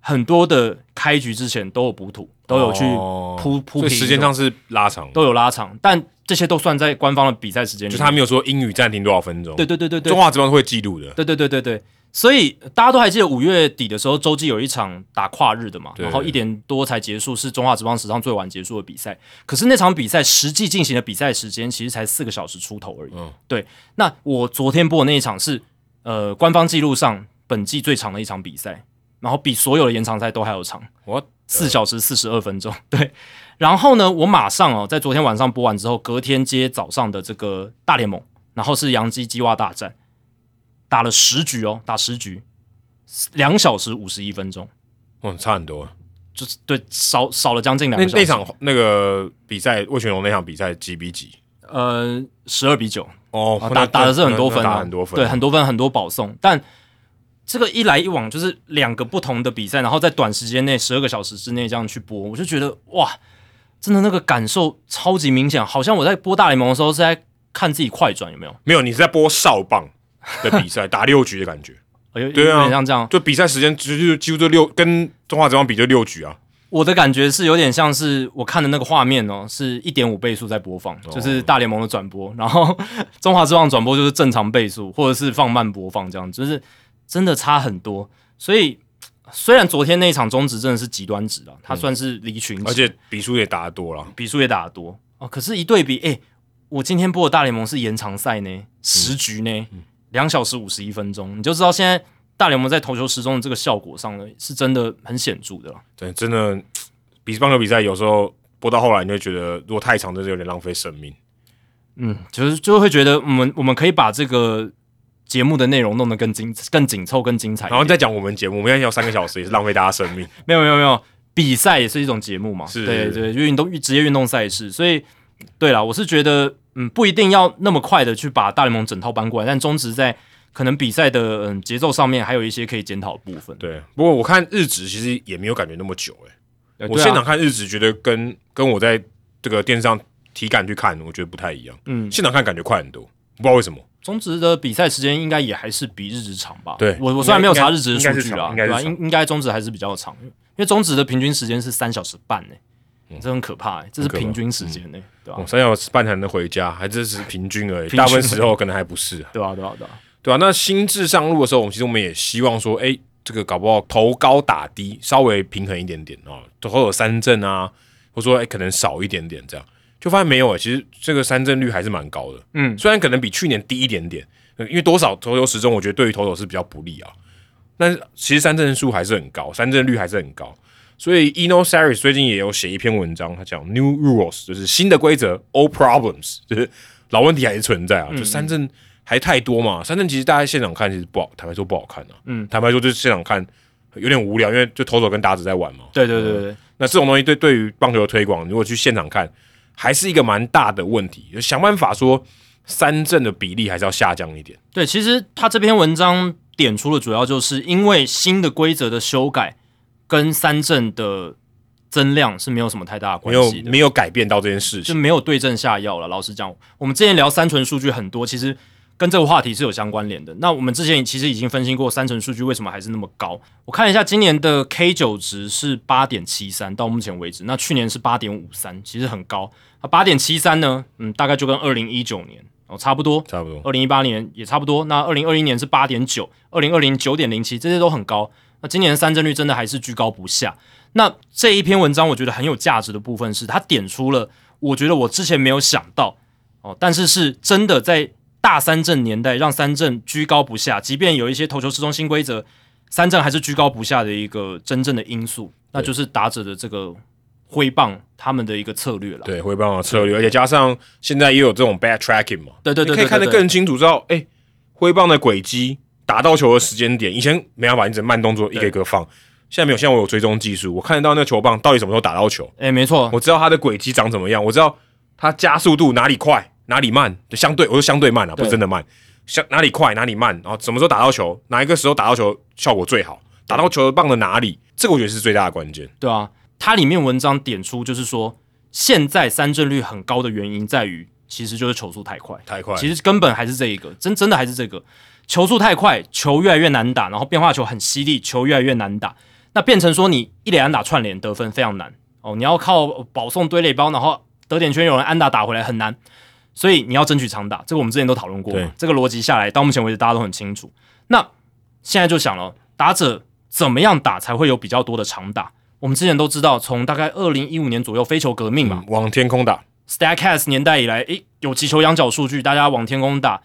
很多的开局之前都有补土，都有去哦铺铺平，所以时间上是拉长，都有拉长，但这些都算在官方的比赛时间里，就是他没有说英语暂停多少分钟，对对对对对。中华职棒会记录的，对对对对。对，所以大家都还记得五月底的时候，洲际有一场打跨日的嘛，然后一点多才结束，是中华职棒史上最晚结束的比赛。可是那场比赛实际进行的比赛时间其实才四个小时出头而已。嗯。对。那我昨天播的那一场是呃官方记录上本季最长的一场比赛，然后比所有的延长赛都还要长。我四小时四十二分钟，对。然后呢，我马上哦，在昨天晚上播完之后，隔天接早上的这个大联盟，然后是洋基基蛙大战，打了十局哦，打十局，两小时五十一分钟，哇差很多。就是对少少了将近两那个小时。那场那个比赛，魏全龙那场比赛几比几？呃十二比九，哦啊，打打的是很多分啊，打很多分，对，很多分，很多保送，但。这个一来一往就是两个不同的比赛，然后在短时间内十二个小时之内这样去播，我就觉得哇，真的那个感受超级明显，好像我在播大联盟的时候是在看自己快转，有没有？没有，你是在播少棒的比赛，打六局的感觉。对啊像这样。就比赛时间就就几乎就六，跟中华职棒比就六局啊。我的感觉是有点像是我看的那个画面哦，是一点五倍速在播放，就是大联盟的转播，然后 中华之棒转播就是正常倍速，或者是放慢播放这样，就是真的差很多。所以虽然昨天那一场中止真的是极端值了，他算是离群值，而且比数也打得多了。比数也打得多哦。可是，一对比，诶、我今天播的大联盟是延长赛呢，十局呢，两、小时五十一分钟，你就知道现在大联盟在投球时钟的这个效果上呢，是真的很显著的了。对，真的比棒球比赛有时候播到后来，你会觉得如果太长，真的有点浪费生命。嗯，就是就会觉得我们我们可以把这个节目的内容弄得更精、更紧凑、更精彩。然后再讲我们节目，我们现在要三个小时，也是浪费大家生命。没有没有没有，比赛也是一种节目嘛，是对对，就运动职业运动赛事，所以对啦，我是觉得嗯，不一定要那么快的去把大联盟整套搬过来，但中职在可能比赛的嗯节奏上面还有一些可以检讨的部分。对，不过我看日职其实也没有感觉那么久、欸，呃对啊我现场看日职，觉得跟跟我在这个电视上体感去看，我觉得不太一样。嗯，现场看感觉快很多，不知道为什么。中职的比赛时间应该也还是比日职长吧？对。我我虽然没有查日职的数据啊，对吧？应该应应该中职还是比较长，因为中职的平均时间是三小时半呢、这很可怕、欸，这是平均时间呢、对吧、哦，三小时半才能回家，还这是平均而已，大部分时候可能还不是。对吧、对吧、对吧、对啊，那心智上路的时候，我们其实我们也希望说，哎、这个搞不好头高打低，稍微平衡一点点哦，都会有三振啊，或者说哎、可能少一点点这样，就发现没有哎、其实这个三振率还是蛮高的，嗯，虽然可能比去年低一点点，呃因为多少投球时钟，我觉得对于投手是比较不利啊，但是其实三振数还是很高，三振率还是很高。所以 Eno Saris 最近也有写一篇文章，他讲 New Rules 就是新的规则，Old Problems 就是老问题还是存在啊，就三振还太多嘛。三振其实大家现场看其实不好，坦白说不好看啊。嗯，坦白说就是现场看有点无聊，因为就投手跟打者在玩嘛。对对对对对，那这种东西对对于棒球的推广，如果去现场看，还是一个蛮大的问题。就想办法说三振的比例还是要下降一点。对，其实他这篇文章点出的主要就是因为新的规则的修改跟三振的增量是没有什么太大的没有关系的，没有改变到这件事情。就没有对症下药了。老实讲，我们之前聊三纯数据很多，其实跟这个话题是有相关联的。那我们之前其实已经分析过三成数据为什么还是那么高。我看了一下，今年的 K 九值是八点七三，到目前为止，那去年是八点五三，其实很高。那八点七三呢，嗯，大概就跟二零一九年哦差不多，差不多，二零一八年也差不多。那二零二一年是八点九，二零二零九点零七，这些都很高。那今年的三振率真的还是居高不下。那这一篇文章我觉得很有价值的部分是，它点出了我觉得我之前没有想到哦，但是是真的在大三振年代让三振居高不下，即便有一些投球失中新规则，三振还是居高不下的一个真正的因素，那就是打者的这个挥棒他们的一个策略了。对，挥棒的策略，而且加上现在也有这种 bad tracking 嘛，对对对你可以看得更清楚，知道哎，挥棒的轨迹、打到球的时间点，以前没办法，你只能慢动作一个一个放，现在没有，现在我有追踪技术，我看得到那个球棒到底什么时候打到球，哎，没错，我知道它的轨迹长怎么样，我知道它加速度哪里快哪里慢，就相对我说相对慢啊，不是真的慢，相哪里快哪里慢，然后什么时候打到球，哪一个时候打到球效果最好，打到球棒的哪里，这个我觉得是最大的关键。对啊，它里面文章点出就是说，现在三振率很高的原因在于，其实就是球速太快。太快，其实根本还是这一个，真真的还是这个，球速太快，球越来越难打，然后变化球很犀利，球越来越难打，那变成说你一连安打串联得分非常难。哦，你要靠保送堆垒包，然后得点圈有人安打打回来很难，所以你要争取长打，这个我们之前都讨论过这个逻辑下来到目前为止大家都很清楚。那现在就想了，打者怎么样打才会有比较多的长打？我们之前都知道，从大概二零一五年左右飞球革命嘛，嗯往天空打，Statcast 年代以来，诶，有击球仰角数据，大家往天空打，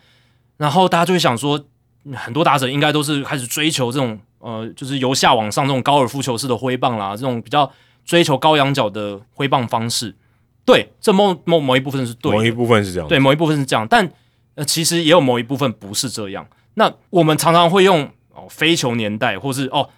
然后大家就会想说，嗯很多打者应该都是开始追求这种呃，就是由下往上这种高尔夫球式的挥棒啦，这种比较追求高仰角的挥棒方式。对，这某某某一部分是对某一部分是这样，对，某一部分是这样，但呃，其实也有某一部分不是这样。那我们常常会用哦飞球年代，或是哦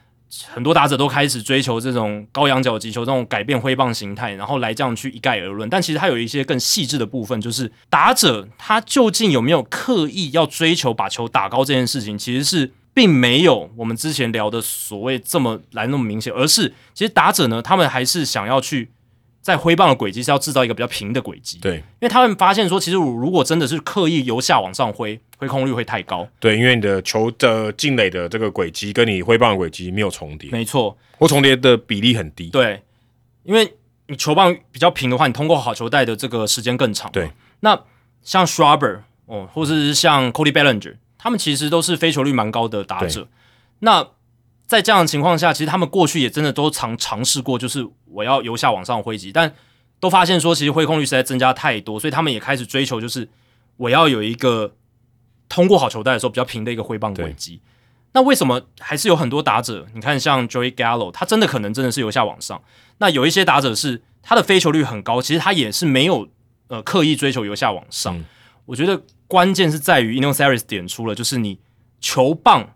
很多打者都开始追求这种高仰角击球，这种改变挥棒形态，然后来这样去一概而论。但其实它有一些更细致的部分，就是打者他究竟有没有刻意要追求把球打高这件事情，其实是。并没有我们之前聊的所谓这么来那么明显，而是其实打者呢，他们还是想要去在挥棒的轨迹是要制造一个比较平的轨迹，对因为他们发现说，其实我如果真的是刻意由下往上挥，挥空率会太高。对，因为你的球的进垒的这个轨迹跟你挥棒的轨迹没有重叠，没错，或重叠的比例很低。对，因为你球棒比较平的话，你通过好球带的这个时间更长。对，那像 Schwarber 哦，或者是像 Cody Bellinger，他们其实都是飞球率蛮高的打者。那在这样的情况下，其实他们过去也真的都尝尝试过，就是我要由下往上挥击，但都发现说，其实挥空率实在增加太多，所以他们也开始追求，就是我要有一个通过好球带的时候比较平的一个挥棒轨迹。那为什么还是有很多打者？你看，像 Joey Gallo，他真的可能真的是由下往上。那有一些打者是他的飞球率很高，其实他也是没有呃刻意追求由下往上。嗯我觉得关键是在于 Ino s e r i s 点出了，就是你球棒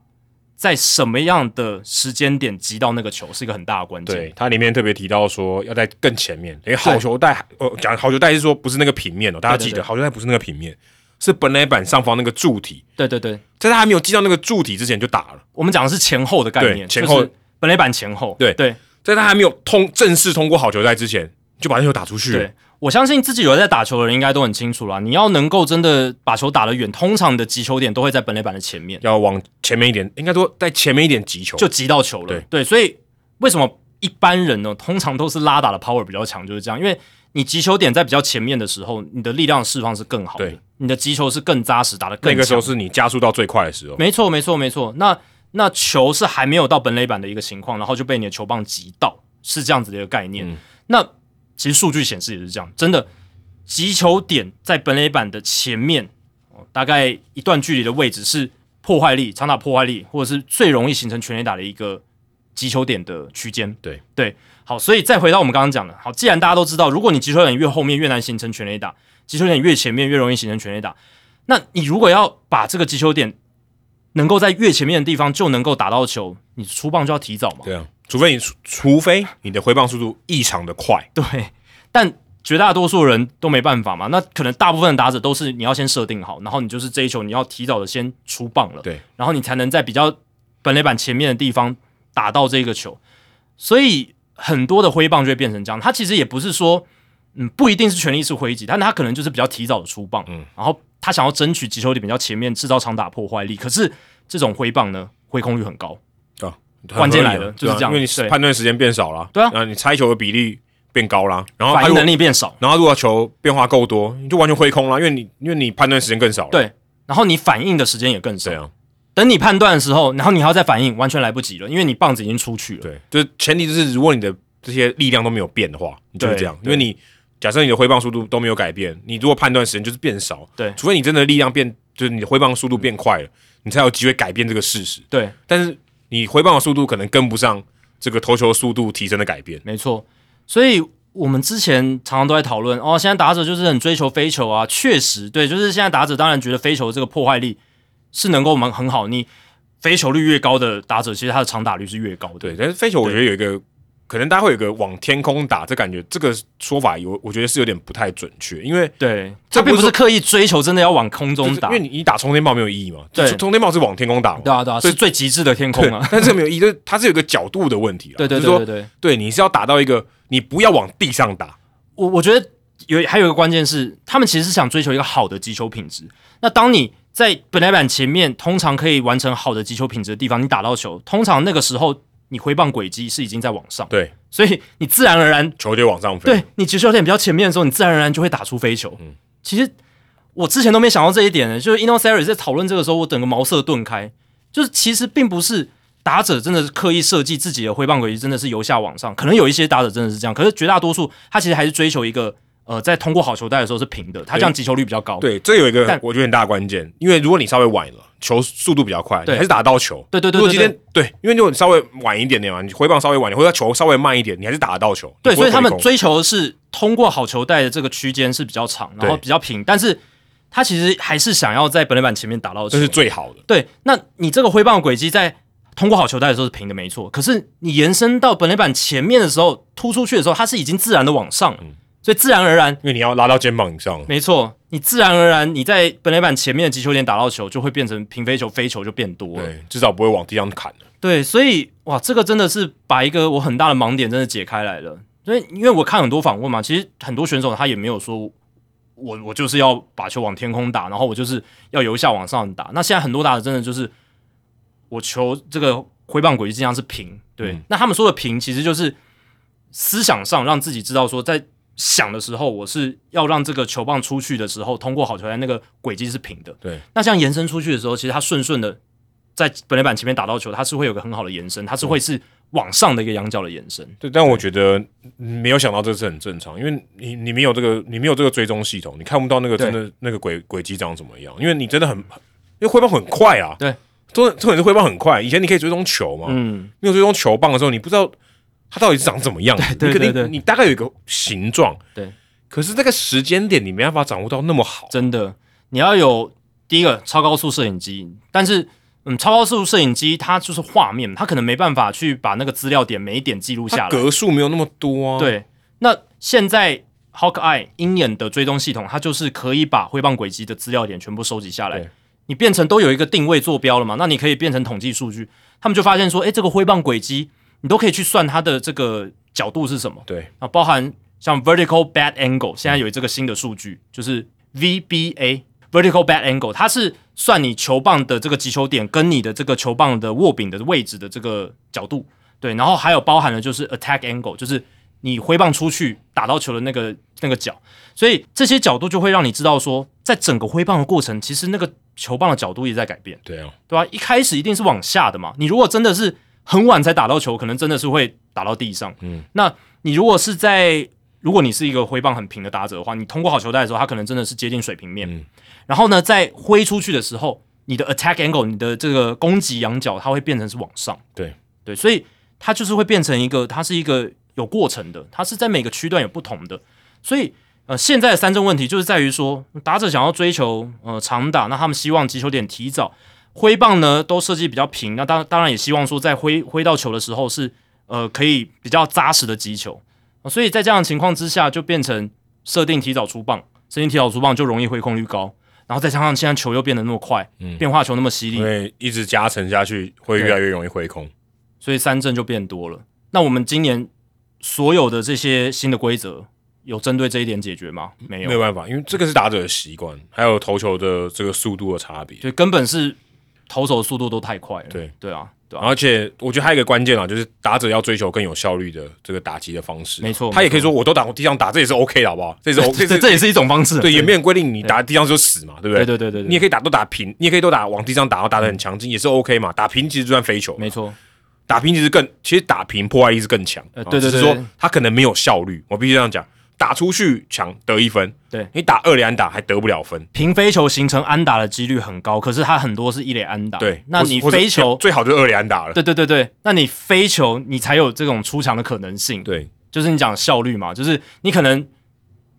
在什么样的时间点击到那个球是一个很大的关键。对，它里面特别提到说要在更前面，因为好球带，呃，讲好球带是说不是那个平面哦，大家记得对。对对好球带不是那个平面，是本垒板上方那个柱体，对对对，在他还没有击到那个柱体之前就打了，我们讲的是前后的概念，前后。就是本垒板前后。对。对。在他还没有通正式通过好球带之前，就把那球打出去了。对，我相信自己有在打球的人应该都很清楚啦。你要能够真的把球打得远，通常你的击球点都会在本垒板的前面，要往前面一点，应该说在前面一点击球，就击到球了。对所以为什么一般人呢，通常都是拉打的 power 比较强，就是这样，因为你击球点在比较前面的时候，你的力量释放是更好的对，你的击球是更扎实，打得更那个时候是你加速到最快的时候，没错，没错，没错。那那球是还没有到本垒板的一个情况，然后就被你的球棒击到，是这样子的一个概念。嗯那其实数据显示也是这样，真的击球点在本垒板的前面，哦大概一段距离的位置是破坏力、长打破坏力，或者是最容易形成全垒打的一个击球点的区间。对对，好，所以再回到我们刚刚讲的，好，既然大家都知道，如果你击球点越后面越难形成全垒打，击球点越前面越容易形成全垒打，那你如果要把这个击球点能够在越前面的地方就能够打到球，你出棒就要提早嘛。对啊，除非你除除非你的挥棒速度异常的快，对，但绝大多数人都没办法嘛。那可能大部分的打者都是你要先设定好，然后你就是这一球你要提早的先出棒了，对，然后你才能在比较本垒板前面的地方打到这个球。所以很多的挥棒就会变成这样。他其实也不是说，嗯，不一定是全力是挥击，但他可能就是比较提早的出棒，嗯，然后他想要争取击球点比较前面，制造长打破坏力。可是这种挥棒呢，挥空率很高啊，关键来了，就是这样，因为你判断时间变少了，对啊，你猜球的比例变高了，然后反应能力变少，然后如果球变化够多，你就完全挥空了，因为你因为你判断时间更少了，对，然后你反应的时间也更少，对啊。等你判断的时候，然后你还要再反应，完全来不及了，因为你棒子已经出去了。对，就是前提就是如果你的这些力量都没有变的话，你就是这样。因为你假设你的挥棒速度都没有改变，你如果判断时间就是变少，对，除非你真的力量变，就是你的挥棒速度变快了，你才有机会改变这个事实。对，但是你回棒的速度可能跟不上这个投球速度提升的改变。没错，所以我们之前常常都在讨论哦，现在打者就是很追求飞球啊，确实对，就是现在打者当然觉得飞球这个破坏力。是能够蛮很好，你飞球率越高的打者，其实他的长打率是越高的。对，但是飞球我觉得有一个可能，大家会有个往天空打，这感觉这个说法有，我觉得是有点不太准确，因为对，这并不是刻意追求真的要往空中打，因为你你打冲天炮没有意义嘛。对，冲天炮是往天空打，对啊对啊，是最极致的天空啊。但是没有意义，就是它是有个角度的问题对对对对对，对，你是要打到一个，你不要往地上打。我我觉得有还有一个关键是，他们其实是想追求一个好的击球品质。那当你在本来板前面，通常可以完成好的击球品质的地方，你打到球，通常那个时候你挥棒轨迹是已经在往上，对，所以你自然而然球就往上飞。对你击球点比较前面的时候，你自然而然就会打出飞球。嗯，其实我之前都没想到这一点呢，就是 Ino Seri 在讨论这个时候，我整个茅塞顿开，就是其实并不是打者真的是刻意设计自己的挥棒轨迹，真的是由下往上，可能有一些打者真的是这样，可是绝大多数他其实还是追求一个。呃，在通过好球带的时候是平的，它这样击球率比较高。对，这有一个我觉得很大关键，因为如果你稍微晚了，球速度比较快，还是打得到球。对对对。如果今天对，因为如果你稍微晚一点点嘛，你回棒稍微晚，或者球稍微慢一点，你还是打得到球。对，所以他们追求的是通过好球带的这个区间是比较长，然后比较平，但是他其实还是想要在本垒板前面打到球，这是最好的。对，那你这个挥棒轨迹在通过好球带的时候是平的，没错。可是你延伸到本垒板前面的时候，突出去的时候，它是已经自然的往上。所以自然而然，因为你要拉到肩膀以上，没错，你自然而然你在本垒板前面的击球点打到球，就会变成平飞球，飞球就变多了，对，至少不会往地上砍了对，所以哇，这个真的是把一个我很大的盲点真的解开来了。所以因为我看很多访问嘛，其实很多选手他也没有说我我就是要把球往天空打，然后我就是要由下往上打。那现在很多打的真的就是我球这个挥棒轨迹尽量是平，对。那他们说的平，其实就是思想上让自己知道说在。想的时候，我是要让这个球棒出去的时候，通过好球台那个轨迹是平的。对，那这样延伸出去的时候，其实它顺顺的在本垒板前面打到球，它是会有个很好的延伸，它是会是往上的一个仰角的延伸。对，但我觉得没有想到这是很正常，因为你你没有这个你没有这个追踪系统，你看不到那个真的那个轨轨迹长怎么样，因为你真的很因为挥棒很快啊。对，重重点是挥棒很快，以前你可以追踪球嘛，嗯，没有追踪球棒的时候，你不知道。它到底是长怎么样？对对对，你大概有一个形状，对。可是这个时间点你没办法掌握到那么好，真的。你要有第一个超高速摄影机，但是嗯，超高速摄影机它就是画面，它可能没办法去把那个资料点每一点记录下来，格数没有那么多啊。对。那现在 Hawkeye 鹰眼的追踪系统，它就是可以把挥棒轨迹的资料点全部收集下来，你变成都有一个定位坐标了嘛？那你可以变成统计数据，他们就发现说，哎，这个挥棒轨迹。你都可以去算它的这个角度是什么？对啊，包含像 vertical bad angle，现在有这个新的数据，就是 VBA vertical bad angle，它是算你球棒的这个击球点跟你的这个球棒的握柄的位置的这个角度。对，然后还有包含了就是 attack angle，就是你挥棒出去打到球的那个那个角。所以这些角度就会让你知道说，在整个挥棒的过程，其实那个球棒的角度也在改变。对啊，对吧？一开始一定是往下的嘛。你如果真的是很晚才打到球，可能真的是会打到地上。嗯，那你如果是在，如果你是一个挥棒很平的打者的话，你通过好球带的时候，它可能真的是接近水平面。嗯，然后呢，在挥出去的时候，你的 attack angle，你的这个攻击仰角，它会变成是往上。对对，所以它就是会变成一个，它是一个有过程的，它是在每个区段有不同的。所以呃，现在的三种问题就是在于说，打者想要追求呃长打，那他们希望击球点提早。挥棒呢都设计比较平，那当当然也希望说在挥挥到球的时候是呃可以比较扎实的击球，所以在这样的情况之下就变成设定提早出棒，设定提早出棒就容易挥空率高，然后再加上现在球又变得那么快，嗯，变化球那么犀利，因为一直加成下去会越来越容易挥空，所以三振就变多了。那我们今年所有的这些新的规则有针对这一点解决吗？没有，没有办法，因为这个是打者的习惯，还有投球的这个速度的差别。就根本是投手的速度都太快了。对对啊，对啊，而且我觉得还有一个关键啊，就是打者要追求更有效率的这个打击的方式。没错他也可以说我都打地上打，这也是 OK 的，好不好？这也是 OK，这这也是一种方式。对，也没有规定你打地上就死嘛，对不对？对对对对，你也可以打都打平，你也可以都打往地上打，然后打的很强劲，也是 OK 嘛。打平其实就算飞球，没错。打平其实更，其实打平破坏力是更强。呃，对对对，是说他可能没有效率，我必须这样讲。打出去抢得一分，对你打二垒安打还得不了分。平飞球形成安打的几率很高，可是它很多是一垒安打。对，那你飞球最好就是二垒安打了。对对对对，那你飞球你才有这种出墙的可能性。对，就是你讲效率嘛，就是你可能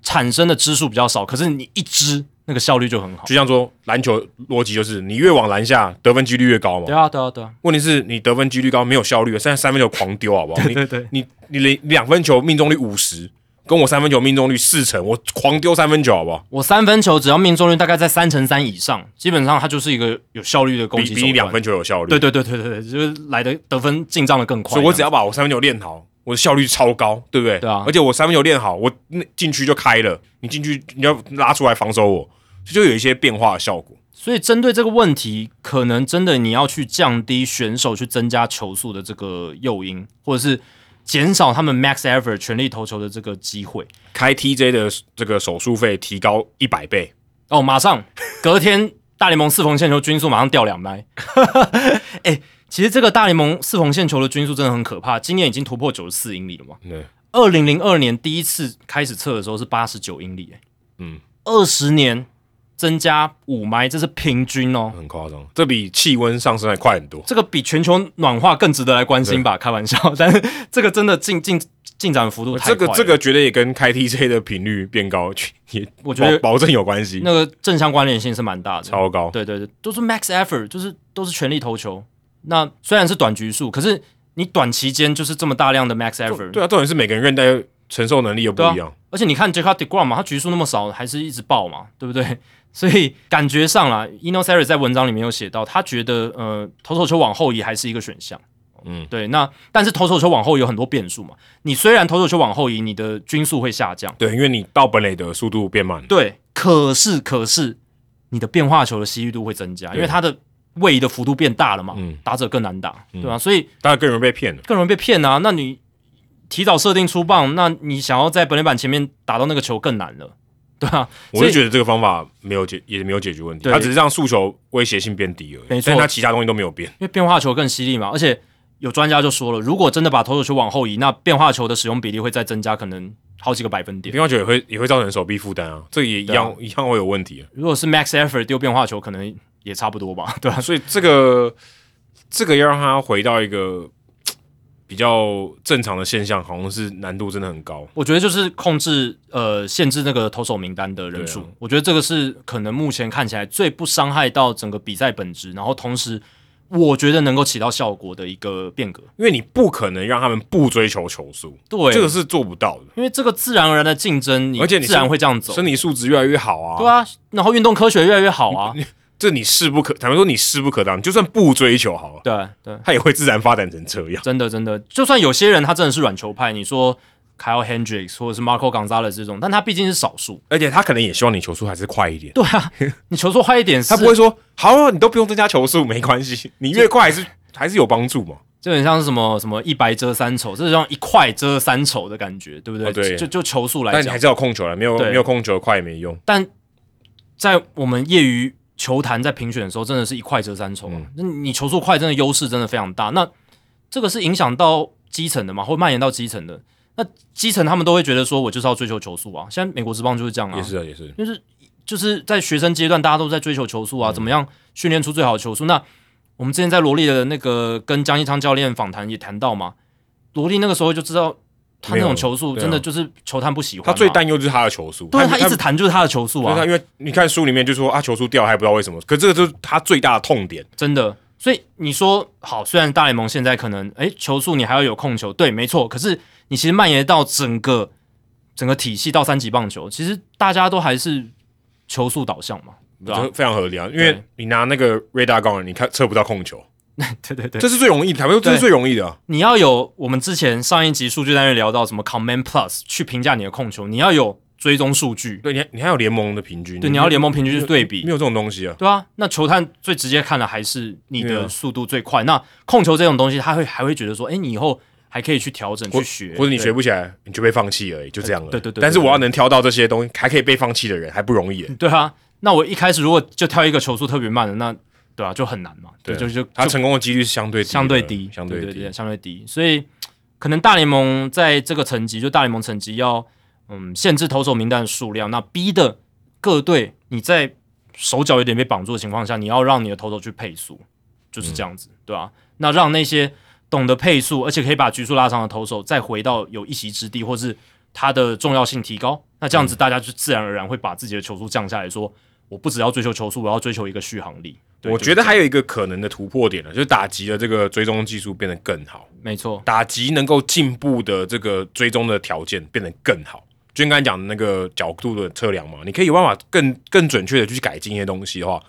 产生的支数比较少，可是你一支那个效率就很好。就像说篮球逻辑就是你越往篮下得分几率越高嘛。对啊对啊对啊。问题是你得分几率高没有效率，现在三分球狂丢好不好？对对对，你你两两分球命中率五十。跟我三分球命中率四成，我狂丢三分球好不好？我三分球只要命中率大概在三成三以上，基本上它就是一个有效率的攻击比比两分球有效率。对对对对对对，就是来的得分进账的更快。所以我只要把我三分球练好，我的效率超高，对不对？对啊。而且我三分球练好，我那禁区就开了，你进去你要拉出来防守我，就有一些变化的效果。所以针对这个问题，可能真的你要去降低选手去增加球速的这个诱因，或者是。减少他们 max effort 全力投球的这个机会，开 TJ 的这个手术费提高一百倍哦！马上隔天大联盟四缝线球均速马上掉两迈。哎，其实这个大联盟四缝线球的均速真的很可怕，今年已经突破九十四英里了嘛？对，二零零二年第一次开始测的时候是八十九英里，哎，嗯，二十年。增加五霾，这是平均哦，很夸张，这比气温上升还快很多。这个比全球暖化更值得来关心吧？开玩笑，但是这个真的进进进展幅度太快。这个这个绝对也跟开 TJ 的频率变高也，我觉得保证有关系。那个正相关联性是蛮大的，超高。对对对，都是 max effort，就是都是全力投球。那虽然是短局数，可是你短期间就是这么大量的 max effort。对啊，重点是每个人韧带承受能力又不一样。而且你看 Jacob Degrom 嘛，他局数那么少，还是一直爆嘛，对不对？所以感觉上啦 i n o s a r i 在文章里面有写到，他觉得呃，投手球往后移还是一个选项。嗯，对。那但是投手球往后有很多变数嘛。你虽然投手球往后移，你的均速会下降，对，因为你到本垒的速度变慢。对，可是可是你的变化球的吸率度会增加，因为它的位移的幅度变大了嘛。嗯，打者更难打，对吧？所以大家更容易被骗了，更容易被骗啊。那你提早设定出棒，那你想要在本垒板前面打到那个球更难了。对啊，我就觉得这个方法没有解，也没有解决问题。它只是让诉求威胁性变低而已，没错。它其他东西都没有变，因为变化球更犀利嘛。而且有专家就说了，如果真的把投手球往后移，那变化球的使用比例会再增加，可能好几个百分点。变化球也会也会造成手臂负担啊，这也一样一样会有问题。啊如果是 max effort 丢变化球，可能也差不多吧，对吧？所以这个这个要让他回到一个。比较正常的现象，好像是难度真的很高。我觉得就是控制呃限制那个投手名单的人数，我觉得这个是可能目前看起来最不伤害到整个比赛本质，然后同时我觉得能够起到效果的一个变革。因为你不可能让他们不追求球速，对，这个是做不到的。因为这个自然而然的竞争，而且你自然会这样走，身体素质越来越好啊，对啊，然后运动科学越来越好啊。这你势不可，坦白说你势不可当，就算不追求好了，对对，他也会自然发展成这样。真的真的，就算有些人他真的是软球派，你说 Kyle Hendricks 或者是 Marco Gonzalez 这种，但他毕竟是少数，而且他可能也希望你球速还是快一点。对啊，你球速快一点，他不会说好，你都不用增加球速，没关系，你越快还是还是有帮助嘛。就很像是什么什么一白遮三丑，这是像一块遮三丑的感觉，对不对？对，就就球速来讲，但你还是要控球了，没有没有控球快也没用。但在我们业余。球坛在评选的时候，真的是一快遮三丑。那你球速快，真的优势真的非常大。那这个是影响到基层的嘛，会蔓延到基层的。那基层他们都会觉得说，我就是要追求球速啊。现在美国职棒就是这样啊，也是啊，也是，就是就是在学生阶段，大家都在追求球速啊，怎么样训练出最好的球速？那我们之前在罗莉的那个跟江一昌教练访谈也谈到嘛，罗莉那个时候就知道。他那种球速真的就是球探不喜欢。他最担忧就是他的球速，对，他一直弹就是他的球速啊。因为你看书里面就说啊，球速掉还不知道为什么，可这个就是他最大的痛点，真的。所以你说好，虽然大联盟现在可能哎球速你还要有控球，对，没错。可是你其实蔓延到整个整个体系到三级棒球，其实大家都还是球速导向嘛，对吧？非常合理啊，因为你拿那个 radar gun，你看测不到控球。对对对，这是最容易的，台湾这是对最容易的啊。你要有我们之前上一集数据单元聊到什么 Command Plus 去评价你的控球，你要有追踪数据，对，你还你还有联盟的平均，对，你要联盟平均去对比没，有这种东西啊。对啊，那球探最直接看的还是你的速度最快。那控球这种东西，他会还会觉得说，哎，你以后还可以去调整去学，或者你对学不起来，你就被放弃而已，就这样了。对对对对但是我要能挑到这些东西，还可以被放弃的人，还不容易耶。对啊。那我一开始如果就挑一个球速特别慢的，那对啊，就很难嘛，对，就就就他成功的几率是相对相对低，相对低。相对低。所以可能大联盟在这个层级，就大联盟层级要嗯限制投手名单的数量，那逼的各队你在手脚有点被绑住的情况下，你要让你的投手去配速，就是这样子，对吧、那让那些懂得配速，而且可以把局数拉长的投手再回到有一席之地，或是他的重要性提高，那这样子大家就自然而然会把自己的球速降下来说，我不只要追求球速，我要追求一个续航力。对我觉得还有一个可能的突破点呢，就是打击的这个追踪技术变得更好，没错，打击能够进步的这个追踪的条件变得更好。就跟刚才讲的那个角度的测量嘛，你可以有办法更更准确的去改进一些东西的话，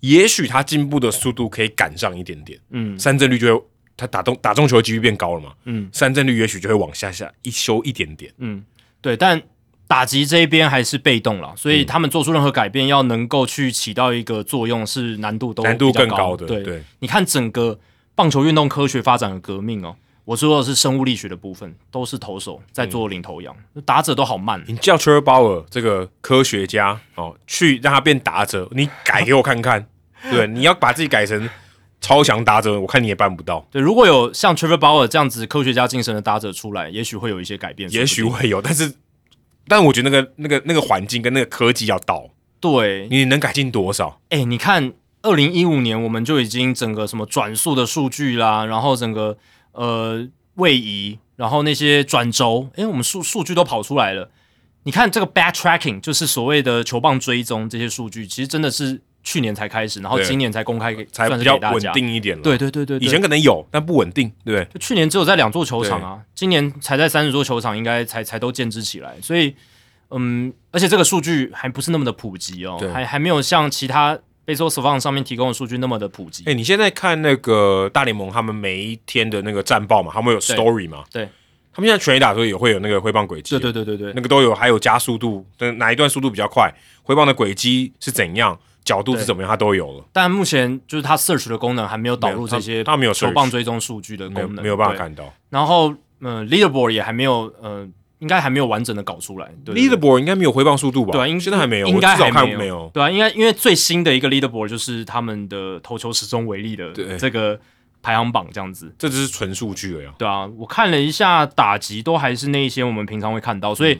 也许它进步的速度可以赶上一点点，嗯。三振率就会它打中打中球的几率变高了嘛，嗯。三振率也许就会往下下一修一点点。嗯，对，但打击这一边还是被动了，所嗯以他们做出任何改变，要能够去起到一个作用，是难度都难度更高的，对，对，你看整个棒球运动科学发展的革命哦，我说的是生物力学的部分，都是投手在做领头羊，打者都好慢。你叫 t r e v o r Bauer 这个科学家哦，去让他变打者，你改给我看看。对，你要把自己改成超强打者，我看你也办不到。对，如果有像 Trevor Bauer 这样子科学家精神的打者出来，也许会有一些改变，也许会有，但是，但我觉得那个那个那个环境跟那个科技要到，对，你能改进多少？哎、你看，二零一五年我们就已经整个什么转速的数据啦，然后整个呃位移，然后那些转轴，哎、我们数数据都跑出来了。你看这个 backtracking，就是所谓的球棒追踪这些数据，其实真的是去年才开始，然后今年才公开给，才比较稳。定一点了。对对对对对，以前可能有，但不稳定，对不对？就去年只有在两座球场啊，今年才在三十座球场，应该才才都建制起来，所以嗯，而且这个数据还不是那么的普及哦对，还还没有像其他 Baseball Savant 上面提供的数据那么的普及。哎、你现在看那个大联盟，他们每一天的那个战报嘛，他们有 story 嘛？对，他们现在全垒打的时候也会有那个挥棒轨迹，对对对对对那个都有，还有加速度，那哪一段速度比较快，挥棒的轨迹是怎样，角度是怎么样，它都有了，但目前就是它 search 的功能还没有导入这些它没有球 search 棒追踪数据的功能，没有办法。看到。然后，嗯、l e a d e r b o a r d 也还没有，呃，应该还没有完整的搞出来。Leaderboard 应该没有挥棒速度吧？对啊，应现在还没有，应该还没有，看没有。对啊，应该因为最新的一个 leaderboard 就是他们的投球时钟为例的这个排行榜这样子。这只是纯数据而已啊。对啊，我看了一下打击，都还是那一些我们平常会看到，嗯所以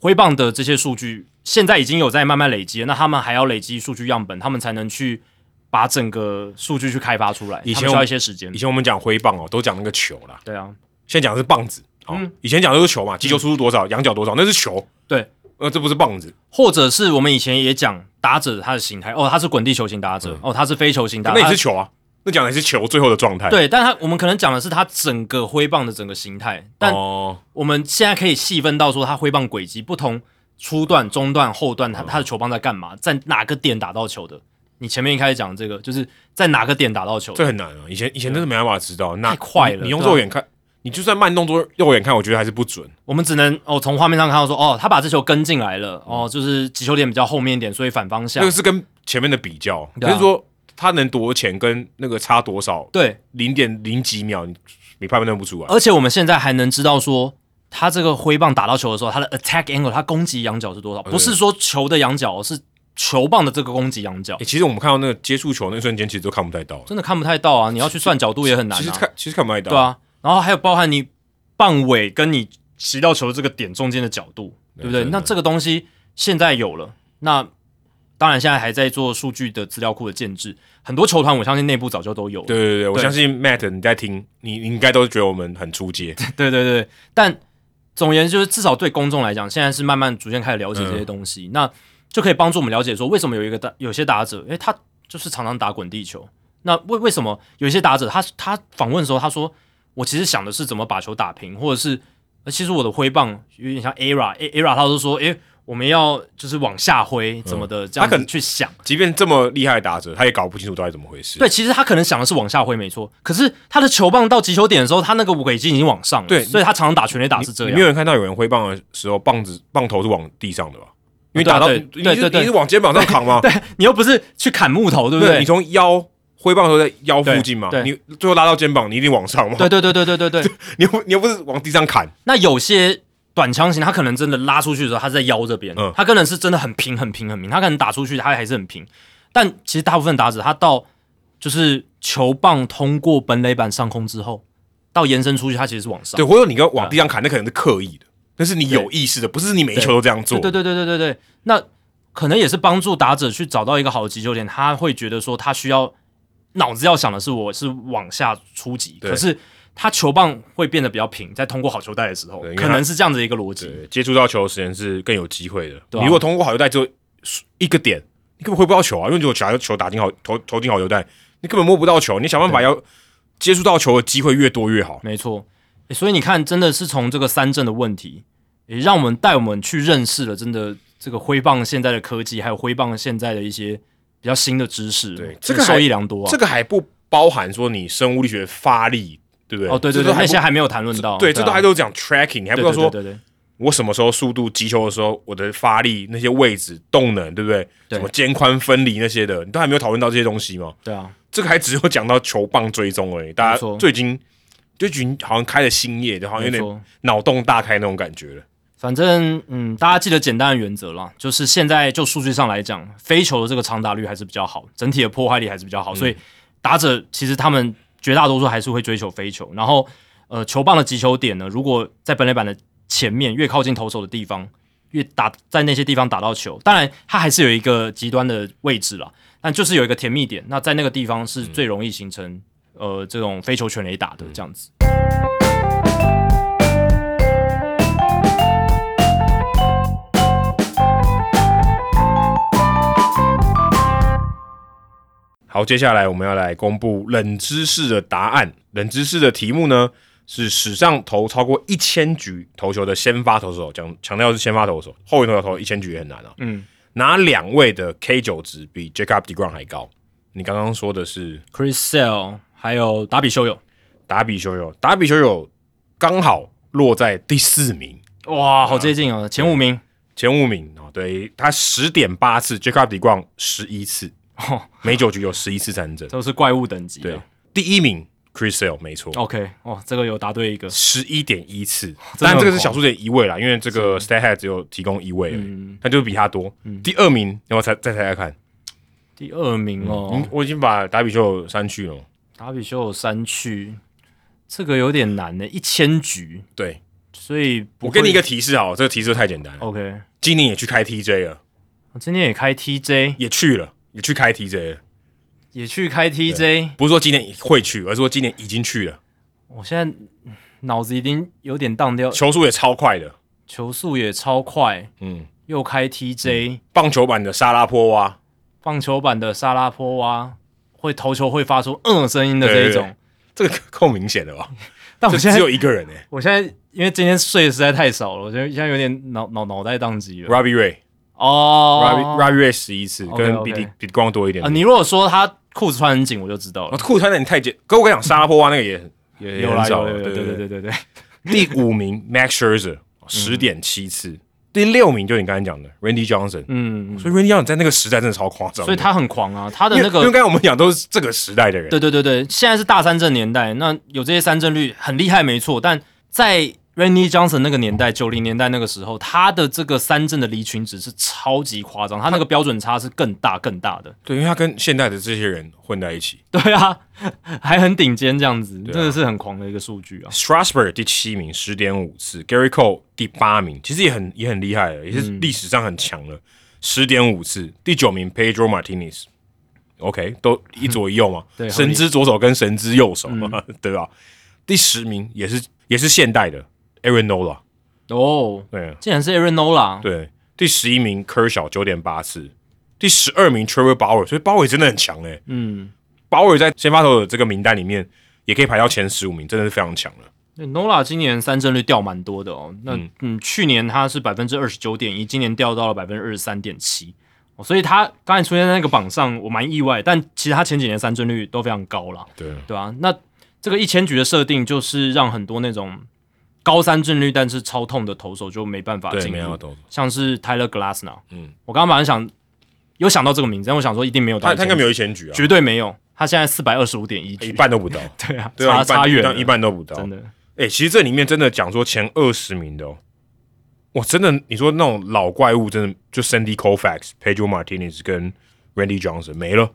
挥棒的这些数据现在已经有在慢慢累积了，那他们还要累积数据样本，他们才能去把整个数据去开发出来。以前需要我一些时间以。前我们讲挥棒哦，都讲那个球啦，对啊，现在讲的是棒子。哦，嗯以前讲的都是球嘛，击球速度多少，仰角多少，那是球。对，呃，这不是棒子，或者是我们以前也讲打者他的形态，哦，他是滚地球型打者，哦，他是非球型打者，嗯那也是球啊。那讲的是球最后的状态。对，但他我们可能讲的是他整个挥棒的整个形态，但哦，我们现在可以细分到说他挥棒轨迹不同，初段、中段、后段，嗯他他的球棒在干嘛，在哪个点打到球的？你前面一开始讲这个，就是在哪个点打到球？这很难啊。以前以前真的没办法知道，那太快了你你用肉眼看，你就算慢动作肉眼看，我觉得还是不准。我们只能哦从画面上看到说，哦，他把这球跟进来了，嗯哦，就是击球点比较后面一点，所以反方向那个。是跟前面的比较，就是说他能多前跟那个差多少，对，零点零几秒，你你判断不出来。而且我们现在还能知道说，他这个挥棒打到球的时候，他的 attack angle，他攻击仰角是多少？不是说球的仰角，是球棒的这个攻击仰角欸，其实我们看到那个接触球那一瞬间，其实都看不太到。真的看不太到啊！你要去算角度也很难啊。其实看其实看不太到。对，啊，然后还有包含你棒尾跟你骑到球这个点中间的角度，对不对？那这个东西现在有了，那当然现在还在做数据的资料库的建制，很多球团我相信内部早就都有了。对对对，我相信 Matt 你在听，你你应该都觉得我们很出街。对对对，但总而言之，就是至少对公众来讲，现在是慢慢逐渐开始了解这些东西，那就可以帮助我们了解说，为什么有一个打有些打者，诶，他就是常常打滚地球。那为为什么有一些打者，他他访问的时候，他说我其实想的是怎么把球打平，或者是呃其实我的挥棒有点像 ERA，ERA 他都说，诶，我们要就是往下挥怎么的这样他可能去想。即便这么厉害的打者，他也搞不清楚到底怎么回事。对，其实他可能想的是往下挥没错，可是他的球棒到击球点的时候，他那个尾筋已经往上了，对所以他常常打全垒打是这样。你没有人看到有人挥棒的时候，棒子棒头是往地上的吧？因为打到对你是对对对你是往肩膀上扛吗？对你又不是去砍木头，对不对？你从腰挥棒的时候在腰附近嘛，对你最后拉到肩膀，你一定往上嘛。对对对对对对对。你又你又不是往地上砍，那有些短枪型，他可能真的拉出去的时候，他是在腰这边，嗯他可能是真的很平很平很平，他可能打出去他还是很平，但其实大部分打者他到就是球棒通过本垒板上空之后，到延伸出去，他其实是往上。对，或者你跟往地上砍，那可能是刻意的，那是你有意识的，不是你每一球都这样做。对对对对对对对，那可能也是帮助打者去找到一个好的击球点，他会觉得说他需要脑子要想的是我是往下出击，可是他球棒会变得比较平，在通过好球带的时候可能是这样子的一个逻辑。接触到球的时间是更有机会的。你如果通过好球带之后一个点，你根本挥不到球啊，因为如果假如球打进好投投进好球带，你根本摸不到球，你想办法要接触到球的机会越多越好。没错，诶所以你看，真的是从这个三振的问题，也让我们带我们去认识了真的这个挥棒现在的科技，还有挥棒现在的一些比较新的知识。对这个受益良多啊。这个还不包含说你生物力学发力，对不对？哦，对对对，那些还没有谈论到。对，这都啊还都讲 tracking，你还不对知道说我什么时候速度击球的时候，我的发力那些位置动能，对不对？什么肩宽分离那些的，你都还没有讨论到这些东西吗？对啊，这个还只有讲到球棒追踪而已，大家最近就已经好像开了新业，就好像有点。脑洞大开那种感觉了。反正嗯，大家记得简单的原则啦，就是现在就数据上来讲，飞球的这个长打率还是比较好，整体的破坏力还是比较好，所以打者其实他们绝大多数还是会追求飞球，然后呃球棒的击球点呢，如果在本垒板的前面越靠近投手的地方，越打在那些地方打到球，当然它还是有一个极端的位置啦，但就是有一个甜蜜点，那在那个地方是最容易形成、呃这种飞球全垒打的这样子。好，接下来我们要来公布冷知识的答案。冷知识的题目呢是史上投超过一千局投球的先发投手，讲强调是先发投手，后援投手投一千局也很难啊。嗯哪两位的 K 九值比 Jacob Degrom 还高？你刚刚说的是，Chris Sale 还有达比修友。达比修友，达比修友刚好落在第四名，哇，好接近哦，前五名前五名哦。对他十点八次，Jacob Degrom 十一次，哦，每九局有十一次三振。都是怪物等级。对，第一名 Chris Sale 没错，OK，哦，这个有答对一个，十一点一次，真的当然很狂这个是小数点一位啦，因为这个 StatHead 只有提供一位而已，嗯，那就是比他多。第二名，要不要猜再猜猜看？第二名哦。嗯，，我已经把达比修友删去了。达比修有三区，这个有点难呢，一千局，对。所以我给你一个提示好了，这个提示太简单了。OK，今年也去开 TJ 了，我今年也开 TJ，也去了，也去开 TJ 了。也去开 TJ，不是说今年会去，而是说今年已经去了，我现在脑子已经有点荡掉，球速也超快的。球速也超快，嗯，又开 TJ，棒球版的沙拉波娃，棒球版的沙拉波娃。会投球会发出嗯声音的这一种，这个够明显的吧？但我现在只有一个人哎我现在因为今天睡的实在太少了，我觉得现在有点脑脑脑袋宕机了。，Robbie Ray，Robbie 哦。Robbie Ray 十一次，跟比比比光多一点啊，。你如果说他裤子穿很紧，我就知道哦了。裤穿的你太紧，可我跟你讲，沙拉波娃那个也也也有啦很少了，有有有，对对对对对对，第五名 Max Scherzer 十点七次，第六名就你刚才讲的 Randy Johnson，嗯，所以 Randy Johnson 在那个时代真的超夸张，所以他很狂啊，他的那个因为那个刚才我们讲都是这个时代的人，对对对对，现在是大三振年代，那有这些三振率很厉害，没错。但在 Randy Johnson 那个年代，九零年代那个时候，他的这个三振的离群值是超级夸张，他那个标准差是更大更大的。对，因为他跟现代的这些人混在一起。对啊，还很顶尖这样子，啊真的是很狂的一个数据啊。Strasburg 第七名，十点五次；Gary Cole 第八名，其实也很也很厉害了，也是历史上很强了，十点五次。第九名 Pedro Martinez，OK，、都一左一右嘛，对神之左手跟神之右手嘛，对吧？第十名也是也是现代的 Aaron Nola，哦，对竟然是 Aaron Nola，对。第十一名 Kershaw 九点八次，第十二名 Trevor Bauer，所以 Bauer 真的很强诶、嗯，鲍尔在先发投的这个名单里面，也可以排到前十五名，真的是非常强了。Nola 今年三振率掉蛮多的哦。那嗯嗯，去年他是百分之二十九点一，今年掉到了百分之二十三点七。哦所以他刚才出现在那个榜上，我蛮意外。但其实他前几年三振率都非常高啦，对，对啊、那这个一千局的设定，就是让很多那种高三振率但是超痛的投手就没办法对，进入。像是 Tyler Glasnow。嗯，我刚刚本来想有想到这个名字，但我想说一定没有到1000他他应该没有一千局啊，绝对没有。他现在四百二十五点一一，半都不到。对啊，对啊，差差远，一半都不到。真的。哎、其实这里面真的讲说前二十名的哦，哇，真的，你说那种老怪物，真的就 Sandy Koufax、Pedro Martinez 跟 Randy Johnson 没了。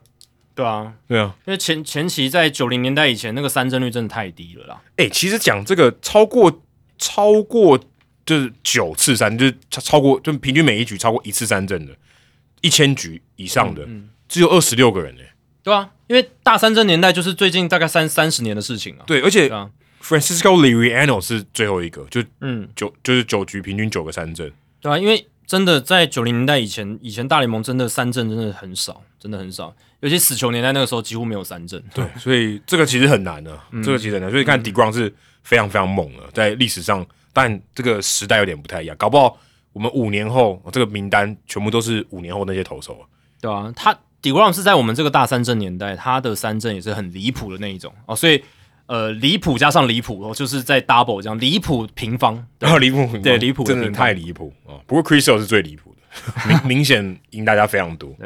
对啊，对啊，因为前前期在九零年代以前，那个三振率真的太低了啦。哎、其实讲这个超过超过就是九次三，就是超超过就平均每一局超过一次三振的，一千局以上的，只有二十六个人哎、对啊，因为大三振年代就是最近大概三三十年的事情啊。对，而且啊 Francisco Liriano 是最后一个，就嗯，九就是九局平均九个三振。对啊，因为真的在九零年代以前，以前大联盟真的三振真的很少，真的很少，尤其死球年代那个时候几乎没有三振。对，所以这个其实很难的、这个其实很难。所以看 d e g r o n 是非常非常猛了，在历史上，但这个时代有点不太一样，搞不好我们五年后这个名单全部都是五年后那些投手。对啊，他 d i g r m 是在我们这个大三振年代，他的三振也是很离谱的那一种哦，所以呃离谱加上离谱哦，就是在 double 这样离谱平方。然后离谱，对离谱真的太离谱啊！不过 Crystal 是最离谱的，明明显赢大家非常多。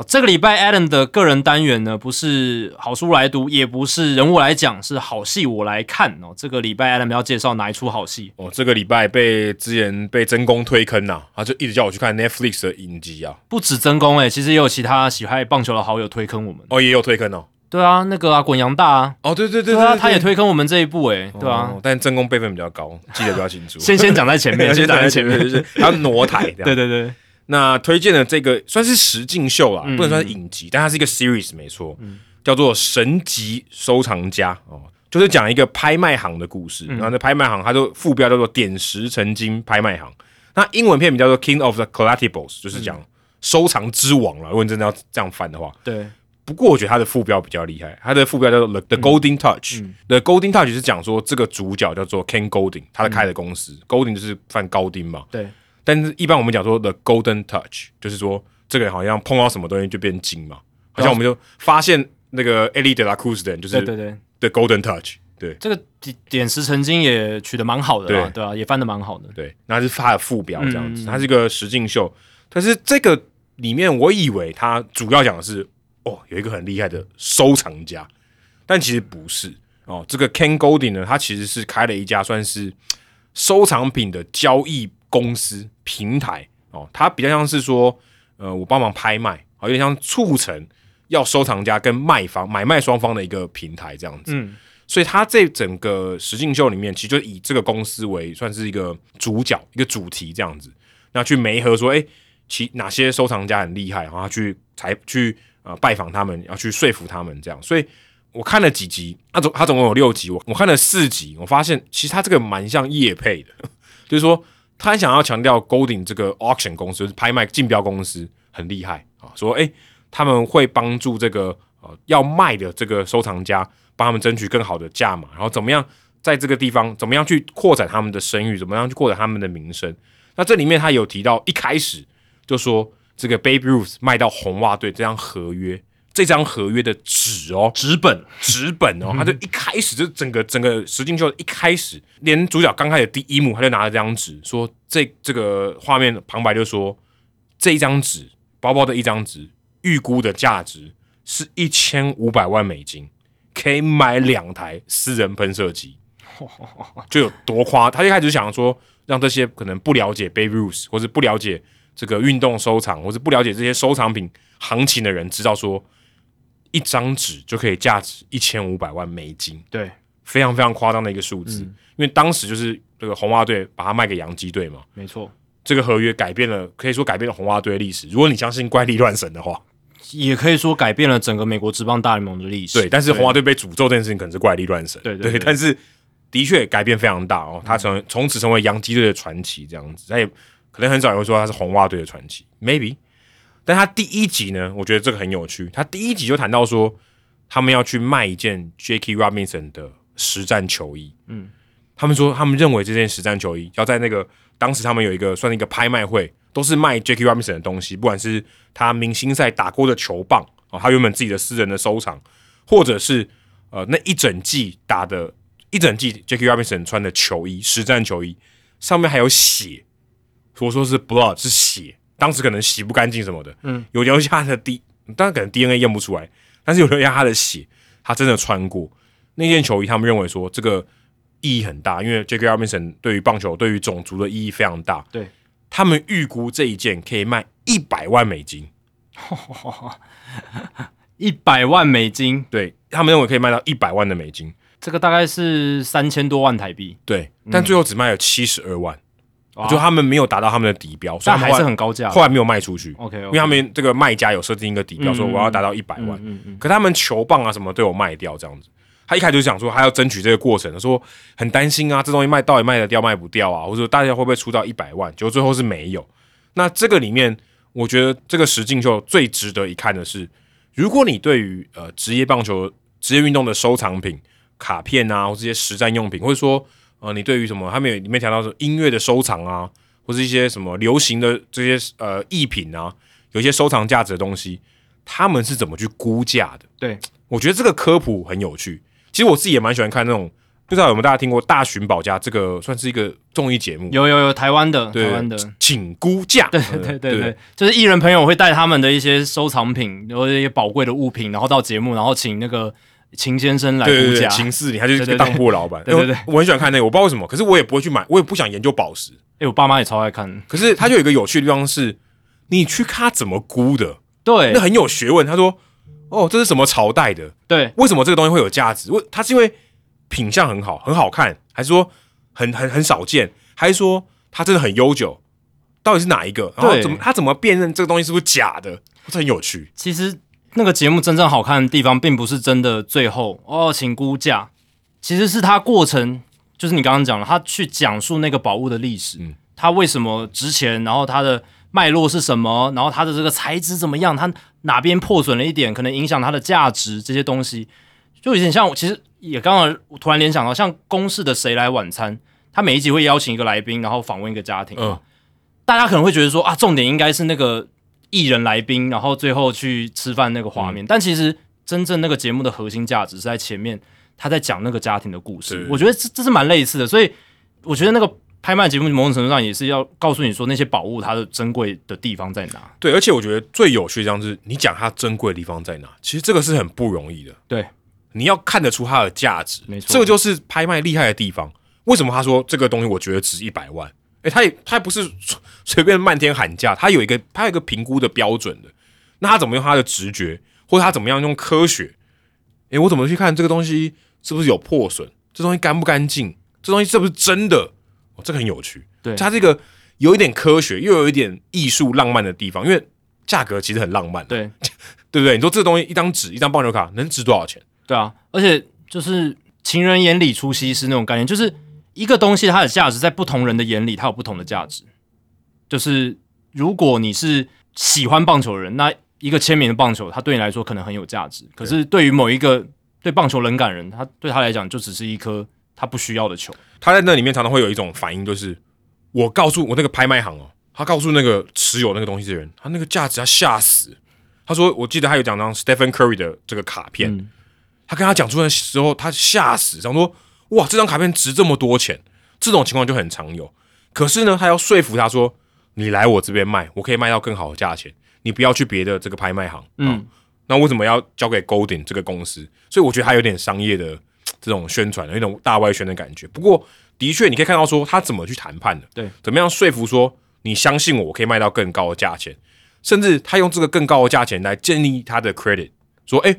好，这个礼拜 Adam 的个人单元呢，不是好书来读，也不是人物来讲，是好戏我来看哦。这个礼拜 Adam 要介绍哪一出好戏？哦，这个礼拜被之前被真宫推坑呐、他就一直叫我去看 Netflix 的影集啊。不止真宫诶，其实也有其他喜爱棒球的好友推坑我们。哦，也有推坑哦。对啊，那个啊，滚阳大啊，哦，对对对对啊，他也推坑我们这一部诶，对啊。哦但真宫辈分比较高，记得比较清楚。先先讲在前面，先讲在前面。就是还要挪台。对对对，那推荐的这个算是实境秀啦，嗯。不能算是影集，但它是一个 series 没错，叫做《神级收藏家》哦，就是讲一个拍卖行的故事。嗯。然后那拍卖行它就副标叫做“点石成金拍卖行”，那英文片名叫做《King of the Collectibles》，就是讲收藏之王了。如果你真的要这样翻的话，对，不过我觉得它的副标比较厉害，它的副标叫做 The, Golden Touch、The Golden Touch 是讲说这个主角叫做 Ken Golding，他的开的公司、Golding 就是犯高丁嘛，对，但是一般我们讲说 the golden touch，就是说这个人好像碰到什么东西就变金嘛，好像我们就发现那个 Ellie de la Cruz 的人就是对对对，the golden touch，对。这个点点石成金也取得蛮好的啦，对。对啊，也翻的蛮好的。对，那是他的副标这样子，嗯。它是一个实境秀，但是这个里面我以为它主要讲的是哦有一个很厉害的收藏家，但其实不是。哦，这个 Ken Golding 呢，他其实是开了一家算是收藏品的交易公司平台哦，它比较像是说，呃，我帮忙拍卖，哦，有点像促成要收藏家跟卖方买卖双方的一个平台这样子。嗯，所以它这整个实境秀里面，其实就以这个公司为算是一个主角、一个主题这样子，那去媒合说，哎、其哪些收藏家很厉害，然后去才去呃拜访他们，要去说服他们这样。所以我看了几集，他总他总共有六集，我我看了四集，我发现其实他这个蛮像叶配的，就是说他想要强调 Golding 这个 auction 公司，就是拍卖竞标公司很厉害啊，说哎、诶他们会帮助这个呃要卖的这个收藏家，帮他们争取更好的价码，然后怎么样在这个地方怎么样去扩展他们的声誉，怎么样去扩展他们的名声。那这里面他有提到一开始就说这个 Babe Ruth 卖到红袜队这张合约，这张合约的纸哦，纸本纸本哦，他就一开始就整个整个实境秀一开始，连主角刚开始第一幕他就拿了这张纸，说这这个画面旁白就说这一张纸薄薄的一张纸，预估的价值是一千五百万美金，可以买两台私人喷射机，就有多夸。他一开始想说，让这些可能不了解 Baby Ruth 或者不了解这个运动收藏，或者不了解这些收藏品行情的人，知道说一张纸就可以价值一千五百万美金，对，非常非常夸张的一个数字。因为当时就是这个红袜队把它卖给洋基队嘛，没错，这个合约改变了，可以说改变了红袜队的历史。如果你相信怪力乱神的话，也可以说改变了整个美国职棒大联盟的历史。对。但是红袜队被诅咒这件事情可能是怪力乱神，对对对但是的确改变非常大哦，他成从此成为洋基队的传奇这样子。他也可能很少人会说他是红袜队的传奇，maybe。但他第一集呢，我觉得这个很有趣。他第一集就谈到说，他们要去卖一件 Jackie Robinson 的实战球衣。嗯，他们说他们认为这件实战球衣要在那个当时他们有一个算是一个拍卖会，都是卖 Jackie Robinson 的东西，不管是他明星赛打过的球棒哦，他原本自己的私人的收藏，或者是呃那一整季打的一整季 Jackie Robinson 穿的球衣，实战球衣上面还有血，我说是 blood 是血，当时可能洗不干净什么的，嗯，有留下他的 D，当然可能 DNA 验不出来，但是有留下他的血，他真的穿过。那件球衣，他们认为说这个意义很大，因为 Jackie Robinson 对于棒球、对于种族的意义非常大，对。他们预估这一件可以卖一百万美金，一百万美金，对他们认为可以卖到一百万的美金，这个大概是三千多万台币，对，但最后只卖了七十二万，就他们没有达到他们的底标，所以但还是很高价。后来没有卖出去。OK，因为他们这个卖家有设定一个底标，嗯说我要达到一百万，嗯嗯，可他们球棒啊什么都有卖掉这样子。他一开始就想说他要争取这个过程，他说很担心啊，这东西卖到底卖得掉卖不掉啊，或者大家会不会出到一百万？结果最后是没有。那这个里面，我觉得这个实境秀最值得一看的是，如果你对于呃职业棒球、职业运动的收藏品、卡片啊，或这些实战用品，或者说呃你对于什么，他们有里面谈到说音乐的收藏啊，或是一些什么流行的这些呃艺品啊，有一些收藏价值的东西，他们是怎么去估价的？对，我觉得这个科普很有趣。其实我自己也蛮喜欢看那种，不知道有没有大家听过《大寻宝家》这个算是一个综艺节目，有有有台湾的，台湾的，请估价，对对对对，就是艺人朋友会带他们的一些收藏品，然后一些宝贵的物品，然后到节目，然后请那个秦先生来估价。秦四里他就是当铺老板，对对对我很喜欢看那个，我不知道为什么，可是我也不会去买，我也不想研究宝石。哎，我爸妈也超爱看。可是他就有一个有趣的地方是，你去看他怎么估的，对那很有学问。他说：“哦，这是什么朝代的？对，为什么这个东西会有价值？为他是因为品相很好，很好看，还是说很很很少见，还是说它真的很悠久？到底是哪一个？然后怎么他怎么辨认这个东西是不是假的？这很有趣。其实那个节目真正好看的地方，并不是真的最后哦，请估价，其实是它过程，就是你刚刚讲了，他去讲述那个宝物的历史，嗯。它为什么值钱，然后它的脉络是什么，然后它的这个材质怎么样，它哪边破损了一点，可能影响它的价值，这些东西，就有点像，其实也刚刚我突然联想到，像公式的《谁来晚餐》，他每一集会邀请一个来宾，然后访问一个家庭，嗯，大家可能会觉得说啊，重点应该是那个艺人来宾，然后最后去吃饭那个画嗯面。但其实真正那个节目的核心价值是在前面，他在讲那个家庭的故事。我觉得这这是蛮类似的，所以我觉得那个拍卖节目某种程度上也是要告诉你说那些宝物它的珍贵的地方在哪。对，而且我觉得最有趣的地方是，你讲它珍贵的地方在哪，其实这个是很不容易的。对，你要看得出它的价值，没错这个就是拍卖厉害的地方。为什么他说这个东西我觉得值一百万？诶，他也他也不是随随便漫天喊价，他有一个他有一个评估的标准的。那他怎么用他的直觉，或者他怎么样用科学？诶，我怎么去看这个东西是不是有破损？这东西干不干净？这东西是不是真的？哦，这个很有趣。对它这个有一点科学，又有一点艺术浪漫的地方，因为价格其实很浪漫，对 对不对？你说这个东西一张纸一张棒球卡能值多少钱？对啊，而且就是情人眼里出西施那种概念，就是一个东西它的价值在不同人的眼里，它有不同的价值。就是如果你是喜欢棒球的人，那一个签名的棒球，它对你来说可能很有价值。可是对于某一个对棒球冷感人，他对他来讲就只是一颗他不需要的球。他在那里面常常会有一种反应，就是我告诉我那个拍卖行哦，他告诉那个持有那个东西的人，他那个价值要吓死。他说，我记得他有讲张 Stephen Curry 的这个卡片，嗯他跟他讲出来的时候，他吓死，想说哇，这张卡片值这么多钱，这种情况就很常有。可是呢，他要说服他说，你来我这边卖，我可以卖到更好的价钱，你不要去别的这个拍卖行。嗯，那为什么要交给 Golden 这个公司？所以我觉得他有点商业的这种宣传，有一种大外宣的感觉。不过，的确你可以看到说他怎么去谈判的，对，怎么样说服说你相信我，我可以卖到更高的价钱，甚至他用这个更高的价钱来建立他的 credit，说，哎、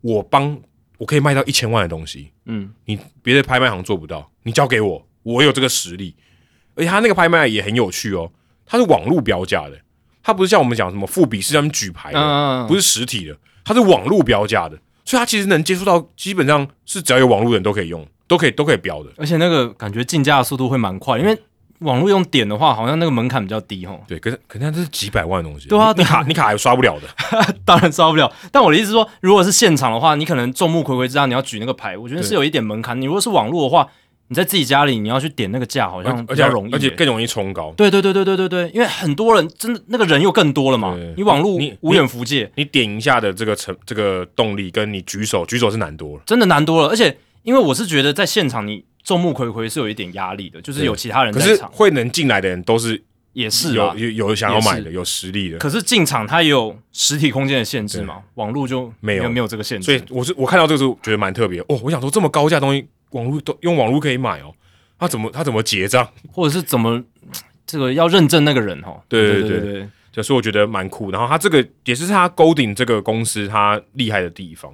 我帮我可以卖到一千万的东西，嗯，你别的拍卖行做不到，你交给我，我有这个实力。而且他那个拍卖也很有趣哦，它是网络标价的，它不是像我们讲什么富比是他们举牌的，嗯，不是实体的，它是网络标价的，所以它其实能接触到，基本上是只要有网络的人都可以用，都可以都可以标的。而且那个感觉竞价的速度会蛮快，因为网络用点的话，好像那个门槛比较低哦。对，可是可是这是几百万的东西，对啊你你卡 你卡还刷不了的。当然刷不了。但我的意思是说，如果是现场的话，你可能众目睽睽之下你要举那个牌，我觉得是有一点门槛。你如果是网络的话，你在自己家里你要去点那个价，好像比而且较容易耶，而且更容易冲高。对对对对对对对，因为很多人真的那个人又更多了嘛，你网络你无远弗届，你点一下的这个成这个动力，跟你举手举手是难多了。真的难多了。而且因为我是觉得在现场你众目睽睽是有一点压力的，就是有其他人可是在场，会能进来的人都是也是啊。有有有想要买的，是有实力的。可是进场它也有实体空间的限制嘛，网络就没有没有这个限制，所以我是我看到这个时候觉得蛮特别哦。我想说这么高价的东西，网络都用网络可以买哦。他怎么他怎么结账？或者是怎么这个要认证那个人哦。对对对对对，就所以我觉得蛮酷。然后他这个也是他 Golding 这个公司他厉害的地方。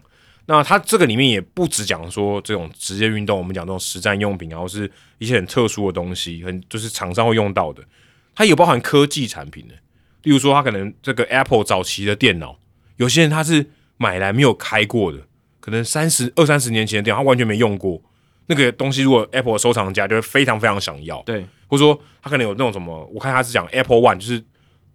那它这个里面也不只讲说这种职业运动，我们讲这种实战用品，然后是一些很特殊的东西，很就是厂商会用到的。它有包含科技产品的，例如说它可能这个 Apple 早期的电脑，有些人他是买来没有开过的，可能三十二三十年前的电脑他完全没用过。那个东西如果 Apple 的收藏家就会非常非常想要，对或者说他可能有那种什么，我看他是讲 Apple One，就是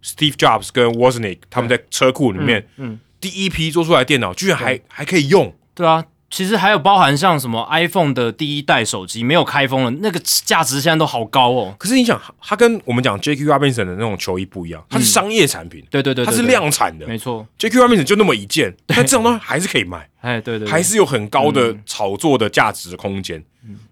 Steve Jobs 跟 Wozniak 他们在车库里面，嗯第一批做出来的电脑居然还还可以用，对啊。其实还有包含像什么 iPhone 的第一代手机没有开封了，那个价值现在都好高哦。可是你想，它跟我们讲 J.K. Robinson 的那种球衣不一样，它是商业产品，对对对，它是，量产的。没错。J.K. Robinson 就那么一件，但这种东西还是可以卖，哎，对对，对还是有很高的炒作的价值的空间。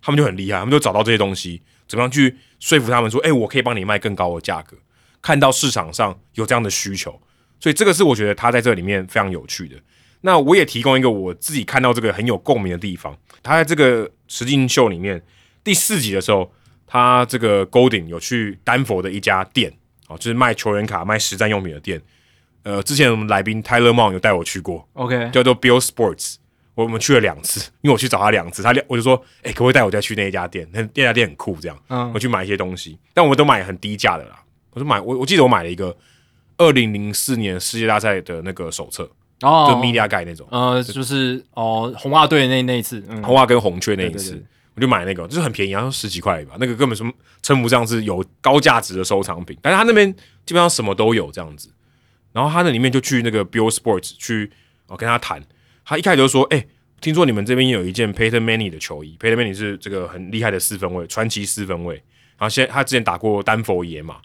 他们就很厉害，他们就找到这些东西，怎么样去说服他们说，哎、我可以帮你卖更高的价格。看到市场上有这样的需求，所以这个是我觉得他在这里面非常有趣的。那我也提供一个我自己看到这个很有共鸣的地方。他在这个实境秀里面第四集的时候，他这个 Golding 有去丹佛的一家店，哦，就是卖球员卡、卖实战用品的店。呃，之前我们来宾 Tyler Mon 有带我去过，OK，叫做 Bill Sports，我们去了两次，因为我去找他两次，他两我就说，哎、可不可以带我再去那一家店？那那家店很酷，这样，嗯我去买一些东西，但我们都买很低价的啦。我就买，我我记得我买了一个二零零四年世界大赛的那个手册，哦。就 Media 盖那种，呃，就是哦，红袜队那那一次，嗯，红袜跟红雀那一次，对对对。我就买那个，就是很便宜，好像十几块吧，那个根本什么称不上是有高价值的收藏品，但是他那边基本上什么都有这样子。然后他那里面就去那个 Bill Sports 去哦跟他谈，他一开始就说，哎、听说你们这边有一件 Peyton Manning 的球衣，Peyton Manning 是这个很厉害的四分卫，传奇四分卫，然后现在他之前打过丹佛野马，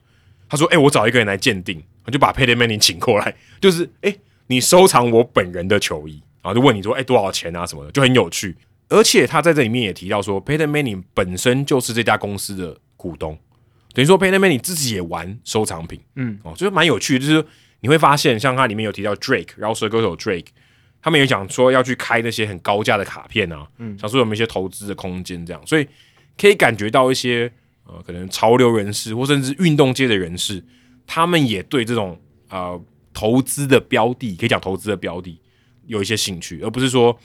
他说，哎、我找一个人来鉴定，我就把 Peyton Manning 请过来，就是哎、你收藏我本人的球衣，然后就问你说，哎、多少钱啊什么的，就很有趣。而且他在这里面也提到说，Peyton Manning 本身就是这家公司的股东，等于说 Peyton Manning 自己也玩收藏品，嗯，哦，就是蛮有趣的，就是你会发现，像它里面有提到 Drake，饶舌歌手 Drake，他们也讲说要去开那些很高价的卡片啊，嗯，想说有没有一些投资的空间这样，所以可以感觉到一些呃，可能潮流人士或甚至运动界的人士，他们也对这种呃投资的标的，可以讲投资的标的有一些兴趣，而不是说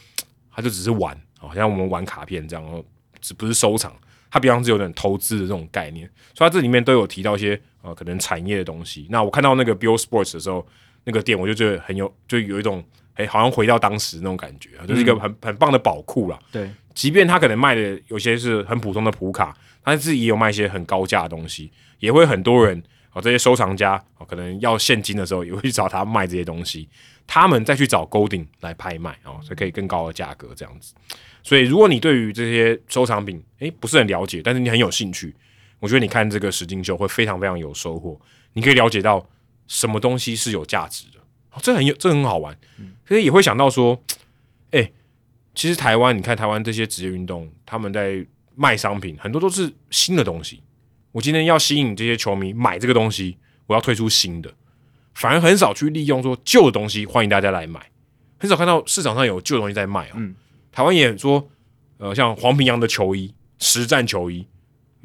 他就只是玩，好、像我们玩卡片这样，然后只不是收藏，它比方是有点投资的这种概念，所以它这里面都有提到一些呃可能产业的东西。那我看到那个 Bill Sports 的时候，那个店我就觉得很有，就有一种哎、好像回到当时那种感觉，就是一个很很棒的宝库啦。对，即便他可能卖的有些是很普通的普卡，但是也有卖一些很高价的东西，也会很多人哦，这些收藏家哦，可能要现金的时候也会去找他卖这些东西，他们再去找 Golding 来拍卖哦，所以可以更高的价格这样子。所以如果你对于这些收藏品诶不是很了解，但是你很有兴趣，我觉得你看这个实境秀会非常非常有收获，你可以了解到什么东西是有价值的，哦、这很有这很好玩，所以也会想到说，诶。其实台湾，你看台湾这些职业运动，他们在卖商品，很多都是新的东西。我今天要吸引这些球迷买这个东西，我要推出新的，反而很少去利用说旧的东西，欢迎大家来买。很少看到市场上有旧的东西在卖啊。嗯台湾也说，呃，像黄平洋的球衣、实战球衣，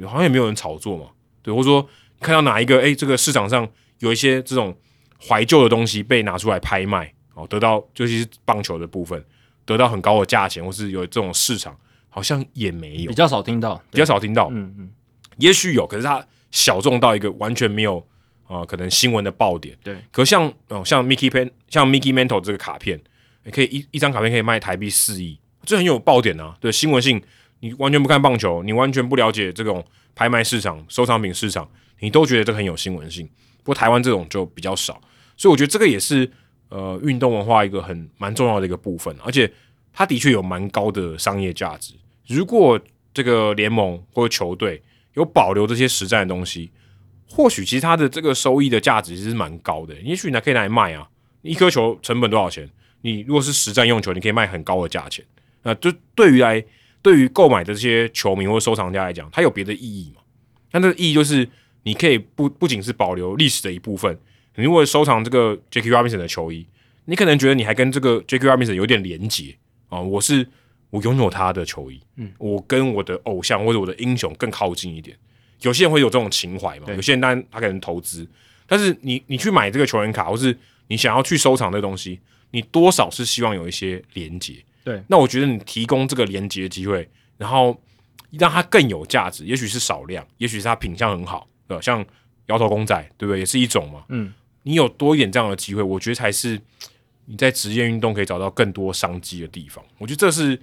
好像也没有人炒作嘛，对，或者说看到哪一个，哎，这个市场上有一些这种怀旧的东西被拿出来拍卖，哦，得到尤其是棒球的部分，得到很高的价钱，或是有这种市场，好像也没有比，较少听到，比较少听到。嗯嗯，也许有，可是它小众到一个完全没有啊、呃可能新闻的爆点。对，可像哦、像 Mickey Pen，像 Mickey Mantle 这个卡片，也可以一一张卡片可以卖台币四亿，这很有爆点啊。对，新闻性你完全不看棒球，你完全不了解这种拍卖市场、收藏品市场，你都觉得这很有新闻性。不过台湾这种就比较少，所以我觉得这个也是呃运动文化一个很蛮重要的一个部分，而且它的确有蛮高的商业价值。如果这个联盟或者球队有保留这些实战的东西，或许其实它的这个收益的价值其实蛮高的。也许你还可以拿来卖啊，一颗球成本多少钱？你如果是实战用球，你可以卖很高的价钱。那就对于来对于购买的这些球迷或收藏家来讲，它有别的意义嘛？那这个意义就是你可以不不仅是保留历史的一部分，你如果收藏这个 Jackie Robinson 的球衣，你可能觉得你还跟这个 Jackie Robinson 有点连结啊。我是我拥有他的球衣，嗯，我跟我的偶像或者我的英雄更靠近一点。有些人会有这种情怀嘛？有些人当然他可能投资，但是你你去买这个球员卡，或是你想要去收藏这东西，你多少是希望有一些连接。对，那我觉得你提供这个连接的机会，然后让它更有价值，也许是少量，也许是它品相很好，对吧？像摇头公仔，对不对？也是一种嘛。嗯，你有多一点这样的机会，我觉得才是你在职业运动可以找到更多商机的地方。我觉得这是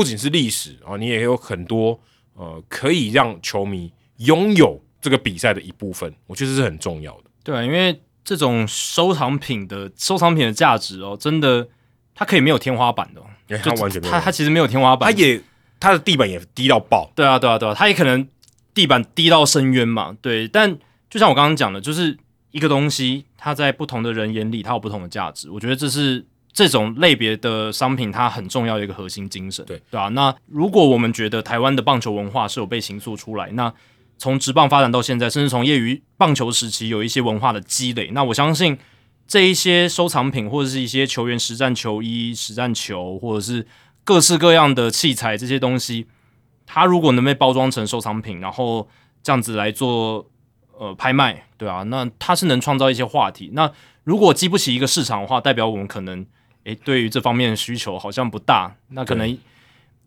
不仅是历史啊，你也有很多呃可以让球迷。拥有这个比赛的一部分，我觉得是很重要的。对，啊因为这种收藏品的收藏品的价值哦，真的它可以没有天花板的，它完全它它其实没有天花板，它也它的地板也低到爆。对啊，对啊，对啊，它也可能地板低到深渊嘛。对，但就像我刚刚讲的，就是一个东西，它在不同的人眼里，它有不同的价值。我觉得这是这种类别的商品它很重要的一个核心精神。对，对吧？那如果我们觉得台湾的棒球文化是有被形塑出来，那从职棒发展到现在，甚至从业余棒球时期有一些文化的积累。那我相信这一些收藏品或者是一些球员实战球衣、实战球，或者是各式各样的器材这些东西，它如果能被包装成收藏品，然后这样子来做呃拍卖，对啊，那它是能创造一些话题。那如果激不起一个市场的话，代表我们可能诶对于这方面的需求好像不大，那可能。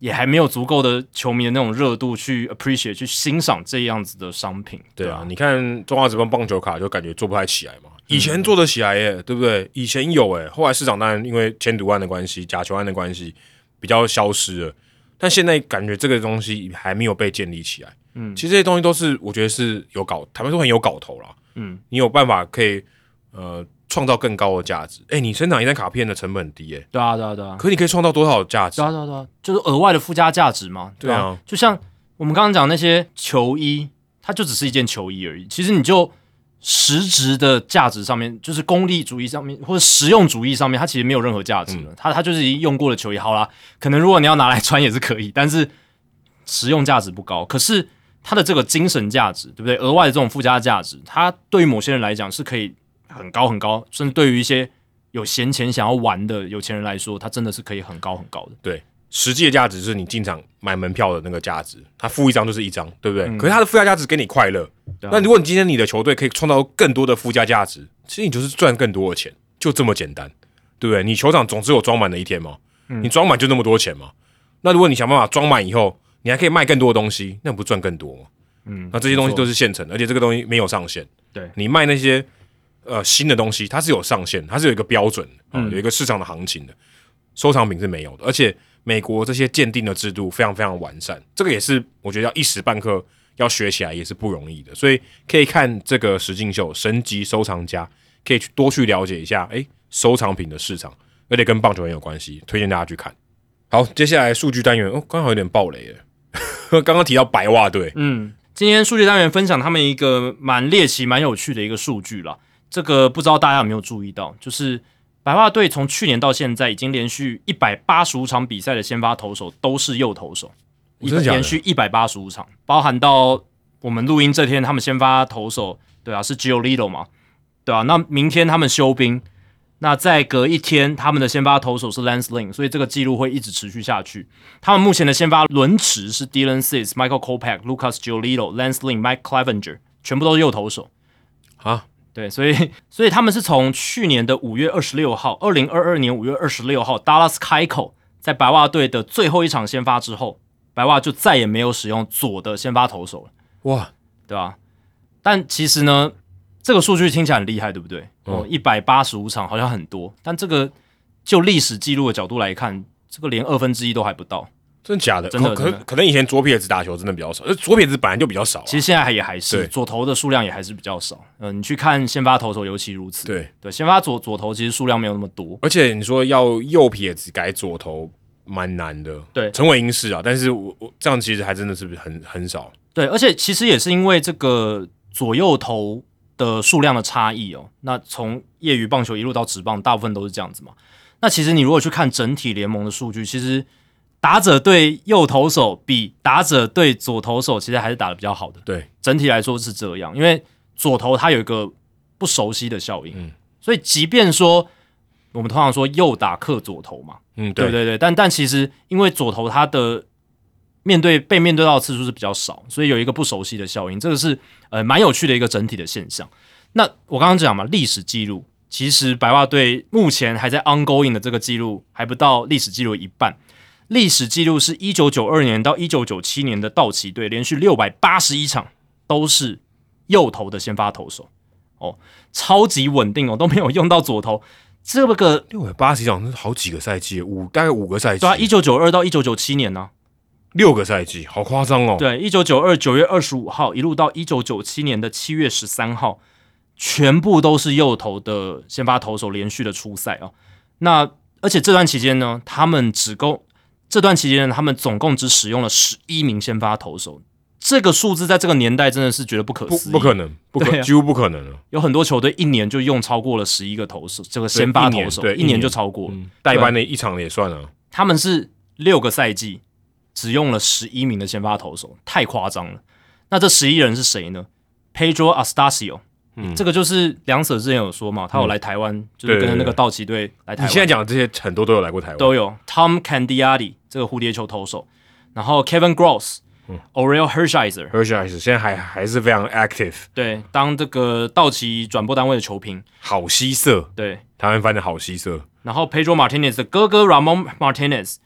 也还没有足够的球迷的那种热度去 appreciate 去欣赏这样子的商品。对啊，你看中华职棒棒球卡就感觉做不太起来嘛。以前做得起来耶，对不对？以前有诶，后来市场当然因为千赌案的关系、假球案的关系比较消失了。但现在感觉这个东西还没有被建立起来。嗯，其实这些东西都是我觉得是有搞，坦白说很有搞头啦。嗯，你有办法可以呃。创造更高的价值，哎，你生产一张卡片的成本很低，哎，对啊，对啊，对啊，可你可以创造多少价值？对啊，对啊，对啊，就是额外的附加价值嘛，对啊，就像我们刚刚讲那些球衣，它就只是一件球衣而已，其实你就实质的价值上面，就是功利主义上面或者实用主义上面，它其实没有任何价值了，它它就是已经用过的球衣，好啦，可能如果你要拿来穿也是可以，但是实用价值不高，可是它的这个精神价值，对不对？额外的这种附加价值，它对于某些人来讲是可以。很高很高，甚至对于一些有闲钱想要玩的有钱人来说，它真的是可以很高很高的。对，实际的价值是你进场买门票的那个价值，它付一张就是一张，对不对？可是它的附加价值给你快乐。那如果你今天你的球队可以创造更多的附加价值，其实你就是赚更多的钱，就这么简单，对不对？你球场总是有装满的一天嘛，你装满就那么多钱嘛。那如果你想办法装满以后，你还可以卖更多的东西，那不赚更多吗？嗯，那这些东西都是现成的，而且这个东西没有上限。对你卖那些。呃，新的东西它是有上限，它是有一个标准，嗯，有一个市场的行情的。收藏品是没有的，而且美国这些鉴定的制度非常非常完善，这个也是我觉得要一时半刻要学起来也是不容易的。所以可以看这个石进秀神级收藏家，可以去多去了解一下，诶，收藏品的市场，而且跟棒球很有关系，推荐大家去看。好，接下来数据单元哦，刚好有点暴雷了，刚刚提到白袜队，嗯，今天数据单元分享他们一个蛮猎奇、蛮有趣的一个数据了。这个不知道大家有没有注意到，就是白袜队从去年到现在已经连续一百八十五场比赛的先发投手都是右投手，连续一百八十五场，包含到我们录音这天，他们先发投手对啊是 Giolito 嘛，对啊，那明天他们休兵，那再隔一天他们的先发投手是 Lance Lynn，所以这个记录会一直持续下去。他们目前的先发轮值是 Dylan Cease、Michael Kopech、Lucas Giolito、Lance Lynn、Mike Clevenger，全部都是右投手啊。对，所以所以他们是从去年的五月二十六号，二零二二年五月二十六号，Dallas 开口在白袜队的最后一场先发之后，白袜就再也没有使用左的先发投手了。哇，对吧？但其实呢，这个数据听起来很厉害，对不对？哦，一百八十五场好像很多，但这个就历史记录的角度来看，这个连二分之一都还不到。真的假的？真的可可真的可能以前左撇子打球真的比较少，呃左撇子本来就比较少啊、其实现在还也还是左投的数量也还是比较少。嗯、你去看先发投手尤其如此。对，对，先发左左投其实数量没有那么多。而且你说要右撇子改左投蛮难的，对陈伟英是啊，但是我我这样其实还真的是很很少。对，而且其实也是因为这个左右投的数量的差异哦。那从业余棒球一路到职棒，大部分都是这样子嘛。那其实你如果去看整体联盟的数据，其实打者对右投手比打者对左投手其实还是打的比较好的。对，整体来说是这样，因为左投它有一个不熟悉的效应，嗯。所以即便说我们通常说右打克左投嘛，嗯，对。对对对，但但其实因为左投它的面对被面对到的次数是比较少，所以有一个不熟悉的效应，这个是呃蛮有趣的一个整体的现象。那我刚刚讲嘛，历史记录其实白袜队目前还在 ongoing 的这个记录还不到历史记录一半，历史记录是一九九二年到一九九七年的道奇队连续六百八十一场都是右投的先发投手哦，超级稳定哦，都没有用到左投。这个六百八十场是好几个赛季，五大概五个赛季，对啊，一九九二到一九九七年呢、六个赛季，好夸张哦。对，一九九二九月二十五号一路到一九九七年的七月十三号，全部都是右投的先发投手连续的出赛啊。那而且这段期间呢，他们只够这段期间呢，他们总共只使用了十一名先发投手。这个数字在这个年代真的是觉得不可思议，不可能，不可、几乎不可能了。有很多球队一年就用超过了十一个投手，这个先发投手对一年就超过了。嗯，代班的一场也算了。他们是六个赛季只用了十一名的先发投手，太夸张了。那这十一人是谁呢？Pedro Astacio，嗯。这个就是梁舍之前有说嘛，他有来台湾，就是跟着那个道奇队来台湾。你现在讲的这些很多都有来过台湾，都有。Tom Candiati 这个蝴蝶球投手，然后 Kevin Gross、Oriel Hershiser，而且还是现在还还是非常 active，对，当这个道奇转播单位的球评，好稀色，对，台湾翻的好稀色。然后 Pedro Martinez 的哥哥 Ramon Martinez，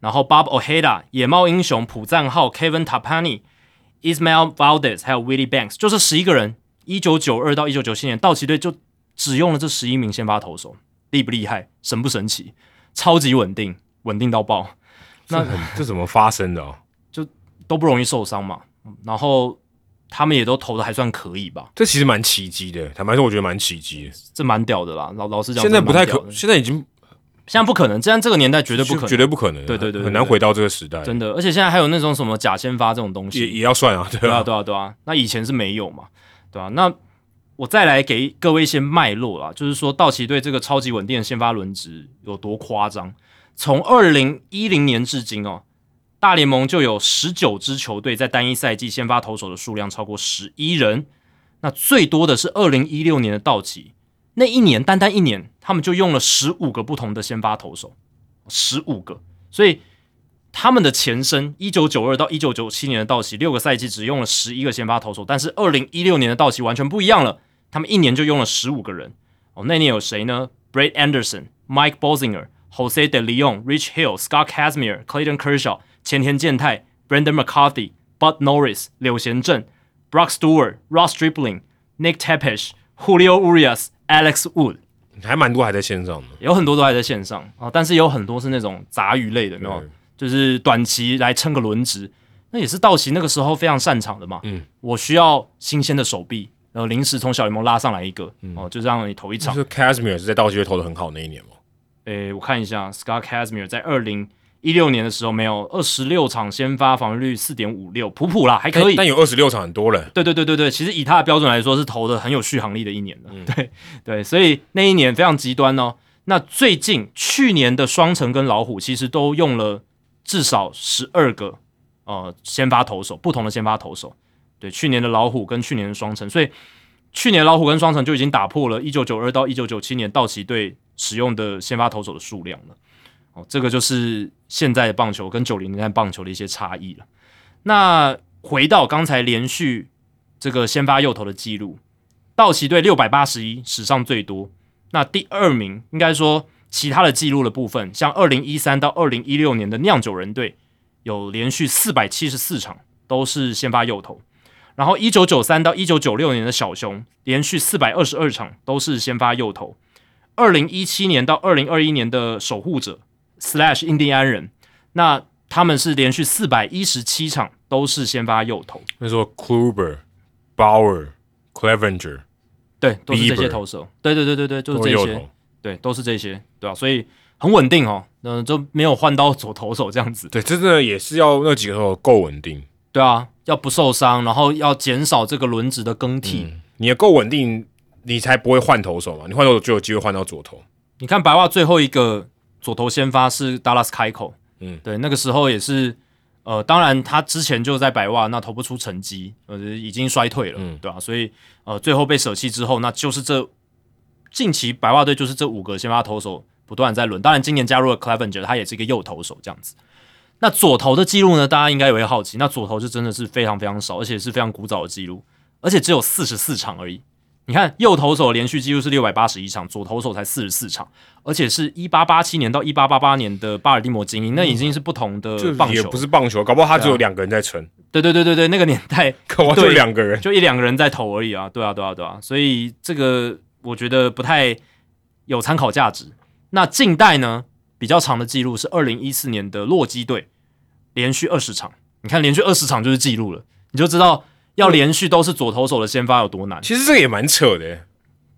然后 Bob Ojeda 野猫英雄普赞浩 Kevin Tapani、Ismael Valdez 还有 Willie Banks，就是十一个人。一九九二到一九九七年，道奇队就只用了这十一名先发投手，厉不厉害？神不神奇？超级稳定，稳定到爆，那很这怎么发生的哦？都不容易受伤嘛。然后他们也都投的还算可以吧，这其实蛮奇迹的，坦白说，我觉得蛮奇迹的。这蛮屌的啦。老老实讲，现在不太可，这蛮屌的现在已经现在不可能，现在这个年代绝对不可能，绝对不可能，对对对很难回到这个时代，真的。而且现在还有那种什么假先发这种东西，也也要算啊，对啊，对啊，对啊。那以前是没有嘛，对啊。那我再来给各位一些脉络啦，就是说道奇队这个超级稳定的先发轮值有多夸张。从二零一零年至今哦，大联盟就有十九支球队在单一赛季先发投手的数量超过十一人。那最多的是二零一六年的道奇，那一年单单一年，他们就用了十五个不同的先发投手，十五个。所以他们的前身一九九二到一九九七年的道奇，六个赛季只用了十一个先发投手，但是二零一六年的道奇完全不一样了，他们一年就用了十五个人。哦，那年有谁呢？Brad Anderson、Mike Bosinger、Jose De Leon、Rich Hill、Scott Kazmir、Clayton Kershaw、前田健太、Brandon McCarthy、Bud Norris、柳贤镇、Brock Stewart、Ross Stripling、Nick Tepesh、Julio Urias、Alex Wood。还蛮多还在线上的。有很多都还在线上啊、但是有很多是那种杂鱼类的，有没有？对就是短期来撑个轮值，那也是道奇那个时候非常擅长的嘛。嗯，我需要新鲜的手臂，然后临时从小联盟拉上来一个，哦，就让你投一场。就是 Casimir 是在道奇队投的很好那一年吗，诶，我看一下，Scott Kazmir 在二零一六年的时候没有二十六场先发，防御率四点五六，普普啦，还可以。但但有二十六场很多了，对对对对对，其实以他的标准来说，是投的很有续航力的一年的。对对，所以那一年非常极端哦。那最近去年的双城跟老虎其实都用了至少十二个呃先发投手，不同的先发投手。对，去年的老虎跟去年的双城，所以去年老虎跟双城就已经打破了一九九二到一九九七年道奇队使用的先发投手的数量了。哦，这个就是现在的棒球跟九零年代棒球的一些差异了。那回到刚才连续这个先发右投的记录，道奇队六百八十一，史上最多。那第二名应该说其他的记录的部分，像二零一三到二零一六年的酿酒人队有连续四百七十四场都是先发右投，然后一九九三到一九九六年的小熊连续四百二十二场都是先发右投，二零一七年到二零二一年的守护者 slash 印第安人，那他们是连续四百一十七场都是先发右投，那时候 Kluber、Bauer、Clevenger 对，都是这些投手，对对对对对，就是这些，对，都是这些，对吧、所以很稳定哦，嗯、就没有换到左投手这样子，对，这真的也是要那几个够稳定，对啊，要不受伤，然后要减少这个轮值的更替。你也够稳定，你才不会换投手嘛。你换投手就有机会换到左投。你看白袜最后一个左投先发是 Dallas 开口，嗯，对，那个时候也是，呃，当然他之前就在白袜，那投不出成绩，呃，已经衰退了，嗯对吧、所以呃，最后被舍弃之后，那就是这近期白袜队就是这五个先发投手不断在轮，当然今年加入了 Clevenger，他也是一个右投手这样子。那左投的记录呢？大家应该也会好奇，那左投就真的是非常非常少，而且是非常古早的记录，而且只有四十四场而已。你看，右投手连续记录是六百八十一场，左投手才四十四场，而且是一八八七年到一八八八年的巴尔的摩精英，那已经是不同的棒球。不是棒球，搞不好他只有两个人在撑，对对对对对，那个年代 搞不好就对两个人。就一两个人在投而已啊，对啊对啊对啊，所以这个我觉得不太有参考价值。那近代呢，比较长的记录是二零一四年的洛基队连续二十场，你看连续二十场就是记录了，你就知道要连续都是左投手的先发有多难，其实这个也蛮扯的。耶，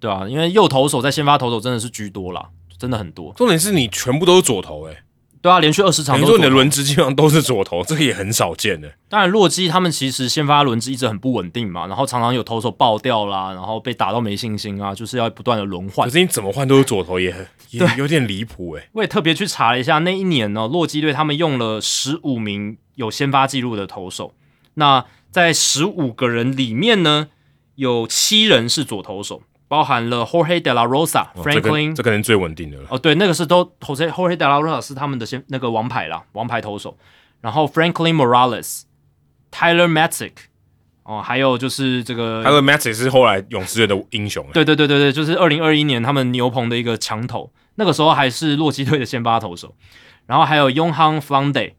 对啊，因为右投手在先发投手真的是居多啦，真的很多，重点是你全部都是左投，哎，对啊，连续二十场等于说你的轮值基本上都是左投，这个也很少见的。当然，洛基他们其实先发轮值一直很不稳定嘛，然后常常有投手爆掉啦，然后被打到没信心啊，就是要不断的轮换可。是你怎么换都是左投，也很也有点离谱哎。我也特别去查了一下，那一年呢，洛基队他们用了十五名有先发记录的投手，那在十五个人里面呢，有七人是左投手，包含了 Jorge De La Rosa、哦、Franklin，这个人最稳定的了。哦，对，那个是都 Jose Jorge De La Rosa 是他们的先那个王牌啦，王牌投手。然后 Franklin Morales、Tyler Matzek，哦，还有就是这个 Tyler Matic 是后来勇士队的英雄哎。对对对对对，就是二零二一年他们牛棚的一个强投，那个时候还是洛基队的先发投手，然后还有 Young Flande，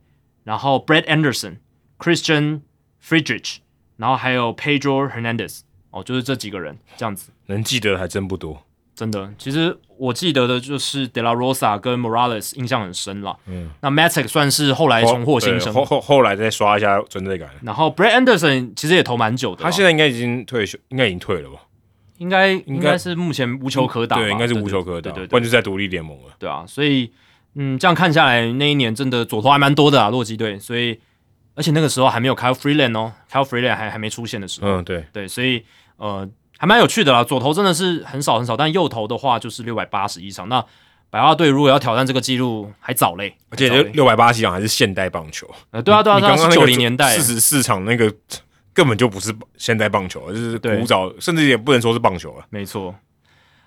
然后 Brett Anderson、Christian Friedrich，然后还有 Pedro Hernandez，哦，就是这几个人这样子。能记得还真不多。真的，其实我记得的就是 De La Rosa 跟 Morales 印象很深了。嗯，那 Matic 算是后来重获新生，后后后来再刷一下存在感。然后 Brett Anderson 其实也投蛮久的，他现在应该已经退休，应该已经退了吧？应该应该是目前无球可打吧，对，应该是无球可打，对对对不然就是在独立联盟了。对啊，所以嗯，这样看下来，那一年真的左投还蛮多的啊，洛基队。所以而且那个时候还没有 Kyle Freeland 哦，Kyle Freeland 还还没出现的时候，嗯，对，对，所以呃还蛮有趣的啦。左投真的是很少很少，但右投的话就是六百八十一场。那白袜队如果要挑战这个记录，还早嘞，而且六六百八十场还是现代棒球。呃对啊对啊对啊，是你刚刚九零年代四，十四场那个根本就不是现代棒球，就是古早，甚至也不能说是棒球了。没错。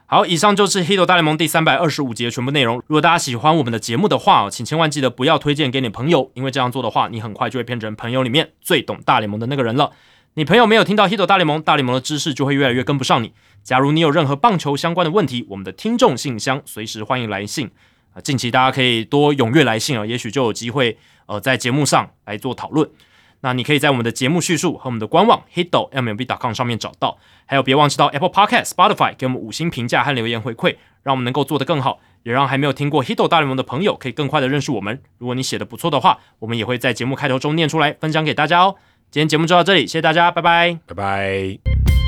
好，以上就是《h i t 大联盟》第三百二十五集的全部内容。如果大家喜欢我们的节目的话，请千万记得不要推荐给你朋友，因为这样做的话，你很快就会变成朋友里面最懂大联盟的那个人了。你朋友没有听到《h i t 大联盟》，大联盟的知识就会越来越跟不上你。假如你有任何棒球相关的问题，我们的听众信箱随时欢迎来信啊！近期大家可以多踊跃来信啊，也许就有机会呃在节目上来做讨论。那你可以在我们的节目叙述和我们的官网 hito mlb.com 上面找到，还有别忘记到 Apple Podcast、Spotify 给我们五星评价和留言回馈，让我们能够做得更好，也让还没有听过 Hito 大联盟的朋友可以更快的认识我们。如果你写的不错的话，我们也会在节目开头中念出来，分享给大家哦。今天节目就到这里，谢谢大家，拜拜。拜拜。